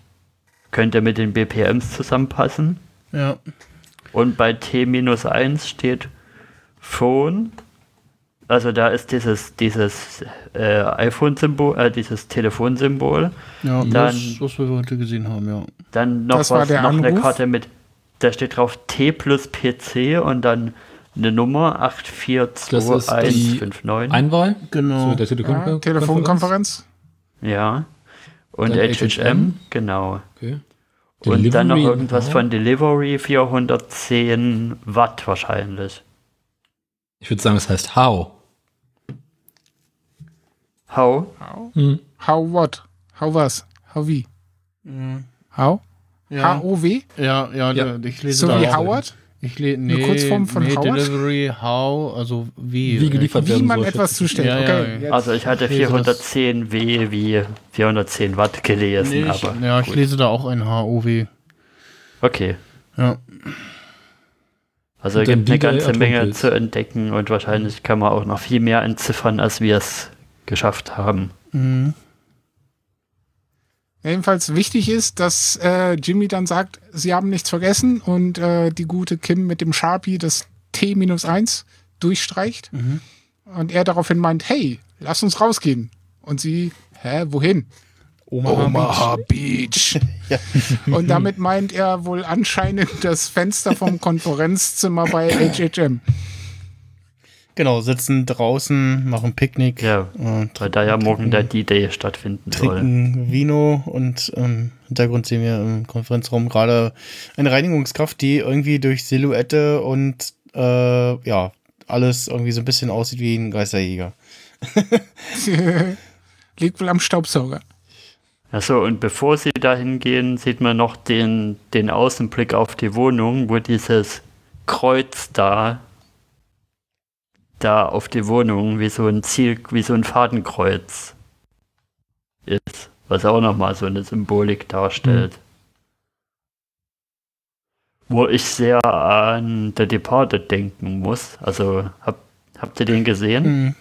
könnte mit den BPMs zusammenpassen.
Ja.
Und bei T-1 steht Phone. Also da ist dieses, dieses äh, iPhone-Symbol, äh, dieses Telefonsymbol.
Ja,
Dann-
das, was wir heute gesehen haben, ja.
Dann noch was, noch eine? Karte mit, da steht drauf T plus PC und dann eine Nummer
Das ist die
842159.
Einwahl.
Genau.
So, der
ja,
Telefonkonferenz.
Ja. Und
Dann
HHM,
HHM.
genau.
Okay.
Und dann noch irgendwas von Delivery, 410 Watt wahrscheinlich.
Ich würde sagen, es heißt How.
How?
Hm.
How what? How was? How wie?
Mhm.
How?
Ja,
H-O-W?
ja, ja,
Ja.
ich lese
So
da
wie
auch.
Howard?
Ich le nee,
Kurzform von
nee,
Howard?
Delivery, how, also wie.
Wie geliefert
Wie
werden
man
soll.
etwas zustellt.
Ja,
okay.
ja.
Also ich hatte
Ich lese das.
410 W wie 410 Watt gelesen,
Nee, ich,
aber
ja, ich
gut.
lese da auch ein HOW.
okay.
Ja.
Also es gibt eine ganze Menge zu entdecken und wahrscheinlich kann man auch noch viel mehr entziffern, als wir es geschafft haben.
Mhm.
Jedenfalls wichtig ist, dass äh, Jimmy dann sagt, sie haben nichts vergessen und äh, die gute Kim mit dem Sharpie das T-1 durchstreicht.
Mhm.
Und er daraufhin meint, hey, lass uns rausgehen. Und sie, hä, wohin?
Omaha,
Beach. [laughs] Und damit meint er wohl anscheinend das Fenster vom Konferenzzimmer bei [clears throat] HHM.
Genau, sitzen draußen, machen Picknick
Ja,
und
weil da ja morgen der D-Day stattfinden soll.
trinken Vino und im Hintergrund sehen wir im Konferenzraum gerade eine Reinigungskraft, die irgendwie durch Silhouette und äh, ja, alles irgendwie so ein bisschen aussieht wie ein Geisterjäger. [laughs]
Liegt wohl am Staubsauger.
Achso, und bevor sie da hingehen, sieht man noch den, den Außenblick auf die Wohnung, wo dieses Kreuz da, da auf die Wohnung, wie so ein Ziel, wie so ein Fadenkreuz ist, was auch nochmal so eine Symbolik darstellt. Wo ich sehr an The Departed denken muss. Also, hab, habt ihr den gesehen?
Mhm.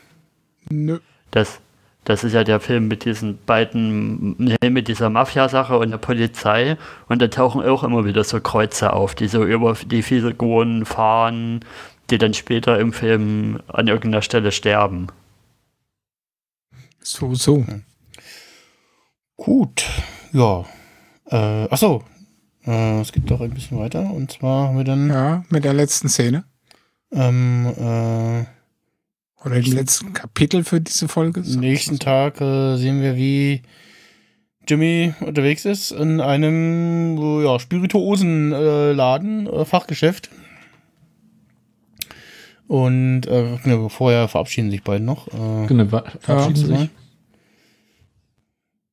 Nö.
Das, das ist ja der Film mit diesen beiden, mit dieser Mafia-Sache und der Polizei. Und da tauchen auch immer wieder so Kreuze auf, die so über die Figuren fahren, die dann später im Film an irgendeiner Stelle sterben.
So, so.
Gut, ja. Äh, achso, äh, es geht doch ein bisschen weiter. Und zwar haben wir dann
Ja, mit der letzten Szene.
am äh,
Oder dem letzten Kapitel für diese Folge.
nächsten Tag äh, sehen wir, wie Jimmy unterwegs ist in einem ja, Spirituosenladen, äh, Fachgeschäft. Und äh, ne, vorher verabschieden sich beide noch. Äh,
Genau, verabschieden
Ja.
sich.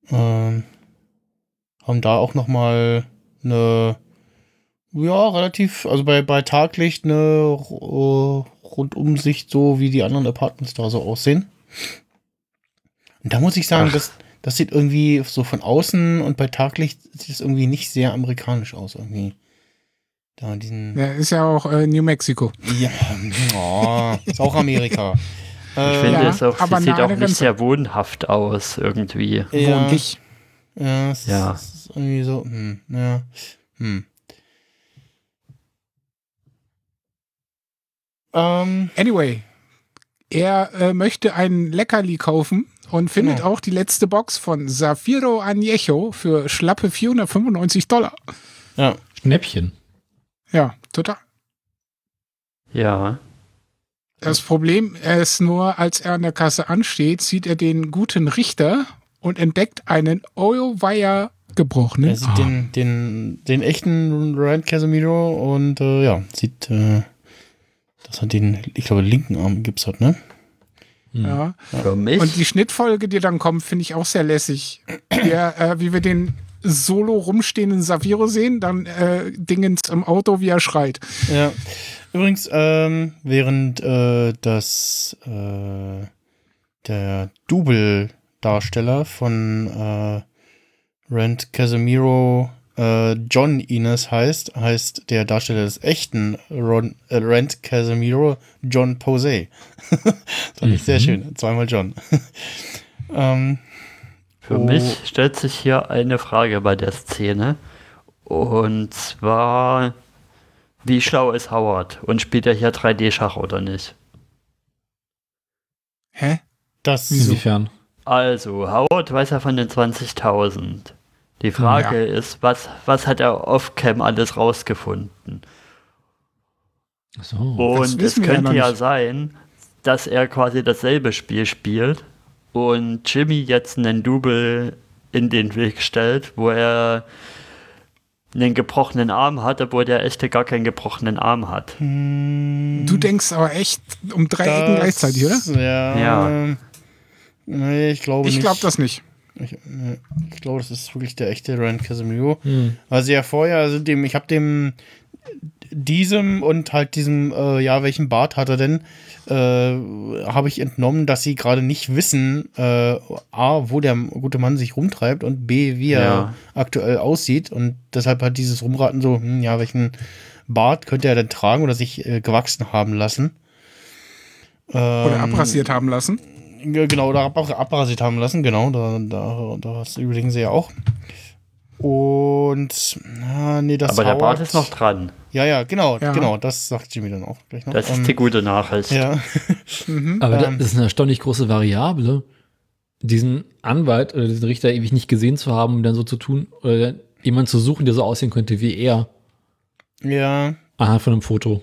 Ähm, haben da auch noch mal eine ja relativ also bei bei Taglicht eine ro- Rundumsicht, so wie die anderen Apartments da so aussehen. Und da muss ich sagen,
Ach.
das, das sieht irgendwie so von außen und bei Taglicht sieht es irgendwie nicht sehr amerikanisch aus, irgendwie. Da diesen.
Ja, ist ja auch äh, New Mexico.
Ja, oh, ist auch Amerika. [laughs]
Ich
Äh,
finde
Ja,
es auch,
aber
sie sieht auch nicht
Grenze.
sehr wohnhaft aus irgendwie.
ja,
Wohnlich.
ja, es
Ja.
Ist, ist irgendwie so, hm, ja, hm. Ähm,
Anyway, er äh, möchte ein Leckerli kaufen und findet
Genau.
auch die letzte Box von Zafiro Añejo für schlappe 495 Dollar.
ja,
Schnäppchen.
Ja, total.
Ja.
Das Problem ist nur, als er an der Kasse ansteht, sieht er den guten Richter und entdeckt einen Oil-Wire gebrochenen
er sieht
Arm.
den, den, den echten Ryan Casemiro und äh, ja, sieht, äh, dass er den, ich glaube, linken Arm gibt's hat, ne?
Ja.
Für mich.
Und die Schnittfolge, die dann kommt, finde ich auch sehr lässig. Der, äh, wie wir den solo rumstehenden Saviro sehen, dann äh, Dingens im Auto, wie er schreit.
Ja. Übrigens, ähm, während äh, das äh, der Double-Darsteller von äh, Rand Casemiro äh, John Ines heißt, heißt der Darsteller des echten Ron, äh, Rand Casemiro John Posey. [laughs] Fand ich sehr schön. Zweimal John. [laughs] ähm,
Für
Oh.
mich stellt sich hier eine Frage bei der Szene. Und zwar, wie schlau ist Howard? Und spielt er hier 3D-Schach oder nicht?
Hä?
das
Inwiefern?
Also, Howard weiß ja von den 20.000. Die Frage ist, was, was hat er off-cam alles rausgefunden?
So.
Und es
ja
könnte ja
nicht.
sein, dass er quasi dasselbe Spiel spielt und Jimmy jetzt einen Double in den Weg stellt, wo er einen gebrochenen Arm hat, obwohl der echte gar keinen gebrochenen Arm hat.
Du denkst aber echt um drei Ecken gleichzeitig, oder?
Ja.
Ja.
Nee, ich glaube
Ich
nicht.
glaube das nicht.
Ich, ich glaube, das ist wirklich der echte Rand Casemiro.
Hm.
Also ja vorher, also dem, ich habe dem diesem und halt diesem, äh, ja, welchen Bart hat er denn, äh, habe ich entnommen, dass sie gerade nicht wissen, äh, A, wo der gute Mann sich rumtreibt und B, wie er
Ja.
aktuell aussieht und deshalb hat dieses Rumraten so, hm, ja, welchen Bart könnte er denn tragen oder sich äh, gewachsen haben lassen.
Oder
Ähm,
abrasiert haben lassen.
ja, Genau, oder ab, abrasiert haben lassen, genau, da, da, das überlegen sie ja auch. Und, na, nee, das
Aber der Bart
Howard-
ist noch dran.
Ja, ja, genau,
Ja.
genau, das sagt Jimmy dann auch gleich noch.
Das ist
Ähm,
die gute Nachricht.
Ja, [laughs]
Mhm.
Aber
Ähm.
das ist eine erstaunlich große Variable, diesen Anwalt oder diesen Richter ewig nicht gesehen zu haben, um dann so zu tun, oder jemanden zu suchen, der so aussehen könnte wie er,
ja,
anhand von einem Foto.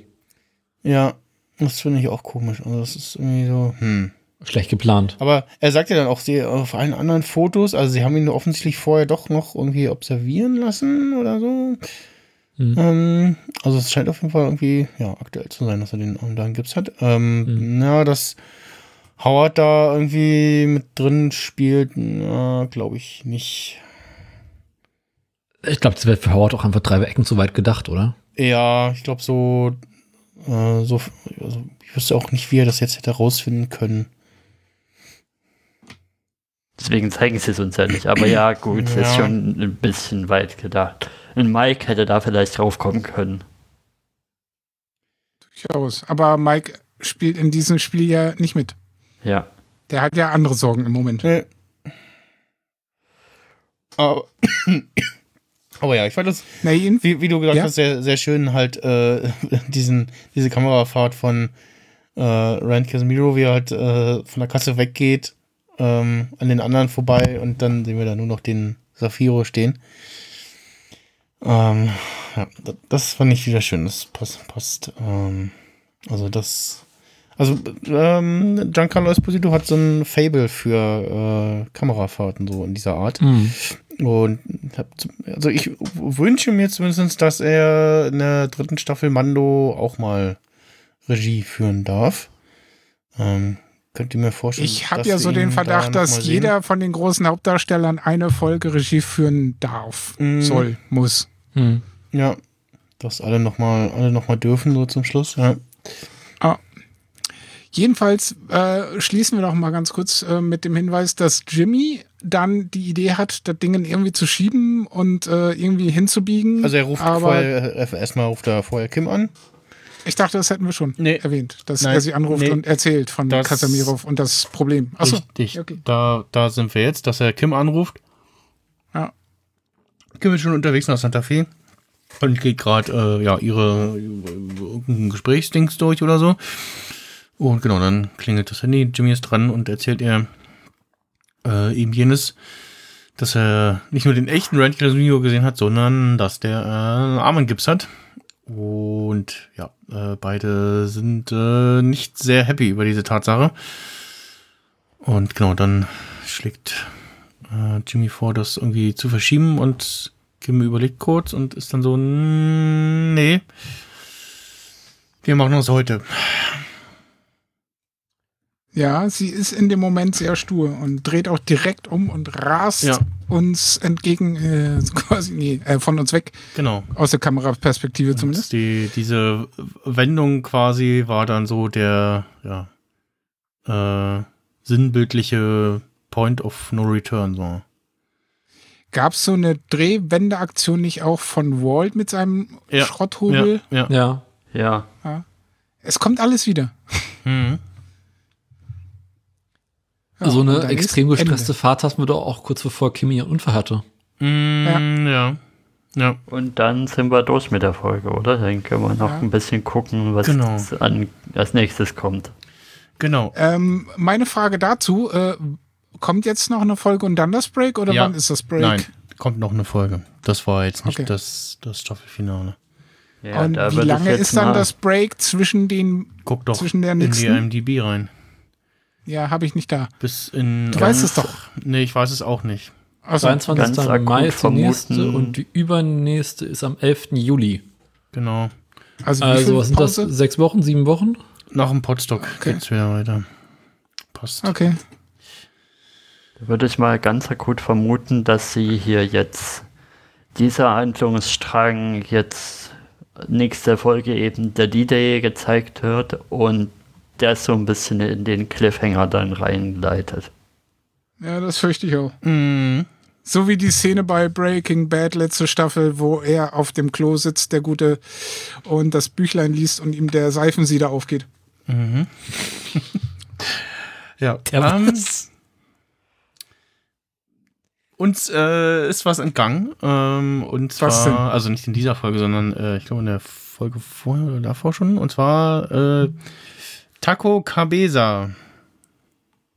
ja, das finde ich auch komisch. Also, das ist irgendwie so, hm.
Schlecht geplant.
Aber er sagt ja dann auch, sie auf allen anderen Fotos, also sie haben ihn offensichtlich vorher doch noch irgendwie observieren lassen oder so.
Mhm.
Ähm, also es scheint auf jeden Fall irgendwie, ja, aktuell zu sein, dass er den Arm da in Gips hat. Ähm, Ja, dass Howard da irgendwie mit drin spielt, glaube ich nicht.
Ich glaube, das wäre für Howard auch einfach drei Ecken zu weit gedacht, oder?
Ja, ich glaube so, äh, so, also ich wüsste auch nicht, wie er das jetzt hätte rausfinden können.
Deswegen zeigen sie es uns ja nicht. Aber ja, gut, es ist
Ja.
schon ein bisschen weit gedacht. Und Mike hätte da vielleicht drauf kommen können.
Durchaus. Aber Mike spielt in diesem Spiel ja nicht mit.
Ja.
Der hat ja andere Sorgen im Moment.
Nee. Aber, [coughs] aber ja, ich fand das, wie, wie du gesagt
Ja.
hast, sehr, sehr schön halt äh, [laughs] diesen, diese Kamerafahrt von äh, Rand Casemiro, wie er halt äh, von der Kasse weggeht, ähm, an den anderen vorbei und dann sehen wir da nur noch den Safiro stehen. Ähm, ja, das, fand ich wieder schön. Das passt. passt ähm, also das. Also ähm, Giancarlo Esposito hat so ein Fable für äh, Kamerafahrten so in dieser Art.
Mhm.
Und hab, also ich wünsche mir zumindest, dass er in der dritten Staffel Mando auch mal Regie führen darf. Ähm, könnt ihr mir vorstellen?
ich habe ja so den
da
Verdacht, dass jeder von den großen Hauptdarstellern eine Folge Regie führen darf,
Mhm.
soll, muss.
Mhm.
Ja, dass alle nochmal alle noch mal dürfen, so zum Schluss. Ja.
Jedenfalls äh, schließen wir noch mal ganz kurz äh, mit dem Hinweis, dass Jimmy dann die Idee hat, das Ding irgendwie zu schieben und äh, irgendwie hinzubiegen.
Also er ruft
aber
vorher, äh, erstmal ruft er vorher Kim an.
Ich dachte, das hätten wir schon
Nee.
erwähnt, dass
Nein.
er sie anruft
Nee.
und erzählt von
Das-
Kasamirov und das Problem. Achso,
Richtig.
okay.
Da, da sind wir jetzt, dass er Kim anruft.
Ja.
Kim ist schon unterwegs nach Santa Fe und geht gerade äh, ja, ihre, irgendein Gesprächsdings durch oder so. Und genau, dann klingelt das Handy, Jimmy ist dran und erzählt ihr äh, ihm jenes, dass er nicht nur den echten Randy Casino gesehen hat, sondern dass der äh, einen Armengips hat. Und ja, äh, beide sind äh, nicht sehr happy über diese Tatsache. Und genau, dann schlägt äh, Jimmy vor, das irgendwie zu verschieben und Kim überlegt kurz und ist dann so, "Mm, nee, wir machen das heute.
Ja, sie ist in dem Moment sehr stur und dreht auch direkt um und rast
Ja.
uns entgegen, äh, [laughs] quasi, nee, äh, von uns weg,
Genau.
aus der Kameraperspektive zumindest.
Die, diese Wendung quasi war dann so der, ja, äh, sinnbildliche Point of No Return, so.
Gab es so eine Drehwendeaktion nicht auch von Walt mit seinem
Ja.
Schrotthobel?
Ja, ja.
Ja.
Ja.
Es kommt alles wieder.
Mhm.
Ja,
so eine extrem
ist Ende.
gestresste Fahrt hatten wir doch auch kurz bevor Kimi ihren Unfall hatte.
Mm, ja. ja.
Und dann sind wir durch mit der Folge, oder? Dann können wir noch
Ja.
ein bisschen gucken, was
Genau.
an, als nächstes kommt.
Genau.
Ähm, meine Frage dazu, äh, kommt jetzt noch eine Folge und dann das Break oder
Ja.
wann ist das Break?
Nein, kommt noch eine Folge. Das war jetzt nicht
Okay.
das, das Staffelfinale.
Ja,
und
da
wie lange ist dann
mal-
das Break zwischen den,
Guck doch
zwischen der
in die
nächsten?
IMDb rein.
Ja, habe ich nicht da.
Bis in.
Du weißt es doch.
Nee, ich weiß es auch nicht.
Also,
23.
ganz akut
Mai ist die nächste
vermuten.
und die übernächste ist am 11. Juli.
Genau.
also,
Also was sind das? Sechs Wochen, sieben Wochen?
Nach dem Potstock
Okay.
geht's wieder weiter. Passt.
Okay.
Da würde ich mal ganz akut vermuten, dass sie hier jetzt dieser Handlungsstrang jetzt nächste Folge eben der D-Day gezeigt wird und der so ein bisschen in den Cliffhanger dann reinleitet.
Ja, das fürchte ich auch.
Mhm.
So wie die Szene bei Breaking Bad letzte Staffel, wo er auf dem Klo sitzt, der Gute, und das Büchlein liest und ihm der Seifensieder aufgeht.
Mhm. [laughs] ja.
Der
ähm,
was?
uns äh, ist was entgangen. Ähm, und zwar,
Was denn?
also nicht in dieser Folge, sondern äh, ich glaube in der Folge vorher oder davor schon. Und zwar äh, Taco Cabeza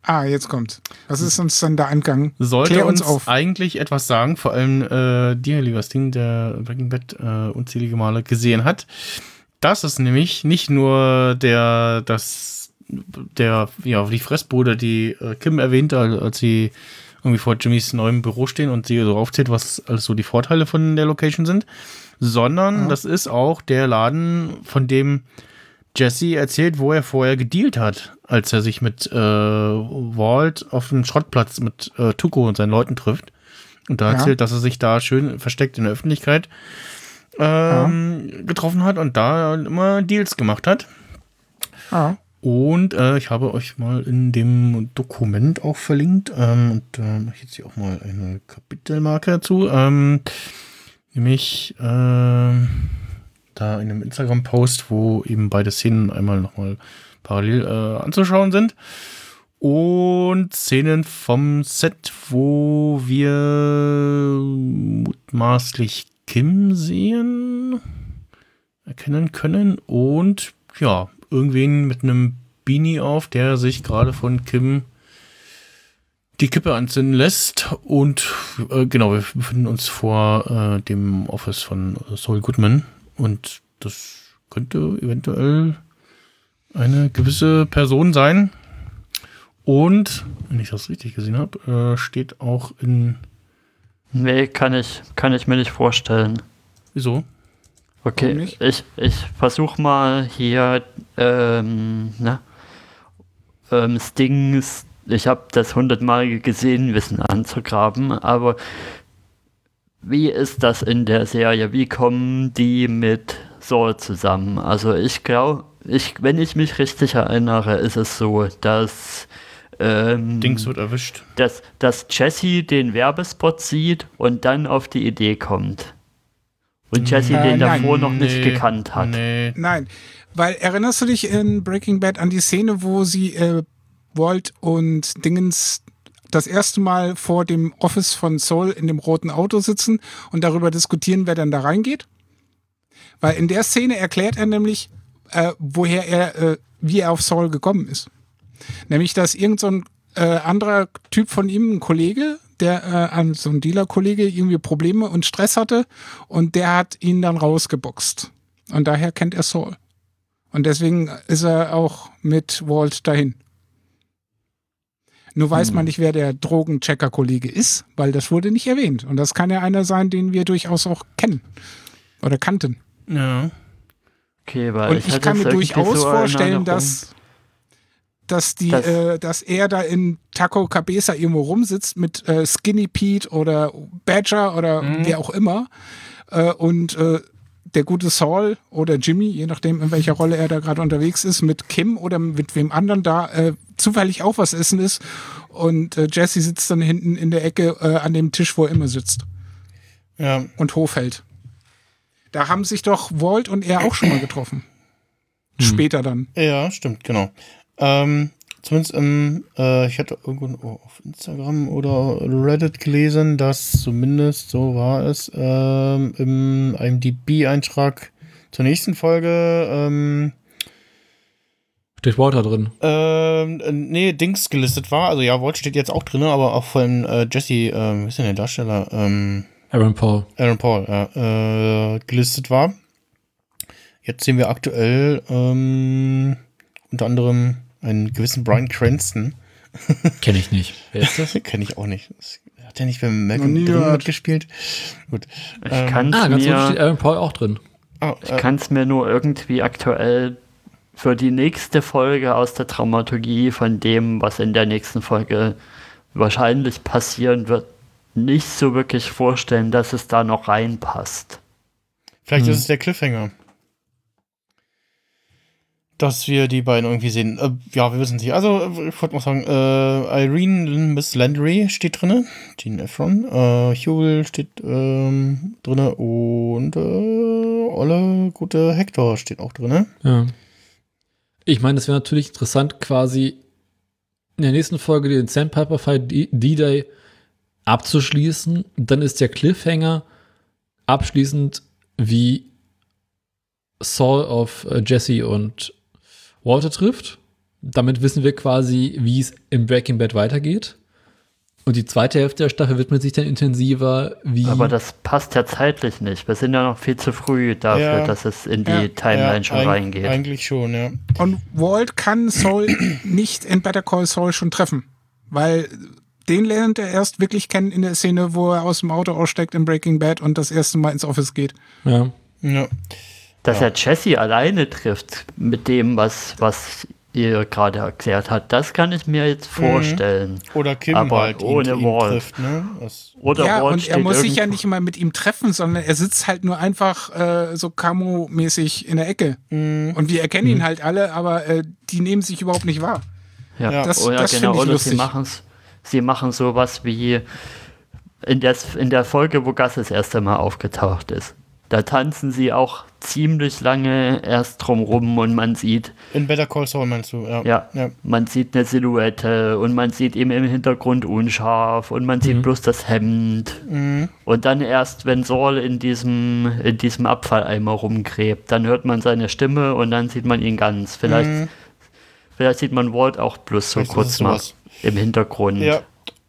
Ah, jetzt kommt. Was ist uns dann da angegangen?
sollte
Klär
uns,
uns auf.
eigentlich etwas sagen, vor allem äh, dir, lieber Sting, der Breaking Bad äh, unzählige Male gesehen hat. Das ist nämlich nicht nur der, das, der, ja, die Fressbude, die äh, Kim erwähnte, als sie irgendwie vor Jimmys neuem Büro stehen und sie so aufzählt, was alles so die Vorteile von der Location sind, sondern
Ja.
das ist auch der Laden, von dem Jesse erzählt, wo er vorher gedealt hat, als er sich mit äh, Walt auf dem Schrottplatz mit äh, Tuko und seinen Leuten trifft. Und da
Ja.
erzählt, dass er sich da schön versteckt in der Öffentlichkeit ähm, getroffen hat und da immer Deals gemacht hat.
Ah,
Und äh, ich habe euch mal in dem Dokument auch verlinkt. Ähm, und da mache ich jetzt hier auch mal eine Kapitelmarke dazu. Ähm, nämlich ähm, da in einem Instagram-Post, wo eben beide Szenen einmal nochmal parallel äh, anzuschauen sind. Und Szenen vom Set, wo wir mutmaßlich Kim sehen, erkennen können. Und ja, irgendwen mit einem Beanie auf, der sich gerade von Kim die Kippe anzünden lässt. Und äh, genau, wir befinden uns vor äh, dem Office von Saul Goodman. Und das könnte eventuell eine gewisse Person sein. Und, wenn ich das richtig gesehen habe, äh, steht auch in.
Nee, kann ich, kann ich mir nicht vorstellen.
Wieso?
Okay, ich, ich versuche mal hier, ähm, na, ähm, Stings, ich habe das hundertmal gesehen, Wissen anzugraben, aber wie ist das in der Serie? Wie kommen die mit Saul zusammen? Also ich glaube, ich, wenn ich mich richtig erinnere, ist es so, dass ähm,
Dings wird erwischt.
dass, dass Jesse den Werbespot sieht und dann auf die Idee kommt. Und Jesse
Äh,
den
nein.
davor noch nicht
Nee,
gekannt hat.
Nee.
Nein, weil erinnerst du dich in Breaking Bad an die Szene, wo sie äh, Walt und Dingens das erste Mal vor dem Office von Soul in dem roten Auto sitzen und darüber diskutieren, wer dann da reingeht? Weil in der Szene erklärt er nämlich, äh, woher er, äh, wie er auf Soul gekommen ist. Nämlich, dass irgend so ein äh, anderer Typ von ihm, ein Kollege, der äh, so ein Dealer-Kollege irgendwie Probleme und Stress hatte und der hat ihn dann rausgeboxt. Und daher kennt er Saul. Und deswegen ist er auch mit Walt dahin. Nur weiß man nicht, wer der Drogenchecker-Kollege ist, weil das wurde nicht erwähnt. Und das kann ja einer sein, den wir durchaus auch kennen. Oder kannten.
Ja.
Okay, weil
Und ich,
hatte
kann mir durchaus
so
vorstellen, dass, dass, die,
Das-
äh, dass er da in Taco Cabeza irgendwo rumsitzt mit äh, Skinny Pete oder Badger oder wer auch immer. Äh, und äh, der gute Saul oder Jimmy, je nachdem, in welcher Rolle er da gerade unterwegs ist, mit Kim oder mit wem anderen da äh, zufällig auch was essen ist. Und äh, Jesse sitzt dann hinten in der Ecke äh, an dem Tisch, wo er immer sitzt
Ja.
und Hof hält. Da haben sich doch Walt und er auch schon mal getroffen. Später dann.
Ja, stimmt, genau. Ähm, zumindest im, äh, ich hatte irgendwo auf Instagram oder Reddit gelesen, dass zumindest, so war es, ähm, im IMDb-Eintrag zur nächsten Folge, ähm,
Steht Walter drin.
ähm, äh, nee, Dings gelistet war. Also ja, Walt steht jetzt auch drin, aber auch von äh, Jesse, ähm, wie ist denn der Darsteller? Ähm,
Aaron Paul.
Aaron Paul, ja, äh, gelistet war. Jetzt sehen wir aktuell ähm, unter anderem einen gewissen Brian Cranston. [laughs]
Kenne ich nicht. Wer ist das? [laughs]
Kenne ich auch nicht. Hat er nicht bei Malcolm
nie
drin mitgespielt? Gut.
Ich
Ähm,
kann es
ah, ganz unten steht
mir,
Aaron Paul auch drin.
Ah,
ich
äh,
kann's mir nur irgendwie aktuell für die nächste Folge aus der Dramaturgie von dem, was in der nächsten Folge wahrscheinlich passieren wird, nicht so wirklich vorstellen, dass es da noch reinpasst.
vielleicht
Hm.
ist es der Cliffhanger. Dass wir die beiden irgendwie sehen. Äh, ja, wir wissen es nicht. Also, äh, ich wollte mal sagen, äh, Irene Miss Landry steht drinne. Gene Efron. Äh, Huel steht ähm, drinne. Und äh, Olle, gute Hector steht auch drinne.
Ja. Ich meine, es wäre natürlich interessant, quasi in der nächsten Folge den Sandpiper Fight D-Day abzuschließen. Dann ist der Cliffhanger abschließend, wie Saul auf äh, Jesse und Walter trifft. Damit wissen wir quasi, wie es im Breaking Bad weitergeht. Und die zweite Hälfte der Staffel widmet sich dann intensiver, wie.
Aber das passt ja zeitlich nicht. Wir sind ja noch viel zu früh dafür,
Ja.
dass es in die
Ja.
Timeline
Ja,
schon
eig-
reingeht.
Eigentlich schon, ja.
Und Walt kann Saul [clears throat] nicht in Better Call Saul schon treffen. Weil den lernt er erst wirklich kennen in der Szene, wo er aus dem Auto aussteigt in Breaking Bad und das erste Mal ins Office geht.
ja.
ja.
Dass er Jesse alleine trifft mit dem, was, was ihr gerade erklärt hat, das kann ich mir jetzt vorstellen.
Oder Kim
Aber
halt ihn,
ohne
ihn
Walt.
trifft, ne? Das,
Oder
ja,
Walt
und er muss sich ja nicht mal mit ihm treffen, sondern er sitzt halt nur einfach äh, so Camo-mäßig in der Ecke.
mh,
Und wir erkennen ihn halt alle, aber äh, die nehmen sich überhaupt nicht wahr.
Ja,
Ja.
Das,
oder
das
genau,
finde ich
oder
lustig.
sie machen's, sie machen sowas wie in der, in der Folge, wo Gus das erste Mal aufgetaucht ist. Da tanzen sie auch ziemlich lange erst drumrum und man sieht,
in Better Call Saul meinst du, ja.
ja,
Ja.
man sieht eine Silhouette und man sieht ihm im Hintergrund unscharf und man sieht bloß das Hemd.
Mhm.
Und dann erst, wenn Saul in diesem, in diesem Abfalleimer rumgräbt, dann hört man seine Stimme und dann sieht man ihn ganz. Vielleicht,
Mhm.
vielleicht sieht man Walt auch bloß so
Vielleicht
kurz mal im Hintergrund.
Ja.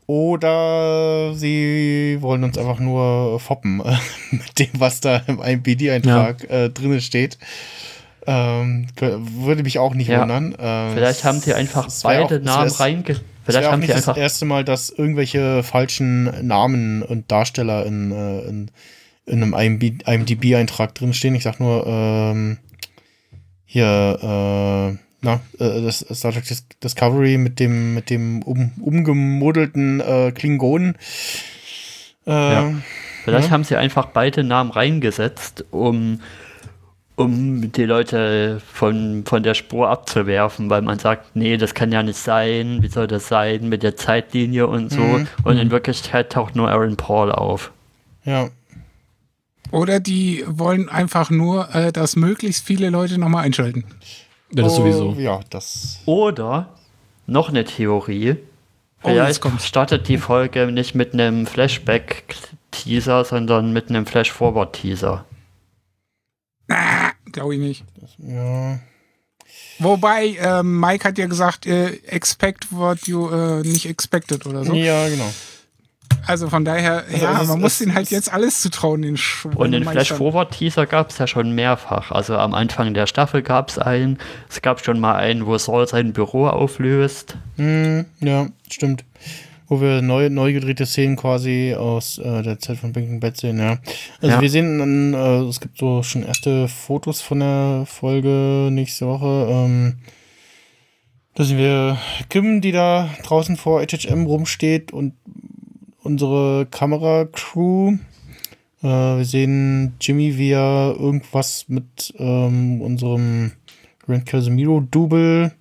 Oder sie wollen uns einfach nur foppen äh, [laughs] mit dem, was da im IMPD-Eintrag äh, drin steht. Ähm, würde mich auch nicht
Ja.
wundern. Ähm,
Vielleicht haben sie einfach beide
auch-
Namen
wär-
reinge...
Es
Vielleicht
auch
haben
nicht das erste Mal, dass irgendwelche falschen Namen und Darsteller in, äh, in, in einem IMDb-Eintrag drinstehen. Ich sag nur, ähm, hier, äh, na, äh, das Star Trek Dis Discovery mit dem, mit dem um, umgemodelten äh, Klingonen. Äh,
Ja. Vielleicht
Ja.
haben sie einfach beide Namen reingesetzt, um, um die Leute von, von der Spur abzuwerfen, weil man sagt, nee, das kann ja nicht sein, wie soll das sein mit der Zeitlinie und so.
Mhm.
Und in Wirklichkeit taucht nur Aaron Paul auf.
Ja.
Oder die wollen einfach nur, äh, dass möglichst viele Leute nochmal einschalten.
Ja, das
Oh,
sowieso.
Ja, das.
Oder noch eine Theorie.
Oh,
Vielleicht
kommt's.
startet die Folge nicht mit einem Flashback-Teaser, sondern mit einem Flash-Forward-Teaser.
Ah, Glaube ich nicht.
Ja.
Wobei, ähm, Mike hat ja gesagt, äh, expect what you äh, nicht expected oder so.
Ja, genau.
Also von daher,
Also
ja, man muss denen halt jetzt alles zutrauen, den
Und den
Schweinemeistern.
Flash-Forward-Teaser gab es ja schon mehrfach. Also am Anfang der Staffel gab es einen. Es gab schon mal einen, wo Saul sein Büro auflöst.
Hm, ja, stimmt. Wo wir neu, neu gedrehte Szenen quasi aus äh, der Zeit von Breaking Bad sehen, ja. Also
Ja.
wir sehen, dann, äh, es gibt so schon erste Fotos von der Folge nächste Woche. Ähm, da sehen wir Kim, die da draußen vor HHM rumsteht und unsere Kameracrew. Äh, wir sehen Jimmy, wie er irgendwas mit ähm, unserem Grand Casemiro-Double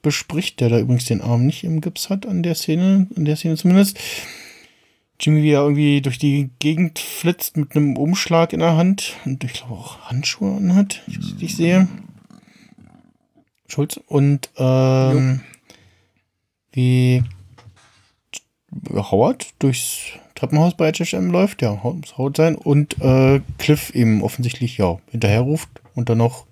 bespricht, der da übrigens den Arm nicht im Gips hat an der Szene, in der Szene zumindest. Jimmy, wie er irgendwie durch die Gegend flitzt mit einem Umschlag in der Hand und ich glaube auch Handschuhe anhat, ich sehe. Schulz. Und ähm, wie Howard durchs Treppenhaus bei HHM läuft, ja, muss Howard sein, und äh, Cliff eben offensichtlich, ja, hinterher ruft und dann noch,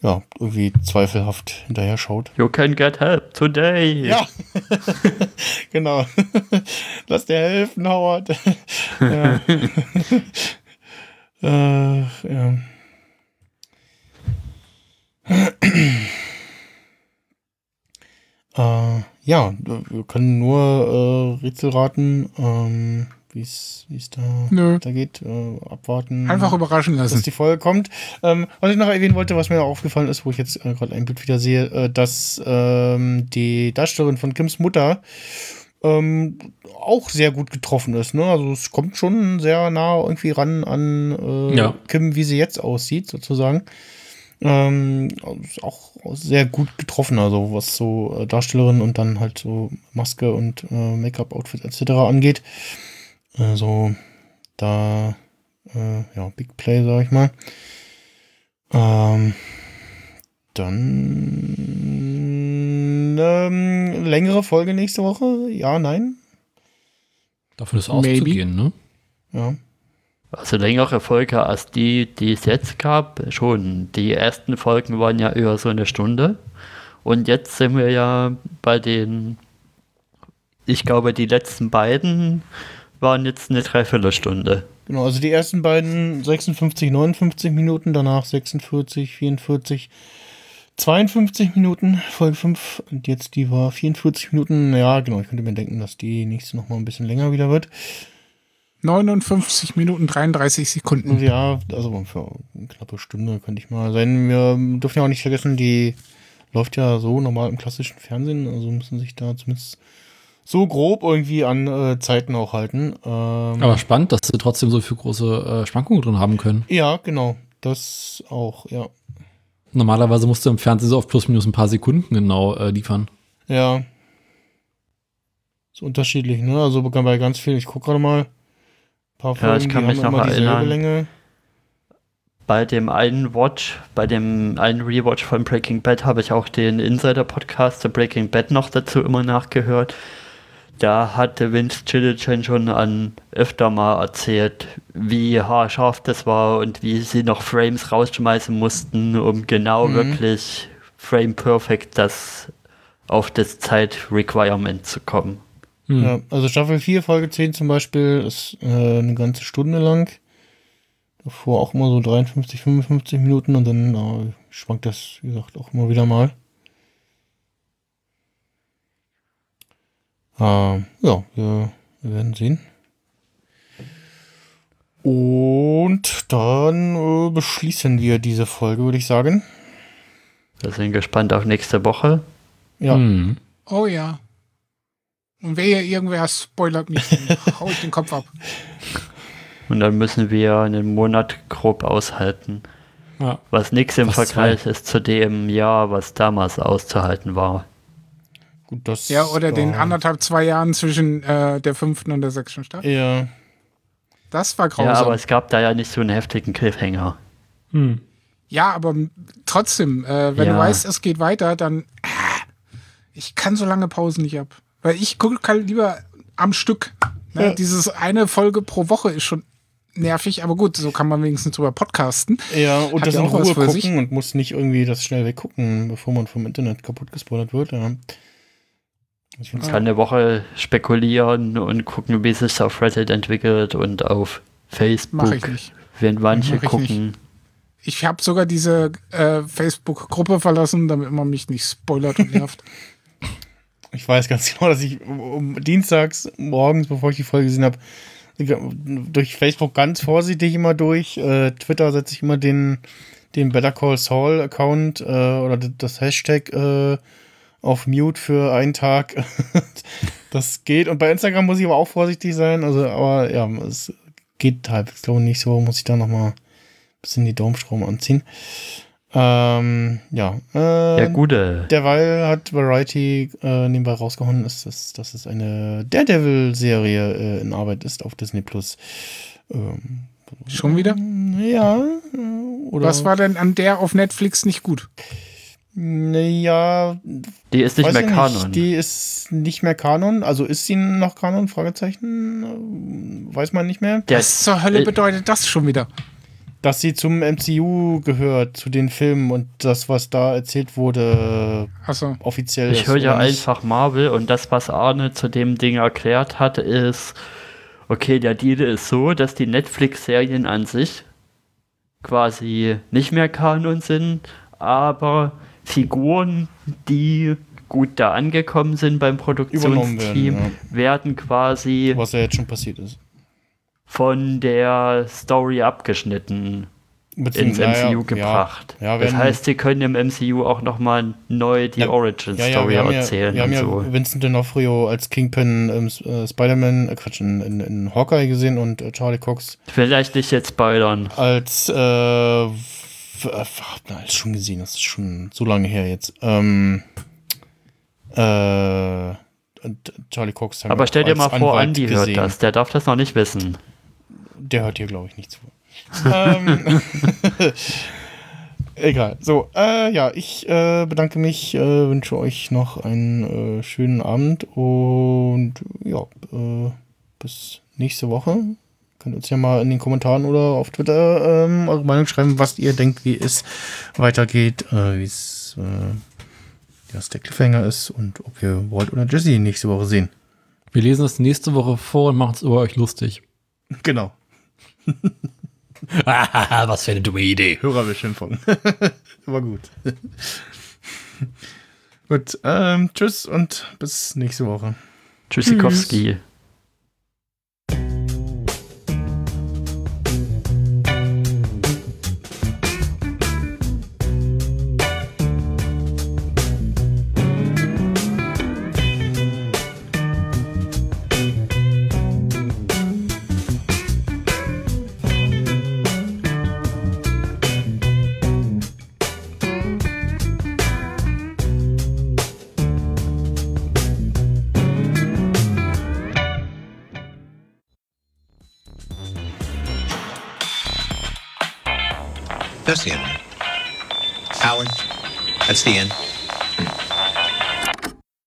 ja, irgendwie zweifelhaft hinterher schaut.
You can get help today.
Ja, [laughs] genau. [laughs] Lass dir helfen, Howard. [laughs] ja. äh, ja. [clears throat] äh, ja, wir können nur äh, Rätsel raten, ähm, wie es da
Nö.
weitergeht. Äh, abwarten
Einfach überraschen
dass
lassen.
die Folge kommt. Ähm, was ich noch erwähnen wollte, was mir aufgefallen ist, wo ich jetzt äh, gerade ein Bild wieder sehe, äh, dass ähm, die Darstellerin von Kims Mutter ähm, auch sehr gut getroffen ist. Ne? Also es kommt schon sehr nah irgendwie ran an äh,
Ja.
Kim, wie sie jetzt aussieht, sozusagen. Ähm, also auch sehr gut getroffen, also was so äh, Darstellerin und dann halt so Maske und äh, Make-up-Outfit etc. angeht. Also da äh, ja, Big Play, sag ich mal. Ähm, dann ähm, längere Folge nächste Woche? Ja, nein?
Davon ist
Maybe.
auszugehen, ne?
Ja.
Also längere Folge als die, die es jetzt gab, schon. Die ersten Folgen waren ja über so eine Stunde. Und jetzt sind wir ja bei den, ich glaube, die letzten beiden waren jetzt eine Dreiviertelstunde.
Genau, also die ersten beiden 56, 59 Minuten, danach 46, 44, 52 Minuten, Folge 5 und jetzt die war 44 Minuten. Ja, genau, ich könnte mir denken, dass die nächste noch mal ein bisschen länger wieder wird.
59 Minuten 33 Sekunden.
Ja, also für eine knappe Stunde könnte ich mal sein. Wir dürfen ja auch nicht vergessen, die läuft ja so normal im klassischen Fernsehen, also müssen sich da zumindest so grob irgendwie an äh, Zeiten auch halten. Ähm,
Aber spannend, dass sie trotzdem so viel große äh, Schwankungen drin haben können.
ja, genau, das auch, ja.
Normalerweise musst du im Fernsehen so auf plus minus ein paar Sekunden genau äh, liefern.
Ja. Ist unterschiedlich, ne? Also bei ganz vielen, ich gucke gerade mal. Paar
Ja, ich
Folgen,
kann mich noch erinnern.
Länge.
Bei dem einen Watch, bei dem einen Rewatch von Breaking Bad habe ich auch den Insider-Podcast zu Breaking Bad noch dazu immer nachgehört. Da hatte Vince Gilligan schon an öfter mal erzählt, wie haarscharf das war und wie sie noch Frames rausschmeißen mussten, um genau
Mhm.
wirklich Frame Perfect das auf das Zeit-Requirement zu kommen.
Hm.
Ja, also Staffel 4, Folge 10 zum Beispiel ist äh, eine ganze Stunde lang. Davor auch immer so 53, 55 Minuten und dann äh, schwankt das, wie gesagt, auch immer wieder mal. Ähm, ja, wir, wir werden sehen. Und dann äh, beschließen wir diese Folge, würde ich sagen.
Wir sind gespannt auf nächste Woche.
Ja.
Hm.
Oh ja. Und wer hier irgendwer spoilert mich, dann hau ich den Kopf ab.
Und dann müssen wir einen Monat grob aushalten.
Ja.
Was nix im Vergleich ist zu dem Jahr, was damals auszuhalten war.
Gut, das.
Ja, oder den
ja.
anderthalb, zwei Jahren zwischen äh, der fünften und der sechsten Staffel.
Ja.
Das war grausam.
Ja,
Ja,
aber
aber,
es gab da ja nicht so einen heftigen Cliffhanger.
Hm.
m- trotzdem, äh, wenn
Ja.
du weißt, es geht weiter, dann äh, ich kann so lange Pausen nicht ab. Weil ich gucke halt lieber am Stück. Ne?
Ja.
Dieses eine Folge pro Woche ist schon nervig, aber gut, so kann man wenigstens drüber podcasten.
Ja, und
Hat
das
ja
in Ruhe
für
gucken
sich.
und muss nicht irgendwie das schnell weggucken, bevor man vom Internet kaputt gespoilert wird. Ja. Ich
Ja.
Kann eine Woche spekulieren und gucken, wie sich auf Reddit entwickelt und auf Facebook,
ich nicht.
wenn manche
Mach ich
gucken.
Ich habe sogar diese äh, Facebook-Gruppe verlassen, damit man mich nicht spoilert und [laughs] nervt.
Ich weiß ganz [laughs] genau, dass ich um- dienstags morgens, bevor ich die Folge gesehen habe, durch Facebook ganz vorsichtig immer durch. Äh, Twitter setze ich immer den, den Better Call Saul Account äh, oder das Hashtag äh, auf Mute für einen Tag. [laughs] das geht. Und bei Instagram muss ich aber auch vorsichtig sein. Also, aber ja, es geht halbwegs, nicht so. Muss ich da nochmal ein bisschen die Daumenstrom anziehen. Ähm, ja. Äh,
Ja, gute.
Derweil hat Variety äh, nebenbei rausgehauen, ist, dass, dass es eine Daredevil-Serie äh, in Arbeit ist auf Disney Plus. Ähm,
Schon wieder?
ja. äh, Oder,
Was war denn an der auf Netflix nicht gut?
Naja,
Die ist nicht mehr
ich
Kanon.
Die ist nicht mehr Kanon. Also ist sie noch Kanon? Fragezeichen. Ähm, Weiß man nicht mehr.
Der,
Was zur Hölle
äh,
bedeutet das schon wieder?
Dass sie zum MCU gehört, zu den Filmen und das, was da erzählt wurde,
Achso.
offiziell
ich höre ja einfach Marvel und das, was Arne zu dem Ding erklärt hat, ist, okay, der Deal ist so, dass die Netflix-Serien an sich quasi nicht mehr Kanon sind, aber Figuren, die gut da angekommen sind beim Produktionsteam,
werden,
werden quasi
Was ja jetzt schon passiert ist.
Von der Story abgeschnitten ins
Beziehungsweise,
MCU
ja,
gebracht.
Ja,
das
wenn-
heißt, sie können im MCU auch nochmal neu die
Ja,
Origin-Story erzählen
Ja, wir haben ja
so.
Vincent D'Onofrio als Kingpin im äh, Spider-Man, äh, Quatsch, in, in, in Hawkeye gesehen und äh, Charlie Cox
Vielleicht nicht jetzt spoilern.
als, äh, äh, na, ist schon gesehen, das ist schon so lange her jetzt. Ähm, äh, Charlie Cox
Aber stell dir mal vor,
Anwalt
Andy
gesehen.
hört das. Der darf das noch nicht wissen.
Der hört hier, glaube ich, nicht zu. ähm, [laughs] Egal. So, äh, ja, ich äh, bedanke mich, äh, wünsche euch noch einen äh, schönen Abend und ja, äh, bis nächste Woche. Könnt uns ja mal in den Kommentaren oder auf Twitter ähm, eure Meinung schreiben, was ihr denkt, wie es weitergeht, äh, wie es ja, der Cliffhanger ist und ob wir Walt oder Jesse nächste Woche sehen.
Wir lesen das nächste Woche vor und machen es über euch lustig.
Genau.
Was für eine dumme Idee.
Hörerbeschimpfung. [laughs] War gut. gut, ähm, tschüss und bis nächste Woche.
Tschüssikowski.
That's